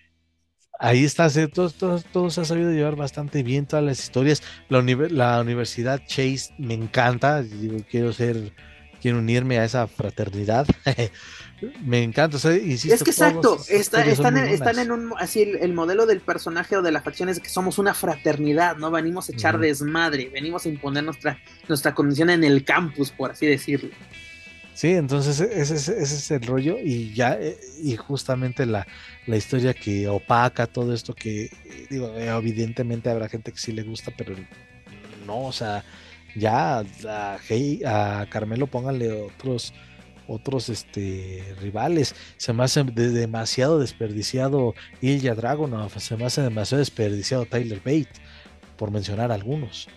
ahí está, todos, todos, todos ha sabido llevar bastante bien todas las historias. La, la Universidad Chase me encanta, digo, quiero ser, quiero unirme a esa fraternidad. me encanta, es que exacto, están, en, un, así el, modelo del personaje o de la facción es que somos una fraternidad, ¿no? Venimos a echar desmadre, venimos a imponer nuestra, nuestra condición en el campus, por así decirlo. Sí, entonces e, ese, ese, es el rollo y ya, eh, y justamente la, la, historia que opaca todo esto que, digo, evidentemente habrá gente que sí le gusta, pero no, o sea, ya a, a Carmelo pónganle otros otros este rivales. Se me hace demasiado desperdiciado Ilya Dragunov se me hace demasiado desperdiciado Tyler Bate por mencionar algunos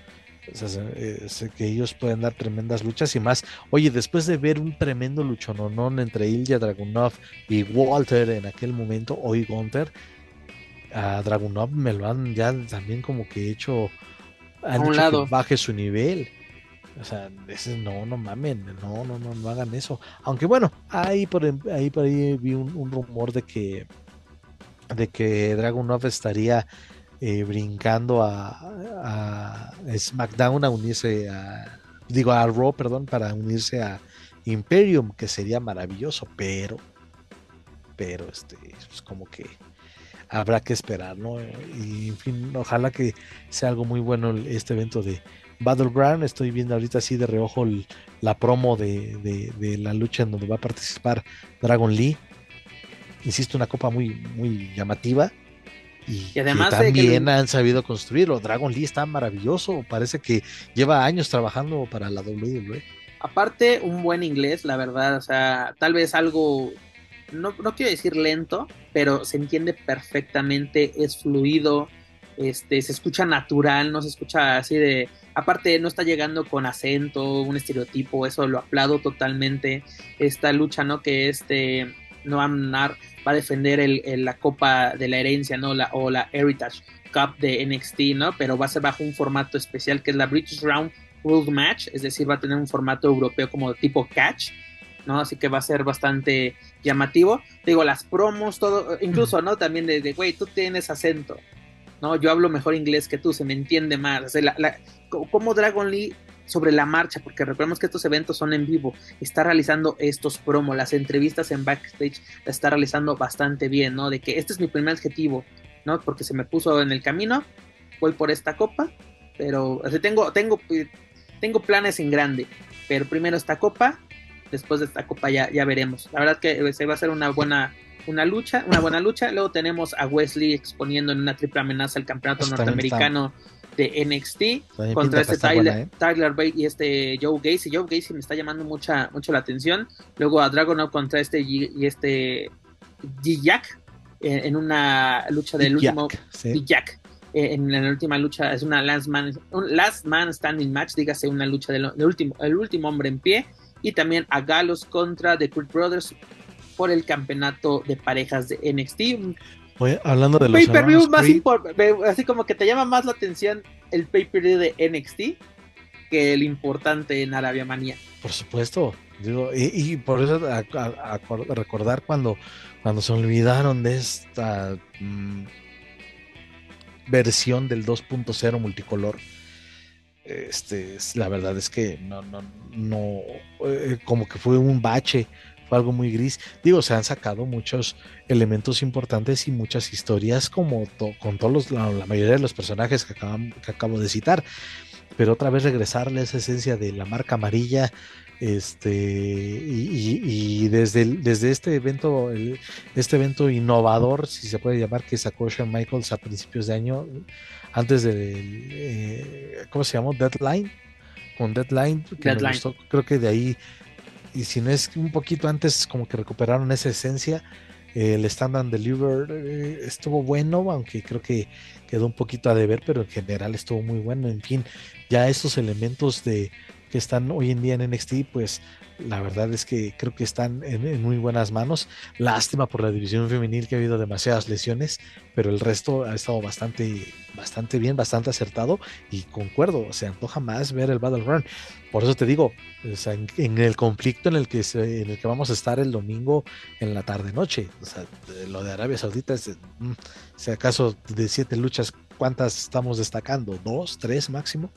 eh, sé que ellos pueden dar tremendas luchas y más. Oye, después de ver un tremendo luchononón entre Ilya Dragunov y Walter en aquel momento, hoy Gunter, a Dragunov me lo han ya también como que hecho, a un lado. baje su nivel. O sea, ese, no, no mamen, no, no, no, no hagan eso. Aunque bueno, ahí por ahí, por ahí vi un, un rumor de que de que Dragunov estaría eh, brincando a, SmackDown a unirse a, digo, a Raw, perdón, para unirse a Imperium, que sería maravilloso, pero, pero, este, pues como que habrá que esperar, ¿no? Y en fin, ojalá que sea algo muy bueno este evento de Battleground. Estoy viendo ahorita así de reojo la promo de, de, la lucha en donde va a participar Dragon Lee. Insisto, una copa muy, muy llamativa y, además también han sabido construirlo. Dragon Lee está maravilloso, parece que lleva años trabajando para la WWE. Aparte, un buen inglés, la verdad, o sea, tal vez algo, no, no quiero decir lento, pero se entiende perfectamente, es fluido, este, se escucha natural, no se escucha así de, aparte no está llegando con acento, un estereotipo, eso lo aplaudo totalmente, esta lucha, ¿no? Que este Noam Nar va a defender el, la Copa de la Herencia, ¿no? La, o la Heritage Cup de NXT, ¿no? Pero va a ser bajo un formato especial que es la British Round World Match, es decir, va a tener un formato europeo como tipo catch, ¿no? Así que va a ser bastante llamativo. Digo, las promos, todo, incluso, ¿no? También de, güey, tú tienes acento, ¿no? Yo hablo mejor inglés que tú, se me entiende más. O sea, la, como Dragon Lee sobre la marcha, porque recordemos que estos eventos son en vivo, está realizando estos promos, las entrevistas en backstage, la está realizando bastante bien, ¿no? De que este es mi primer objetivo, ¿no? Porque se me puso en el camino, voy por esta copa, pero tengo, tengo, tengo planes en grande, pero primero esta copa, después de esta copa ya, ya veremos. La verdad que eh, se va a hacer una buena una lucha, una buena lucha. Luego tenemos a Wesley exponiendo en una triple amenaza el campeonato norteamericano de NXT contra este Tyler, ¿eh? Tyler, Bate y este Joe Gacy. Joe Gacy me está llamando mucha, mucho la atención. Luego a Dragon contra este y este G-Jack en, una lucha del último G-Jack. Eh, en, la última lucha es una last man, un last man standing match, dígase una lucha del, último, el último hombre en pie. Y también a Galos contra The Kurt Brothers por el campeonato de parejas de NXT. Hablando de los pay-per-view más importante, así como que te llama más la atención el pay-per-view de NXT que el importante en Arabia Manía. Por supuesto, digo, y, por eso recordar cuando, cuando se olvidaron de esta mm, versión del 2.0 multicolor. Este, la verdad es que no, no, no, eh, como que fue un bache fue algo muy gris. Digo, se han sacado muchos elementos importantes y muchas historias como con todos la, mayoría de los personajes que, que acabo de citar. Pero otra vez regresarle a esa esencia de la marca amarilla, este y, desde, desde este evento este evento innovador si se puede llamar que sacó Shawn Michaels a principios de año antes de eh, cómo se llamó Deadline con Deadline, creo que de ahí y si no es un poquito antes, como que recuperaron esa esencia. el Stand and Deliver eh, estuvo bueno, aunque creo que quedó un poquito a deber, pero en general estuvo muy bueno. En fin, ya estos elementos de que están hoy en día en NXT, pues la verdad es que creo que están en, muy buenas manos. Lástima por la división femenil que ha habido demasiadas lesiones, pero el resto ha estado bastante, bastante bien, bastante acertado y concuerdo, se antoja más ver el Battle Run. Por eso te digo, en, el conflicto en el, que en el que vamos a estar el domingo en la tarde-noche, o sea, lo de Arabia Saudita es, mm, si acaso de siete luchas, ¿cuántas estamos destacando? ¿Dos, tres máximo?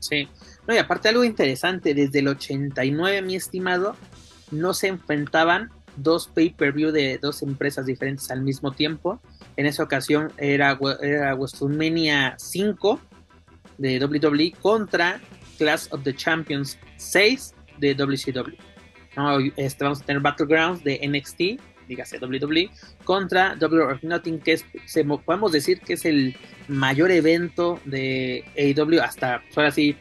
Sí, no, y aparte algo interesante, desde el 89, mi estimado, no se enfrentaban dos pay-per-view de dos empresas diferentes al mismo tiempo. En esa ocasión era, era WrestleMania 5 de WWE contra Class of the Champions 6 de WCW. este, vamos a tener Battlegrounds de NXT, dígase WWE, contra WWE Nothing, que es, podemos decir que es el mayor evento de AEW hasta, ahora sí,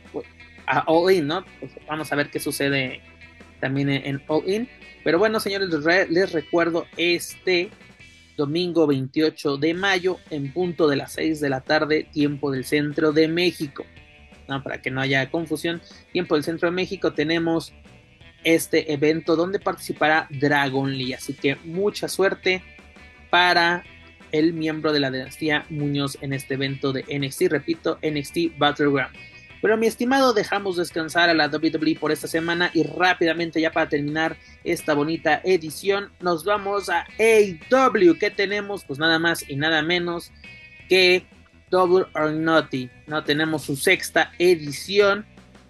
a All In, ¿no? Pues vamos a ver qué sucede también en, All In. Pero bueno, señores, les, recuerdo este domingo 28 de mayo en punto de las 6 de la tarde, tiempo del centro de México. ¿no? Para que no haya confusión, tiempo del centro de México tenemos este evento donde participará Dragon Lee. Así que mucha suerte para el miembro de la dinastía Muñoz en este evento de NXT. Repito, NXT Battleground. Pero mi estimado, dejamos descansar a la WWE por esta semana y rápidamente ya para terminar esta bonita edición nos vamos a AW que tenemos pues nada más y nada menos que Double or Nothing. No tenemos su sexta edición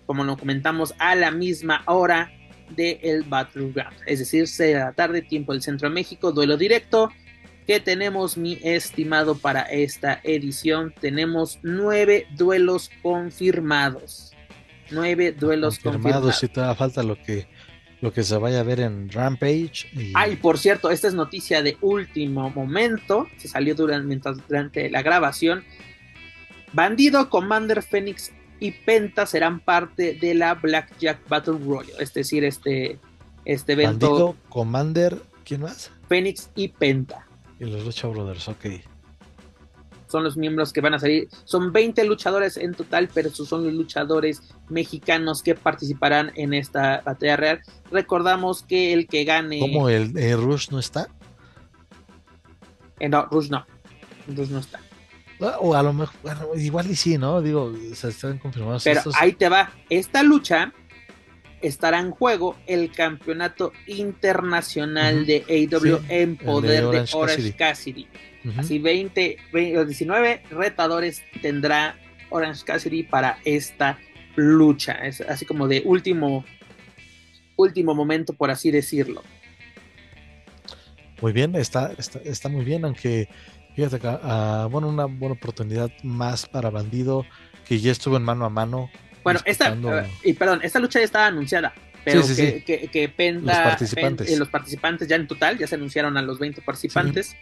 como lo comentamos a la misma hora del el Battleground, es decir, 6 de la tarde, tiempo del Centro de México, duelo directo. ¿Qué tenemos, mi estimado, para esta edición? Tenemos nueve duelos confirmados. Nueve duelos confirmados. Si todavía falta lo que, lo que se vaya a ver en Rampage. Y... Ay, por cierto, esta es noticia de último momento. Se salió durante, durante la grabación. Bandido, Commander Phoenix y Penta serán parte de la Blackjack Battle Royale. Es decir, este, este evento. Bandido, Commander, ¿quién más? Phoenix y Penta. Y los Lucha Brothers, ok. Son los miembros que van a salir. Son 20 luchadores en total, pero esos son los luchadores mexicanos que participarán en esta batalla real. Recordamos que el que gane. ¿Cómo el, Rush no está? Eh, no, Rush no. Rush no está. O a lo mejor, bueno, igual y sí, ¿no? Digo, se están confirmados. Pero ahí te va. Esta lucha estará en juego el campeonato internacional de AEW en poder de Orange, Cassidy. Así 20, 19 retadores tendrá Orange Cassidy para esta lucha, es así como de último, último momento, por así decirlo. Muy bien, está, está, está muy bien, aunque fíjate acá, uh, bueno, una buena oportunidad más para Bandido, que ya estuvo en mano a mano. Bueno, esta, uh, y perdón, esta lucha ya estaba anunciada, pero sí, sí, que, sí. que, que, Penta, los participantes. Pen, los participantes ya en total, ya se anunciaron a los 20 participantes.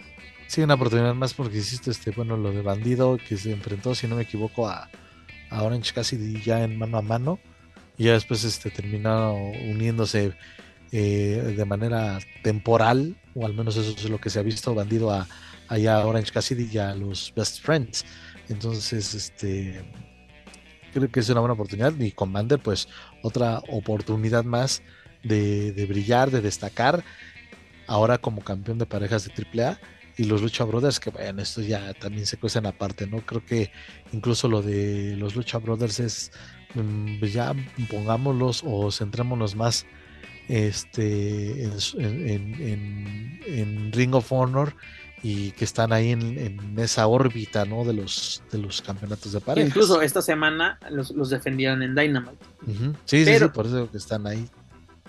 Sí, una oportunidad más porque hiciste este, bueno, lo de Bandido, que se enfrentó, si no me equivoco, a, a Orange Cassidy ya en mano a mano, y ya después este, terminaron uniéndose eh, de manera temporal, o al menos eso es lo que se ha visto, Bandido a, allá a Orange Cassidy y a los Best Friends. Entonces, este creo que es una buena oportunidad. Y Commander, pues, otra oportunidad más de, brillar, de destacar. Ahora como campeón de parejas de AAA. Y los Lucha Brothers, que bueno, esto ya también se cuestan aparte, ¿no? Creo que incluso lo de los Lucha Brothers es, ya pongámoslos o centrémonos más este, en Ring of Honor y que están ahí en, en, esa órbita ¿no? de los de los campeonatos de parejas. Incluso esta semana los, los defendieron en Dynamite. Uh -huh. Sí, Pero, sí, sí, por eso que están ahí.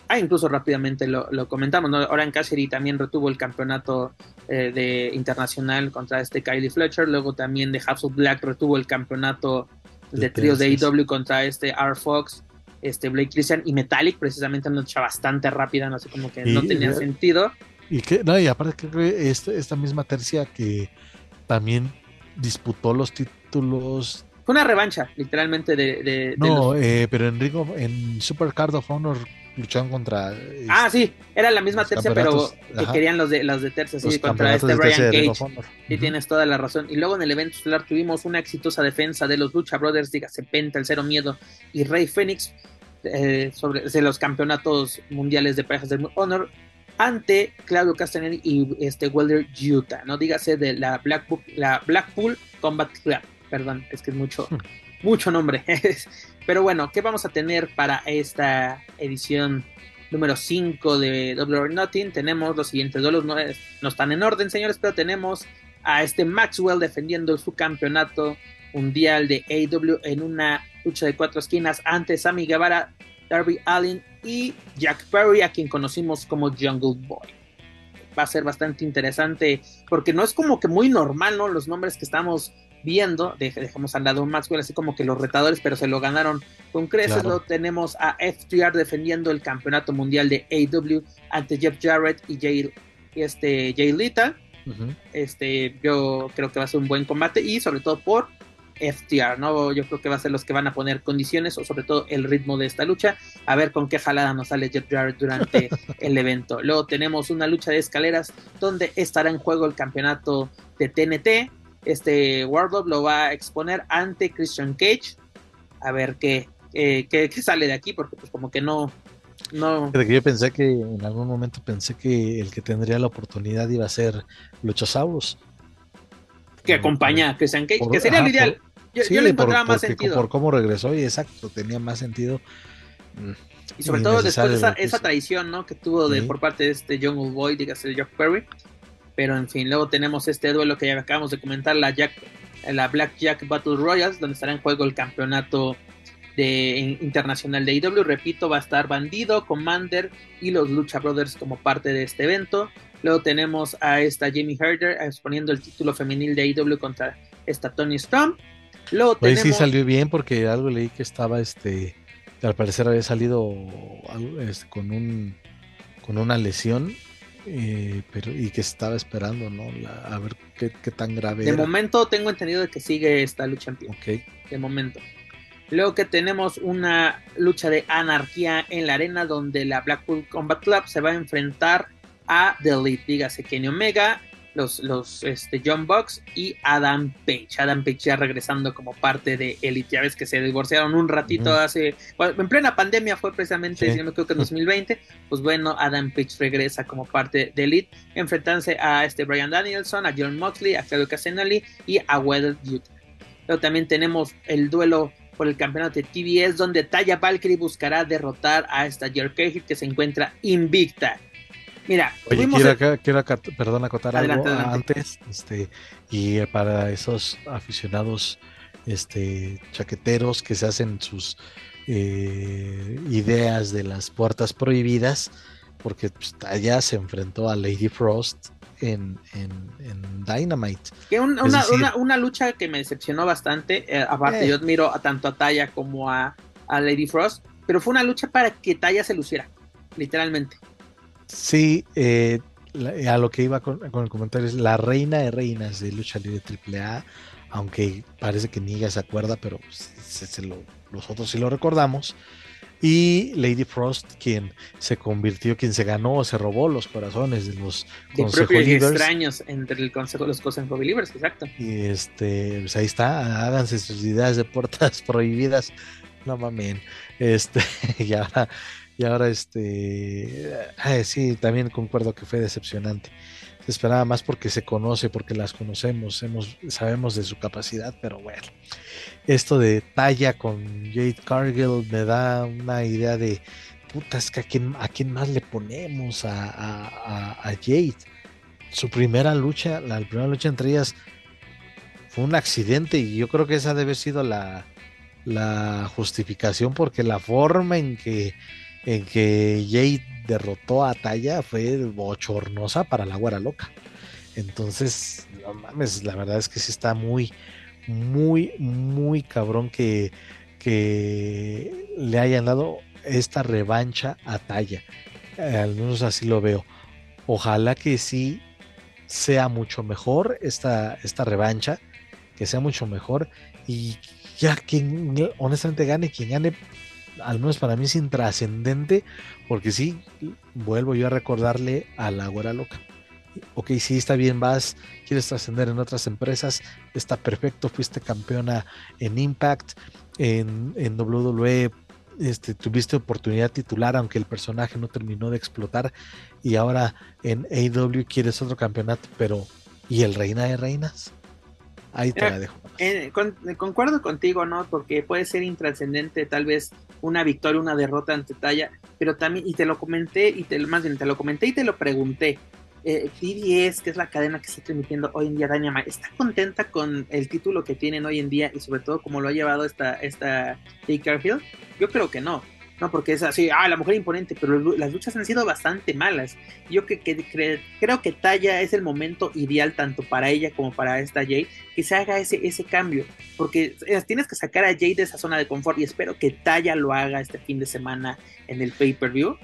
Ah, incluso rápidamente lo, lo comentamos, ¿no? Oran Cassidy también retuvo el campeonato eh, de internacional contra este Kylie Fletcher, luego también de of Black retuvo el campeonato de, tríos de AEW contra este R. Fox, este Blake Christian y Metallic, precisamente una lucha bastante rápida, no sé, como que y, no tenía sentido. Y que, no, y aparte creo que esta, esta misma tercia que también disputó los títulos. Fue una revancha, literalmente, de. de no, de los... eh, pero en Ringo, en Super Card of Honor lucharon contra. Ah, sí, era la misma tercia, pero que Ajá. querían los de los de tercia, sí, contra este Brian Cage. Y uh -huh. tienes toda la razón. Y luego en el evento estelar tuvimos una exitosa defensa de los Lucha Brothers, dígase Penta, el Cero Miedo y Rey Fénix, eh, sobre de los campeonatos mundiales de parejas del Honor ante Claudio Castanelli y este Welder Utah, no dígase de la Blackpool, la Blackpool Combat Club, perdón, es que es mucho, mucho nombre. Pero bueno, ¿qué vamos a tener para esta edición número 5 de Double or Nothing? Tenemos los siguientes duelos, no, no están en orden, señores, pero tenemos a este Maxwell defendiendo su campeonato mundial de AW en una lucha de cuatro esquinas ante Sammy Guevara, Darby Allin y Jack Perry, a quien conocimos como Jungle Boy. Va a ser bastante interesante porque no es como que muy normal, ¿no? Los nombres que estamos viendo, dejamos al lado Maxwell, así como que los retadores, pero se lo ganaron con creces. Claro. Lo tenemos a FTR defendiendo el campeonato mundial de AW ante Jeff Jarrett y Jay, este, Jay Lita. Uh -huh. Este, yo creo que va a ser un buen combate y sobre todo por FTR, ¿no? Yo creo que va a ser los que van a poner condiciones o sobre todo el ritmo de esta lucha, a ver con qué jalada nos sale Jeff Jarrett durante el evento. Luego tenemos una lucha de escaleras donde estará en juego el campeonato de TNT. Este Wardlow lo va a exponer ante Christian Cage. A ver qué, eh, qué, qué sale de aquí, porque pues como que no, no. Yo pensé que en algún momento pensé que el que tendría la oportunidad iba a ser Luchasaurus. Que acompaña a Christian Cage, por, que sería ajá, el ideal. Yo, sí, yo le encontraba por, más sentido. Por cómo regresó, y exacto, tenía más sentido. Mm, y sobre todo después de esa, esa, traición ¿no? que tuvo de, sí. por parte de este Jungle Boy, dígase Jack Perry. Pero en fin, luego tenemos este duelo que ya acabamos de comentar, la, Jack, la Black Jack Battle Royals, donde estará en juego el campeonato de, internacional de IW. Repito, va a estar Bandido, Commander y los Lucha Brothers como parte de este evento. Luego tenemos a esta Jamie Herder exponiendo el título femenil de IW contra esta Tony Storm. Luego tenemos... sí salió bien porque algo leí que estaba este al parecer había salido este, con un con una lesión eh, pero y que estaba esperando no La, a ver qué, qué, tan grave de era. momento tengo entendido de que sigue esta lucha en pie okay. de momento luego que tenemos una lucha de anarquía en la arena donde la Blackpool Combat Club se va a enfrentar a The Elite dígase Kenny Omega los, los este, John Box y Adam Page. Adam Page ya regresando como parte de Elite. Ya ves que se divorciaron un ratito uh -huh. hace. Bueno, en plena pandemia fue precisamente, sí. si no me creo que en 2020. Pues bueno, Adam Page regresa como parte de Elite, enfrentándose a este Brian Danielson, a John Moxley, a Claudio Casenali y a Weather Utah. Pero también tenemos el duelo por el campeonato de TBS, donde Taya Valkyrie buscará derrotar a esta Jerry que se encuentra invicta. Mira, Oye, quiero, el... quiero, perdón, acotar adelante, algo adelante. antes, este, y para esos aficionados este, chaqueteros que se hacen sus eh, ideas de las puertas prohibidas, porque pues, Taya se enfrentó a Lady Frost en, Dynamite. Que una, lucha que me decepcionó bastante, eh, aparte eh. yo admiro a tanto a Taya como a, Lady Frost, pero fue una lucha para que Taya se luciera, literalmente. Sí, a lo que iba con, el comentario es la reina de reinas de lucha libre AAA, aunque parece que Niga se acuerda, pero se, lo, nosotros sí lo recordamos. Y Lady Frost, quien se convirtió, quien se ganó, se robó los corazones de los Consejo extraños entre el Consejo de los Consejo Believers, exacto. Y este, pues ahí está, háganse sus ideas de puertas prohibidas. No mamen. Este, y ahora, y ahora este, sí, también concuerdo que fue decepcionante se esperaba más porque se conoce, porque las conocemos, sabemos de su capacidad, pero bueno, esto de talla con Jade Cargill me da una idea de, puta, es que a quién, a quién más le ponemos a, Jade. Su primera lucha, la primera lucha entre ellas fue un accidente y yo creo que esa debe haber sido la, la justificación porque la forma en que en que Jade derrotó a Taya fue bochornosa para la guara loca. Entonces, no mames, la verdad es que sí está muy, muy, muy cabrón que, que le hayan dado esta revancha a Taya. Al menos así lo veo. Ojalá que sí sea mucho mejor esta, esta revancha, que sea mucho mejor y ya quien honestamente gane, quien gane al menos para mí es intrascendente, porque sí, vuelvo yo a recordarle a la güera loca. Ok, sí, está bien, vas, quieres trascender en otras empresas, está perfecto, fuiste campeona en Impact, en, en WWE, este, tuviste oportunidad titular, aunque el personaje no terminó de explotar, y ahora en AEW quieres otro campeonato, pero ¿y el Reina de Reinas? Ahí te la dejo. Eh, concuerdo contigo, ¿no? Porque puede ser intrascendente, tal vez una victoria, una derrota ante Talla, pero también, y te lo comenté, y te, más bien te lo comenté y te lo pregunté. Eh, PBS, que es la cadena que está transmitiendo hoy en día Dynamite, ¿está contenta con el título que tienen hoy en día y sobre todo cómo lo ha llevado esta, esta Baker Hill? Yo creo que no. No, porque es así, ah, la mujer imponente, pero las luchas han sido bastante malas. Yo que, creo que Talla es el momento ideal tanto para ella como para esta Jade, que se haga ese, ese cambio, porque eh, tienes que sacar a Jade de esa zona de confort y espero que Talla lo haga este fin de semana en el pay-per-view.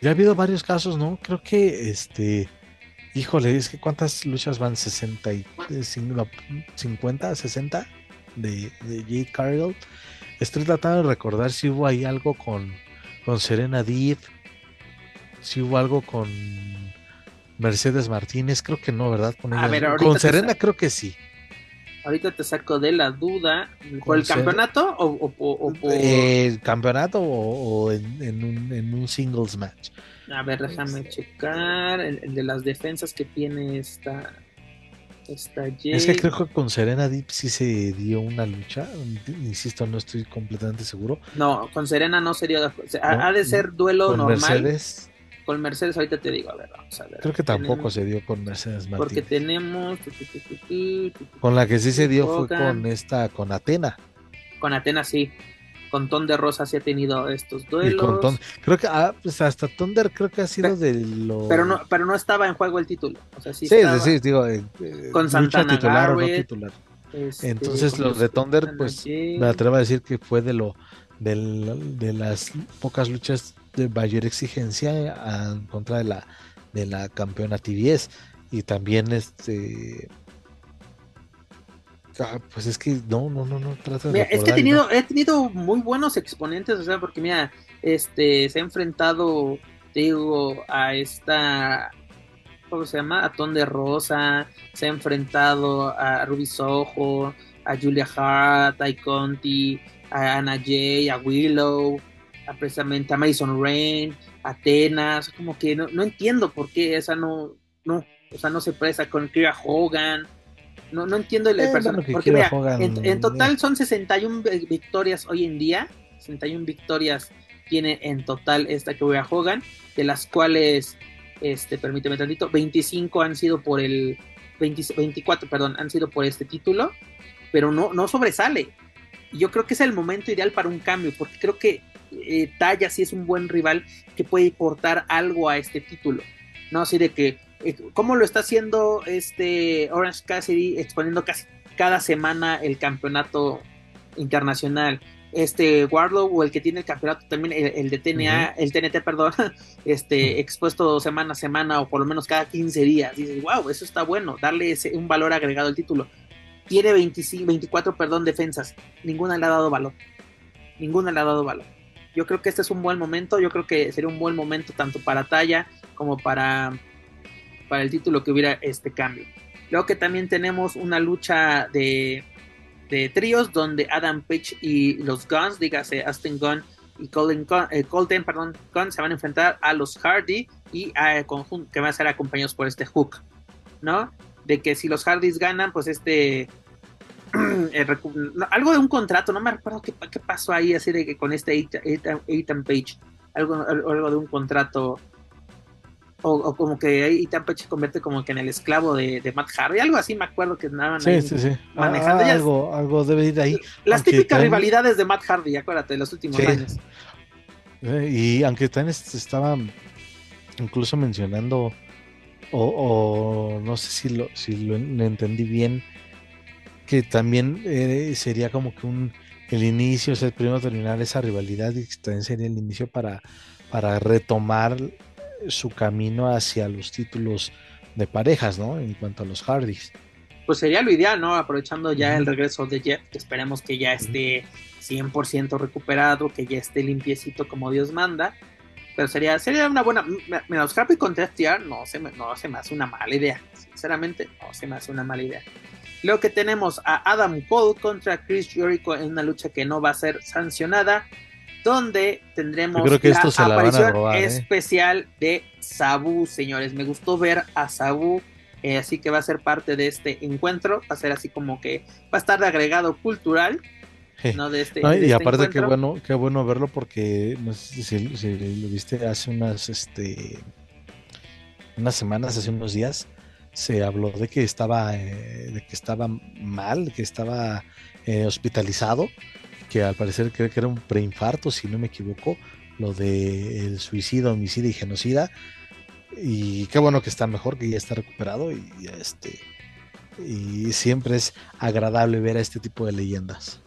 Ya ha habido varios casos, ¿no? Creo que este... Híjole, es que cuántas luchas van, 60 50, 60 de, de Jade Cargill Estoy tratando de recordar si hubo ahí algo con, con Serena Deep, si hubo algo con Mercedes Martínez, creo que no, ¿verdad? Con, Serena creo que sí. Ahorita te saco de la duda. ¿Por el campeonato o, por... El campeonato o, en, un, en, un, singles match? A ver, déjame checar. el, de las defensas que tiene esta, es que creo que con Serena Deep sí se dio una lucha. Insisto, no estoy completamente seguro. No, con Serena no sería. ha de ser duelo con normal. Mercedes. Con Mercedes, ahorita te digo, a ver, vamos a ver. Creo que tampoco se dio con Mercedes. Porque tenemos. Con la que sí se dio fue con esta, con Atena. Con Atena, sí con Ton de Rosa sí ha tenido estos duelos. creo que ah, pues hasta Thunder creo que ha sido de lo. Pero no, pero no estaba en juego el título. O sea, sí, sí, sí, digo, eh, con Santana titular o no titular. Este, Entonces los de Thunder, pues me atrevo a decir que fue de lo de, de las pocas luchas de mayor exigencia en contra de la de la campeona TBS y también este Ah, pues es que no, no, no, no. es que he tenido, he tenido muy buenos exponentes, o sea, porque mira, este, se ha enfrentado, digo, a esta, ¿cómo se llama? A Ton de Rosa, se ha enfrentado a Ruby Soho, a Julia Hart, a Conti, a Anna Jay, a Willow, a precisamente a Mason Rain, a Atenas, como que no, no entiendo por qué esa no, no, o sea, no se presa con Kira Hogan no, no entiendo el, eh, personaje. Porque mira, en, total son 61 victorias hoy en día. 61 victorias tiene en total esta que voy a Hogan, de las cuales, este, permíteme tantito, 25 han sido por el, 24, perdón, han sido por este título, pero no, no sobresale. yo creo que es el momento ideal para un cambio, porque creo que eh, Taya sí es un buen rival que puede aportar algo a este título. No así de que, ¿cómo lo está haciendo este Orange Cassidy exponiendo casi cada semana el campeonato internacional? Este Wardlow o el que tiene el campeonato también, el, de TNA, el TNT, perdón, este, expuesto semana a semana o por lo menos cada 15 días. Dices, wow, eso está bueno, darle ese, un valor agregado al título. Tiene 25, 24, perdón, defensas. Ninguna le ha dado valor. Ninguna le ha dado valor. Yo creo que este es un buen momento. Yo creo que sería un buen momento tanto para Talla como para, para el título que hubiera este cambio. Luego que también tenemos una lucha de, de tríos donde Adam Page y los Guns, dígase Aston Gunn y Colin, eh, Colton, perdón, Gunn, se van a enfrentar a los Hardy y a conjunto que van a ser acompañados por este Hook, ¿no? De que si los Hardys ganan, pues este eh, algo de un contrato, no me acuerdo qué, pasó ahí, así de que con este Ethan Page, algo de un contrato, o, como que Ethan Page se convierte como que en el esclavo de, Matt Hardy, algo así me acuerdo que andaban sí, sí, sí. manejando. Ah, algo, algo debe ir ahí. Las típicas rivalidades de Matt Hardy, acuérdate, de los últimos años. Y aunque también estaba incluso mencionando, o, no sé si lo, si lo entendí bien, que también eh, sería como que un el inicio, o sea, primero terminar esa rivalidad y también sería el inicio para, para retomar su camino hacia los títulos de parejas, ¿no? En cuanto a los Hardys. Pues sería lo ideal, ¿no? Aprovechando ya el regreso de Jeff, que esperemos que ya esté 100% recuperado, que ya esté limpiecito como Dios manda. Pero sería, sería una buena. Mira, los Happy con no se, me, no se me hace una mala idea. Sinceramente, no se me hace una mala idea. Luego que tenemos a Adam Cole contra Chris Jericho en una lucha que no va a ser sancionada, donde tendremos la, aparición ¿eh? especial de Sabu, señores. Me gustó ver a Sabu, eh, así que va a ser parte de este encuentro. Va a ser así como que va a estar de agregado cultural. ¿no? De este, y este aparte qué bueno, qué bueno verlo porque no sé si, lo viste hace unas este unas semanas, hace unos días, se habló de que estaba, eh, de que estaba mal, que estaba hospitalizado, que al parecer creo que era un preinfarto, si no me equivoco, lo de el suicidio, y genocida. Y qué bueno que está mejor, que ya está recuperado y este y siempre es agradable ver a este tipo de leyendas.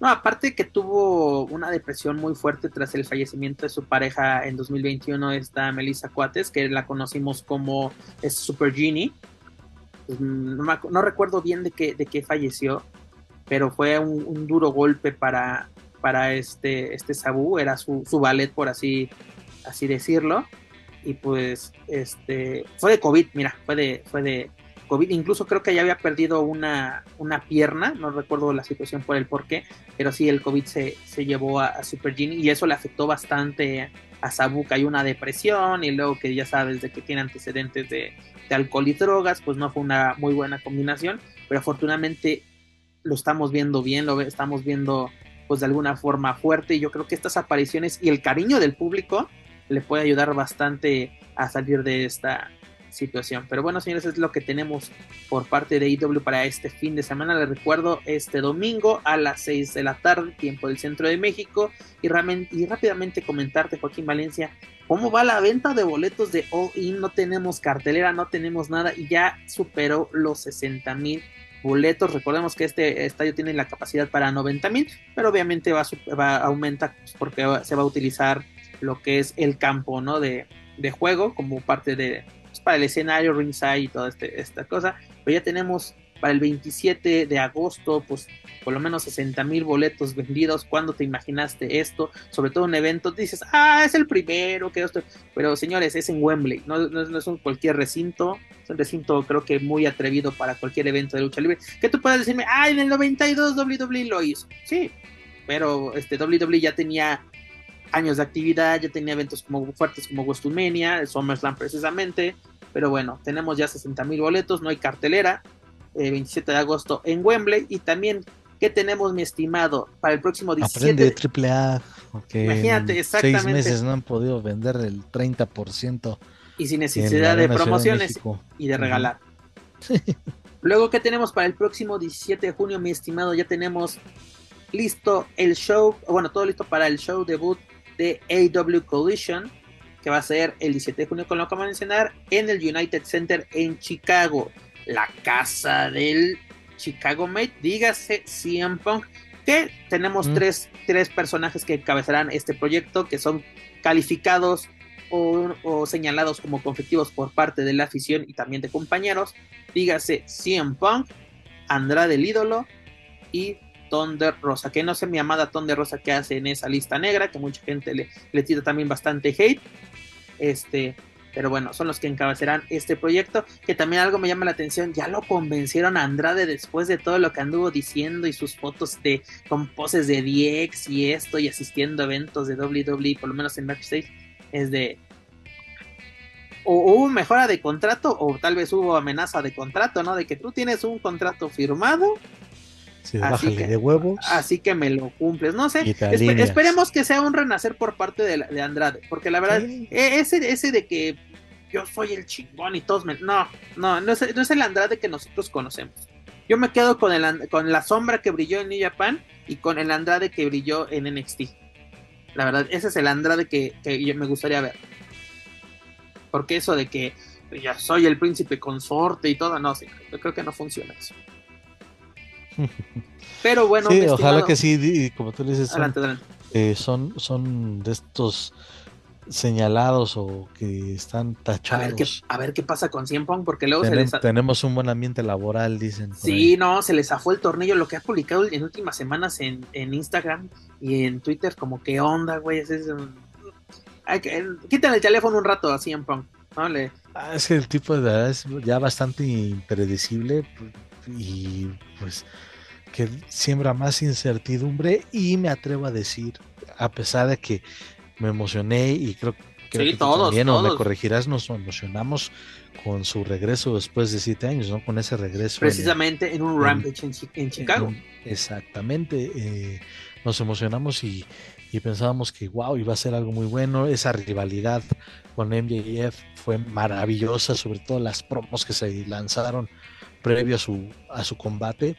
No, aparte que tuvo una depresión muy fuerte tras el fallecimiento de su pareja en 2021, esta Melissa Cuates, que la conocimos como Super Genie. Pues, no, recuerdo bien de qué, de qué falleció, pero fue un, duro golpe para, para este, este Sabu, era su, su ballet, por así, así decirlo. Y pues, este, fue de COVID, mira, fue de, fue de, COVID, incluso creo que ya había perdido una, una pierna, no recuerdo la situación por el por qué, pero sí el COVID se, se llevó a, Super Genie y eso le afectó bastante a Sabu, que hay una depresión y luego que ya sabes de que tiene antecedentes de, de alcohol y drogas, pues no fue una muy buena combinación, pero afortunadamente lo estamos viendo bien, lo estamos viendo pues de alguna forma fuerte y yo creo que estas apariciones y el cariño del público le puede ayudar bastante a salir de esta situación. Pero bueno, señores, es lo que tenemos por parte de IW para este fin de semana. Les recuerdo, este domingo a las 6 de la tarde, tiempo del centro de México. Y, y rápidamente comentarte, Joaquín Valencia, cómo va la venta de boletos de All In. No tenemos cartelera, no tenemos nada y ya superó los 60 mil boletos. Recordemos que este estadio tiene la capacidad para 90 mil, pero obviamente va va a aumentar pues, porque se va a utilizar lo que es el campo ¿no? de, de juego como parte de, para el escenario, ringside y toda este, esta cosa. Pero ya tenemos para el 27 de agosto, pues por lo menos 60 mil boletos vendidos. ¿Cuándo te imaginaste esto? Sobre todo un evento, dices, ah, es el primero, que esto. Pero señores, es en Wembley, no, no, es un cualquier recinto, es un recinto creo que muy atrevido para cualquier evento de lucha libre. Que tú puedes decirme, ah, en el 92 WWE lo hizo. Sí, pero este WWE ya tenía años de actividad, ya tenía eventos como fuertes como WrestleMania, SummerSlam precisamente, pero bueno, tenemos ya 60 mil boletos, no hay cartelera, 27 eh, de agosto en Wembley y también ¿qué tenemos mi estimado para el próximo 17 Aprende triple A, Imagínate, exactamente. Seis meses no han podido vender el 30%. Y sin necesidad de promociones y de regalar. Luego, ¿qué tenemos para el próximo 17 de junio, mi estimado? Ya tenemos listo el show, bueno, todo listo para el show debut de AW Collision, que va a ser el 17 de junio, con lo que vamos a mencionar, en el United Center en Chicago, la casa del Chicago Mate, dígase CM Punk, que tenemos mm. tres, tres personajes que encabezarán este proyecto, que son calificados o, señalados como conflictivos por parte de la afición y también de compañeros, dígase CM Punk, Andrade el ídolo y Thunder Rosa, que no sé mi amada Thunder Rosa que hace en esa lista negra, que mucha gente le, le tira también bastante hate. Este, pero bueno, son los que encabezarán este proyecto. Que también algo me llama la atención. Ya lo convencieron a Andrade después de todo lo que anduvo diciendo y sus fotos de con poses de DX y esto y asistiendo a eventos de WWE, por lo menos en backstage. Es de. O hubo mejora de contrato, o tal vez hubo amenaza de contrato, ¿no? De que tú tienes un contrato firmado así que, de huevos. Así que me lo cumples. No sé. esperemos que sea un renacer por parte de, Andrade. Porque la verdad, e, ese, ese de que yo soy el chingón y todos me. No, no, no es, no es el Andrade que nosotros conocemos. Yo me quedo con, el, con la sombra que brilló en New Japan y con el Andrade que brilló en NXT. La verdad, ese es el Andrade que, que yo me gustaría ver. Porque eso de que yo soy el príncipe consorte y todo, no, sí, yo creo que no funciona eso. Pero bueno, ojalá que sí, como tú dices, eh, son, son, de estos señalados o que están tachados. A ver qué, pasa con Cien porque luego se les tenemos un buen ambiente laboral, dicen. Sí, no, se les zafó el tornillo, lo que ha publicado en últimas semanas en, Instagram y en Twitter, como qué onda, güey, es, quítale el teléfono un rato a Cien Pong, ah, es que el tipo de edad es ya bastante impredecible y pues que siembra más incertidumbre y me atrevo a decir, a pesar de que me emocioné y creo, que también me corregirás, nos emocionamos con su regreso después de siete años, ¿no? Con ese regreso. Precisamente en, un Rampage en, Chicago. exactamente. Eh, nos emocionamos y, y, pensábamos que, wow, iba a ser algo muy bueno. Esa rivalidad con MJF fue maravillosa, sobre todo las promos que se lanzaron previo a su, a su combate.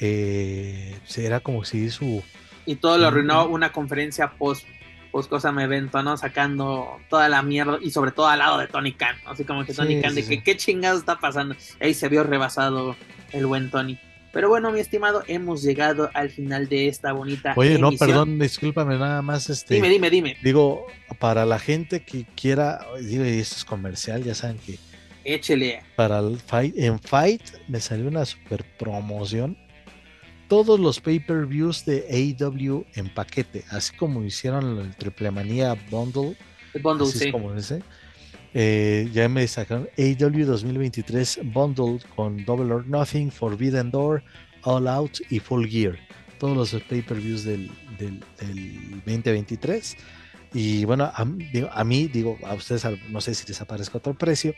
Eh, era como si su... Y todo lo arruinó una conferencia post, post cosa me evento, ¿no? Sacando toda la mierda y sobre todo al lado de Tony Khan, así como que Tony Khan, de que qué chingados está pasando. Ahí se vio rebasado el buen Tony. Pero bueno, mi estimado, hemos llegado al final de esta bonita. Oye, no, perdón, discúlpame nada más. Este, dime, dime, dime. Digo, para la gente que quiera, digo, y esto es comercial, ya saben que Échele. Para el Fight, en Fight me salió una super promoción. Todos los pay-per-views de AEW en paquete, así como hicieron el Triple Manía Bundle. El bundle, sí. como ese. Eh, ya me sacaron AEW 2023 Bundle con Double or Nothing, Forbidden Door, All Out y Full Gear. Todos los pay-per-views del, del, 2023. Y bueno, a, a, mí, digo, a ustedes no sé si les aparezca otro precio,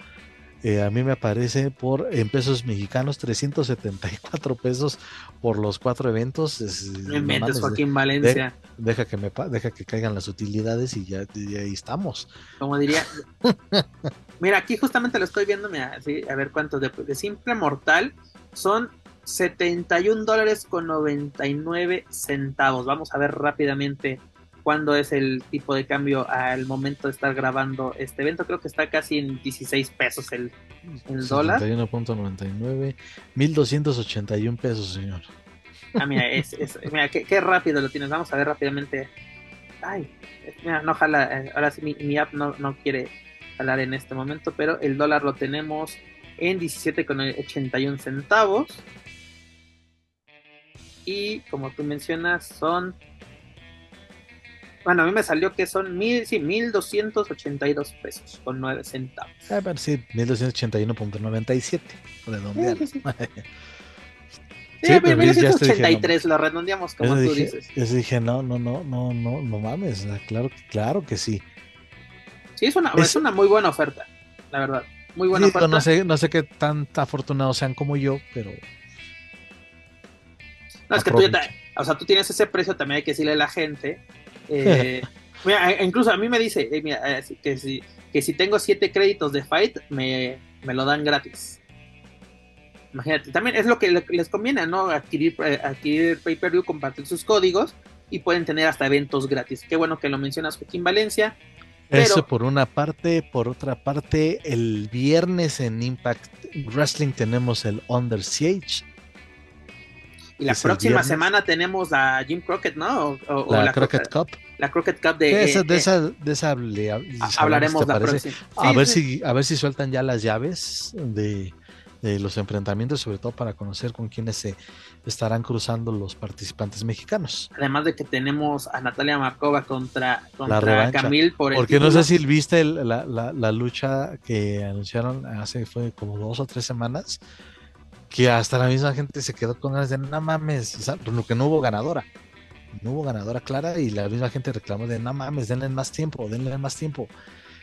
eh, a mí me aparece por en pesos mexicanos 374 pesos por los cuatro eventos. me metes Joaquín Valencia. deja que me deja que caigan las utilidades y ya, ahí estamos. Como diría. mira, aquí justamente lo estoy viendo, a ver cuánto de, de simple mortal son 71 dólares con 99 centavos. Vamos a ver rápidamente cuándo es el tipo de cambio al momento de estar grabando este evento. Creo que está casi en 16 pesos el, el dólar. 71.99, 1281 pesos, señor. Ah, mira, es, mira qué, rápido lo tienes. Vamos a ver rápidamente. Ay, mira, no jala. Eh, ahora sí, mi, mi app no, no quiere jalar en este momento, pero el dólar lo tenemos en 17,81 centavos. Y como tú mencionas, son bueno, a mí me salió que son mil, sí, 1282 pesos con 9 centavos. Ah, pero sí, 1281.97, redondear. Sí, sí, sí. pero 1983 lo redondeamos como tú dices. Yo dije, no, no, no, no, no, no mames, claro, claro que sí. Sí, es una, es, una muy buena oferta, la verdad. Muy buena oferta. No sé, no sé qué tan afortunados sean como yo, pero. No, es que tú ya o sea, tú tienes ese precio, también hay que decirle a la gente eh, incluso a mí me dice eh, eh, que, si, que si tengo siete créditos de Fight, me, lo dan gratis. Imagínate, también es lo que les conviene, ¿no? Adquirir, eh, adquirir pay-per-view, compartir sus códigos y pueden tener hasta eventos gratis. Qué bueno que lo mencionas, Joaquín Valencia. Eso por una parte, por otra parte, el viernes en Impact Wrestling tenemos el Under Siege. Y la próxima semana tenemos a Jim Crockett, ¿no? O, la, Crockett, Cup. La Crockett Cup de. esa, de esa, de esa hablaremos la próxima. a, ver si, a ver si sueltan ya las llaves de, de los enfrentamientos, sobre todo para conocer con quiénes se estarán cruzando los participantes mexicanos. Además de que tenemos a Natalia Markova contra, contra Camil por el Porque no sé si viste la, la, lucha que anunciaron hace fue como dos o tres semanas, que hasta la misma gente se quedó con ganas de no mames, o que no hubo ganadora. No hubo ganadora clara y la misma gente reclamó de no mames, denle más tiempo, denle más tiempo.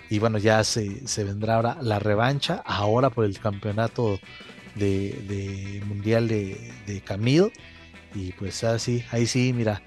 Y bueno, ya se, vendrá ahora la revancha, ahora por el campeonato de, mundial de, de Camille. Y pues así, ahí sí, mira.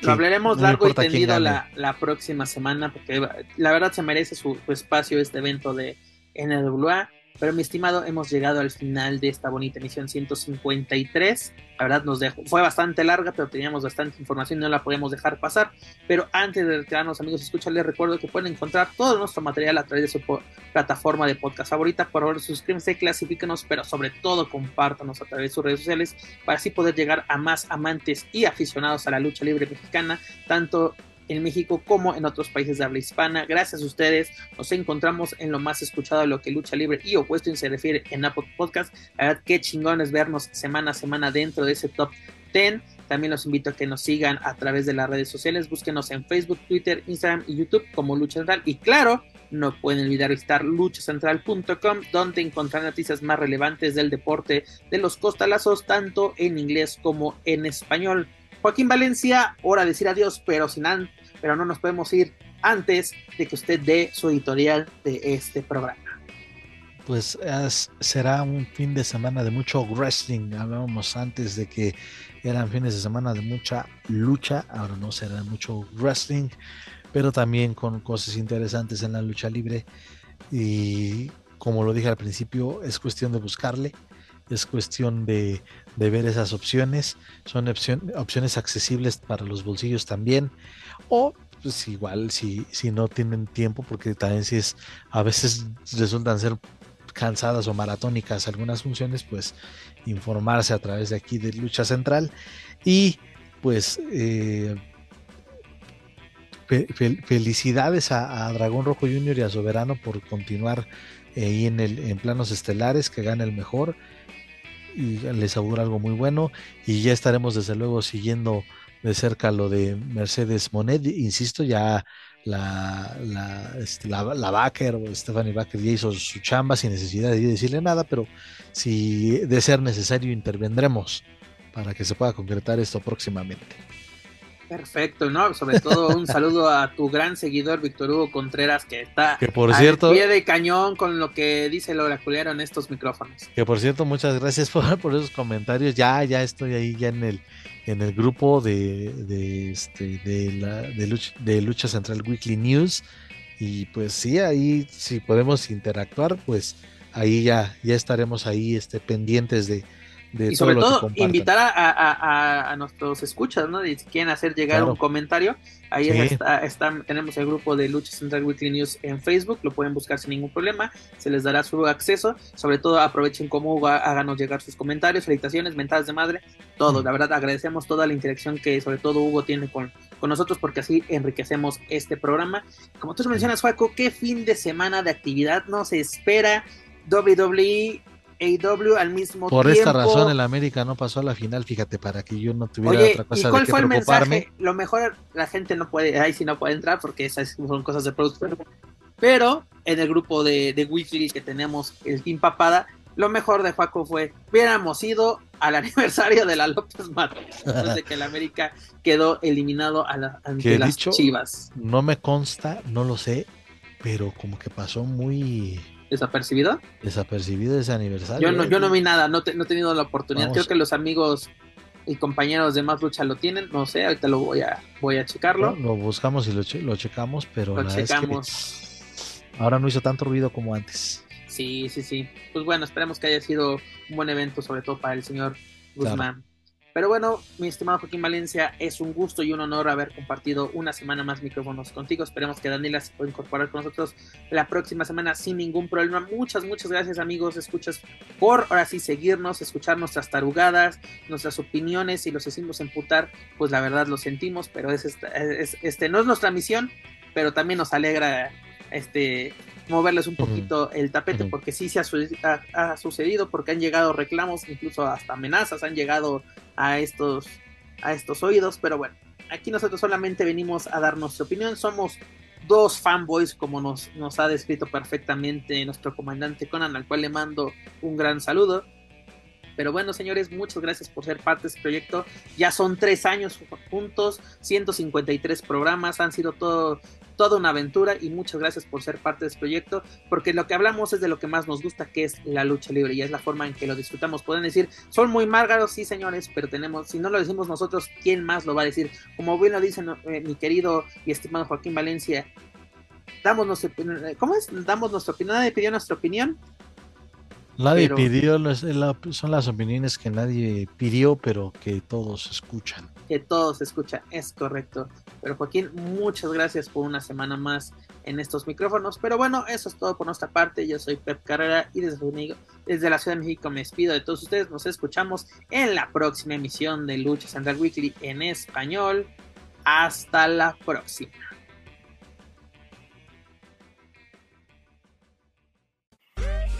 Lo hablaremos largo y tendido la, la, próxima semana, porque la verdad se merece su, su espacio este evento de NWA. Pero mi estimado, hemos llegado al final de esta bonita emisión 153. La verdad nos dejó, fue bastante larga, pero teníamos bastante información no la podemos dejar pasar. Pero antes de retirarnos, amigos, escúchales, recuerdo que pueden encontrar todo nuestro material a través de su plataforma de podcast favorita. Por favor, suscríbanse, clasifíquenos, pero sobre todo compártanos a través de sus redes sociales para así poder llegar a más amantes y aficionados a la lucha libre mexicana, tanto en México como en otros países de habla hispana. Gracias a ustedes nos encontramos en lo más escuchado a lo que lucha libre y opuesto se refiere en Apple Podcast. La verdad, qué chingón es vernos semana a semana dentro de ese top 10. También los invito a que nos sigan a través de las redes sociales. Búsquenos en Facebook, Twitter, Instagram y YouTube como Lucha Central. Y claro, no pueden olvidar visitar luchacentral.com, donde encontrar noticias más relevantes del deporte de los costalazos, tanto en inglés como en español. Joaquín Valencia, hora de decir adiós, pero sin pero no nos podemos ir antes de que usted dé su editorial de este programa. Pues será un fin de semana de mucho wrestling. Hablábamos antes de que eran fines de semana de mucha lucha, ahora no será mucho wrestling, pero también con cosas interesantes en la lucha libre. Y como lo dije al principio, es cuestión de buscarle es cuestión de, ver esas opciones, son opciones accesibles para los bolsillos también, o pues igual si, si no tienen tiempo, porque también si es, a veces resultan ser cansadas o maratónicas algunas funciones, pues informarse a través de aquí de Lucha Central. Y pues eh, felicidades a, Dragón Rojo Junior y a Soberano por continuar ahí en, el, en planos estelares, que gane el mejor. Y les augura algo muy bueno. Y ya estaremos desde luego siguiendo de cerca lo de Mercedes Monet, insisto, ya la, la, este, la, Baker o Stephanie Baker ya hizo su chamba sin necesidad de decirle nada, pero si de ser necesario intervendremos para que se pueda concretar esto próximamente. Perfecto, ¿no? Sobre todo un saludo a tu gran seguidor Víctor Hugo Contreras, que está que por cierto, pie de cañón con lo que dice el oraculero en estos micrófonos. Que por cierto, muchas gracias por, por esos comentarios. Ya, ya estoy ahí ya en el en el grupo de, de, este, de, la, de, lucha, de Lucha Central Weekly News. Y pues sí, ahí si podemos interactuar, pues ahí ya, ya estaremos ahí este, pendientes de, y sobre todo, invitar a, nuestros escuchas, ¿no? Si quieren hacer llegar un comentario, ahí está, tenemos el grupo de Lucha Central Weekly News en Facebook, lo pueden buscar sin ningún problema, se les dará su acceso, sobre todo aprovechen como háganos llegar sus comentarios, felicitaciones, mentadas de madre, todo, la verdad agradecemos toda la interacción que sobre todo Hugo tiene con, con nosotros porque así enriquecemos este programa. Como tú mencionas, Juaco, ¿qué fin de semana de actividad nos espera? WWE AW al mismo Por tiempo. esta razón el América no pasó a la final, fíjate, para que yo no tuviera otra cosa ¿y cuál fue el mensaje? Lo mejor la gente no puede, ahí sí no puede entrar porque esas son cosas de producción. Pero en el grupo de, de Weekly que tenemos el Team Papada, lo mejor de Juaco fue, hubiéramos ido al aniversario de la López Matos, de que el América quedó eliminado a la, ante las Chivas. No me consta, no lo sé, pero como que pasó muy desapercibido. Desapercibido ese aniversario. Yo no, yo no vi nada, no, no he tenido la oportunidad. Creo que los amigos y compañeros de Más Lucha lo tienen, no sé, ahorita lo voy a, voy a checarlo. lo buscamos y lo, lo checamos, pero lo checamos. ahora no hizo tanto ruido como antes. Sí, sí, sí. Pues bueno, esperemos que haya sido un buen evento, sobre todo para el señor Guzmán. Pero bueno, mi estimado Joaquín Valencia, es un gusto y un honor haber compartido una semana más micrófonos contigo. Esperemos que Daniela se pueda incorporar con nosotros la próxima semana sin ningún problema. Muchas, muchas gracias amigos, escuchas por ahora sí seguirnos, escuchar nuestras tarugadas, nuestras opiniones. Si los hicimos emputar, pues la verdad lo sentimos, pero es, este no es nuestra misión, pero también nos alegra este moverles un poquito el tapete, porque sí se ha, sucedido, porque han llegado reclamos, incluso hasta amenazas han llegado a estos, a estos oídos, pero bueno, aquí nosotros solamente venimos a dar nuestra opinión, somos dos fanboys, como nos, nos ha descrito perfectamente nuestro comandante Conan, al cual le mando un gran saludo. Pero bueno, señores, muchas gracias por ser parte de este proyecto. Ya son tres años juntos, 153 programas, han sido todo toda una aventura y muchas gracias por ser parte de este proyecto, porque lo que hablamos es de lo que más nos gusta, que es la lucha libre y es la forma en que lo disfrutamos. Pueden decir, son muy márgaros, sí señores, pero tenemos, si no lo decimos nosotros, ¿quién más lo va a decir? Como bien lo dice eh, mi querido y estimado Joaquín Valencia, damos nuestra ¿cómo es? Damos nuestra opinión, nadie pidió nuestra opinión. Nadie pidió, son las opiniones que nadie pidió, pero que todos escuchan que todo se escucha, es correcto. Pero Joaquín, muchas gracias por una semana más en estos micrófonos. Pero bueno, eso es todo por nuestra parte. Yo soy Pep Carrera y desde, desde la Ciudad de México me despido de todos ustedes. Nos escuchamos en la próxima emisión de Lucha Central Weekly en español. Hasta la próxima.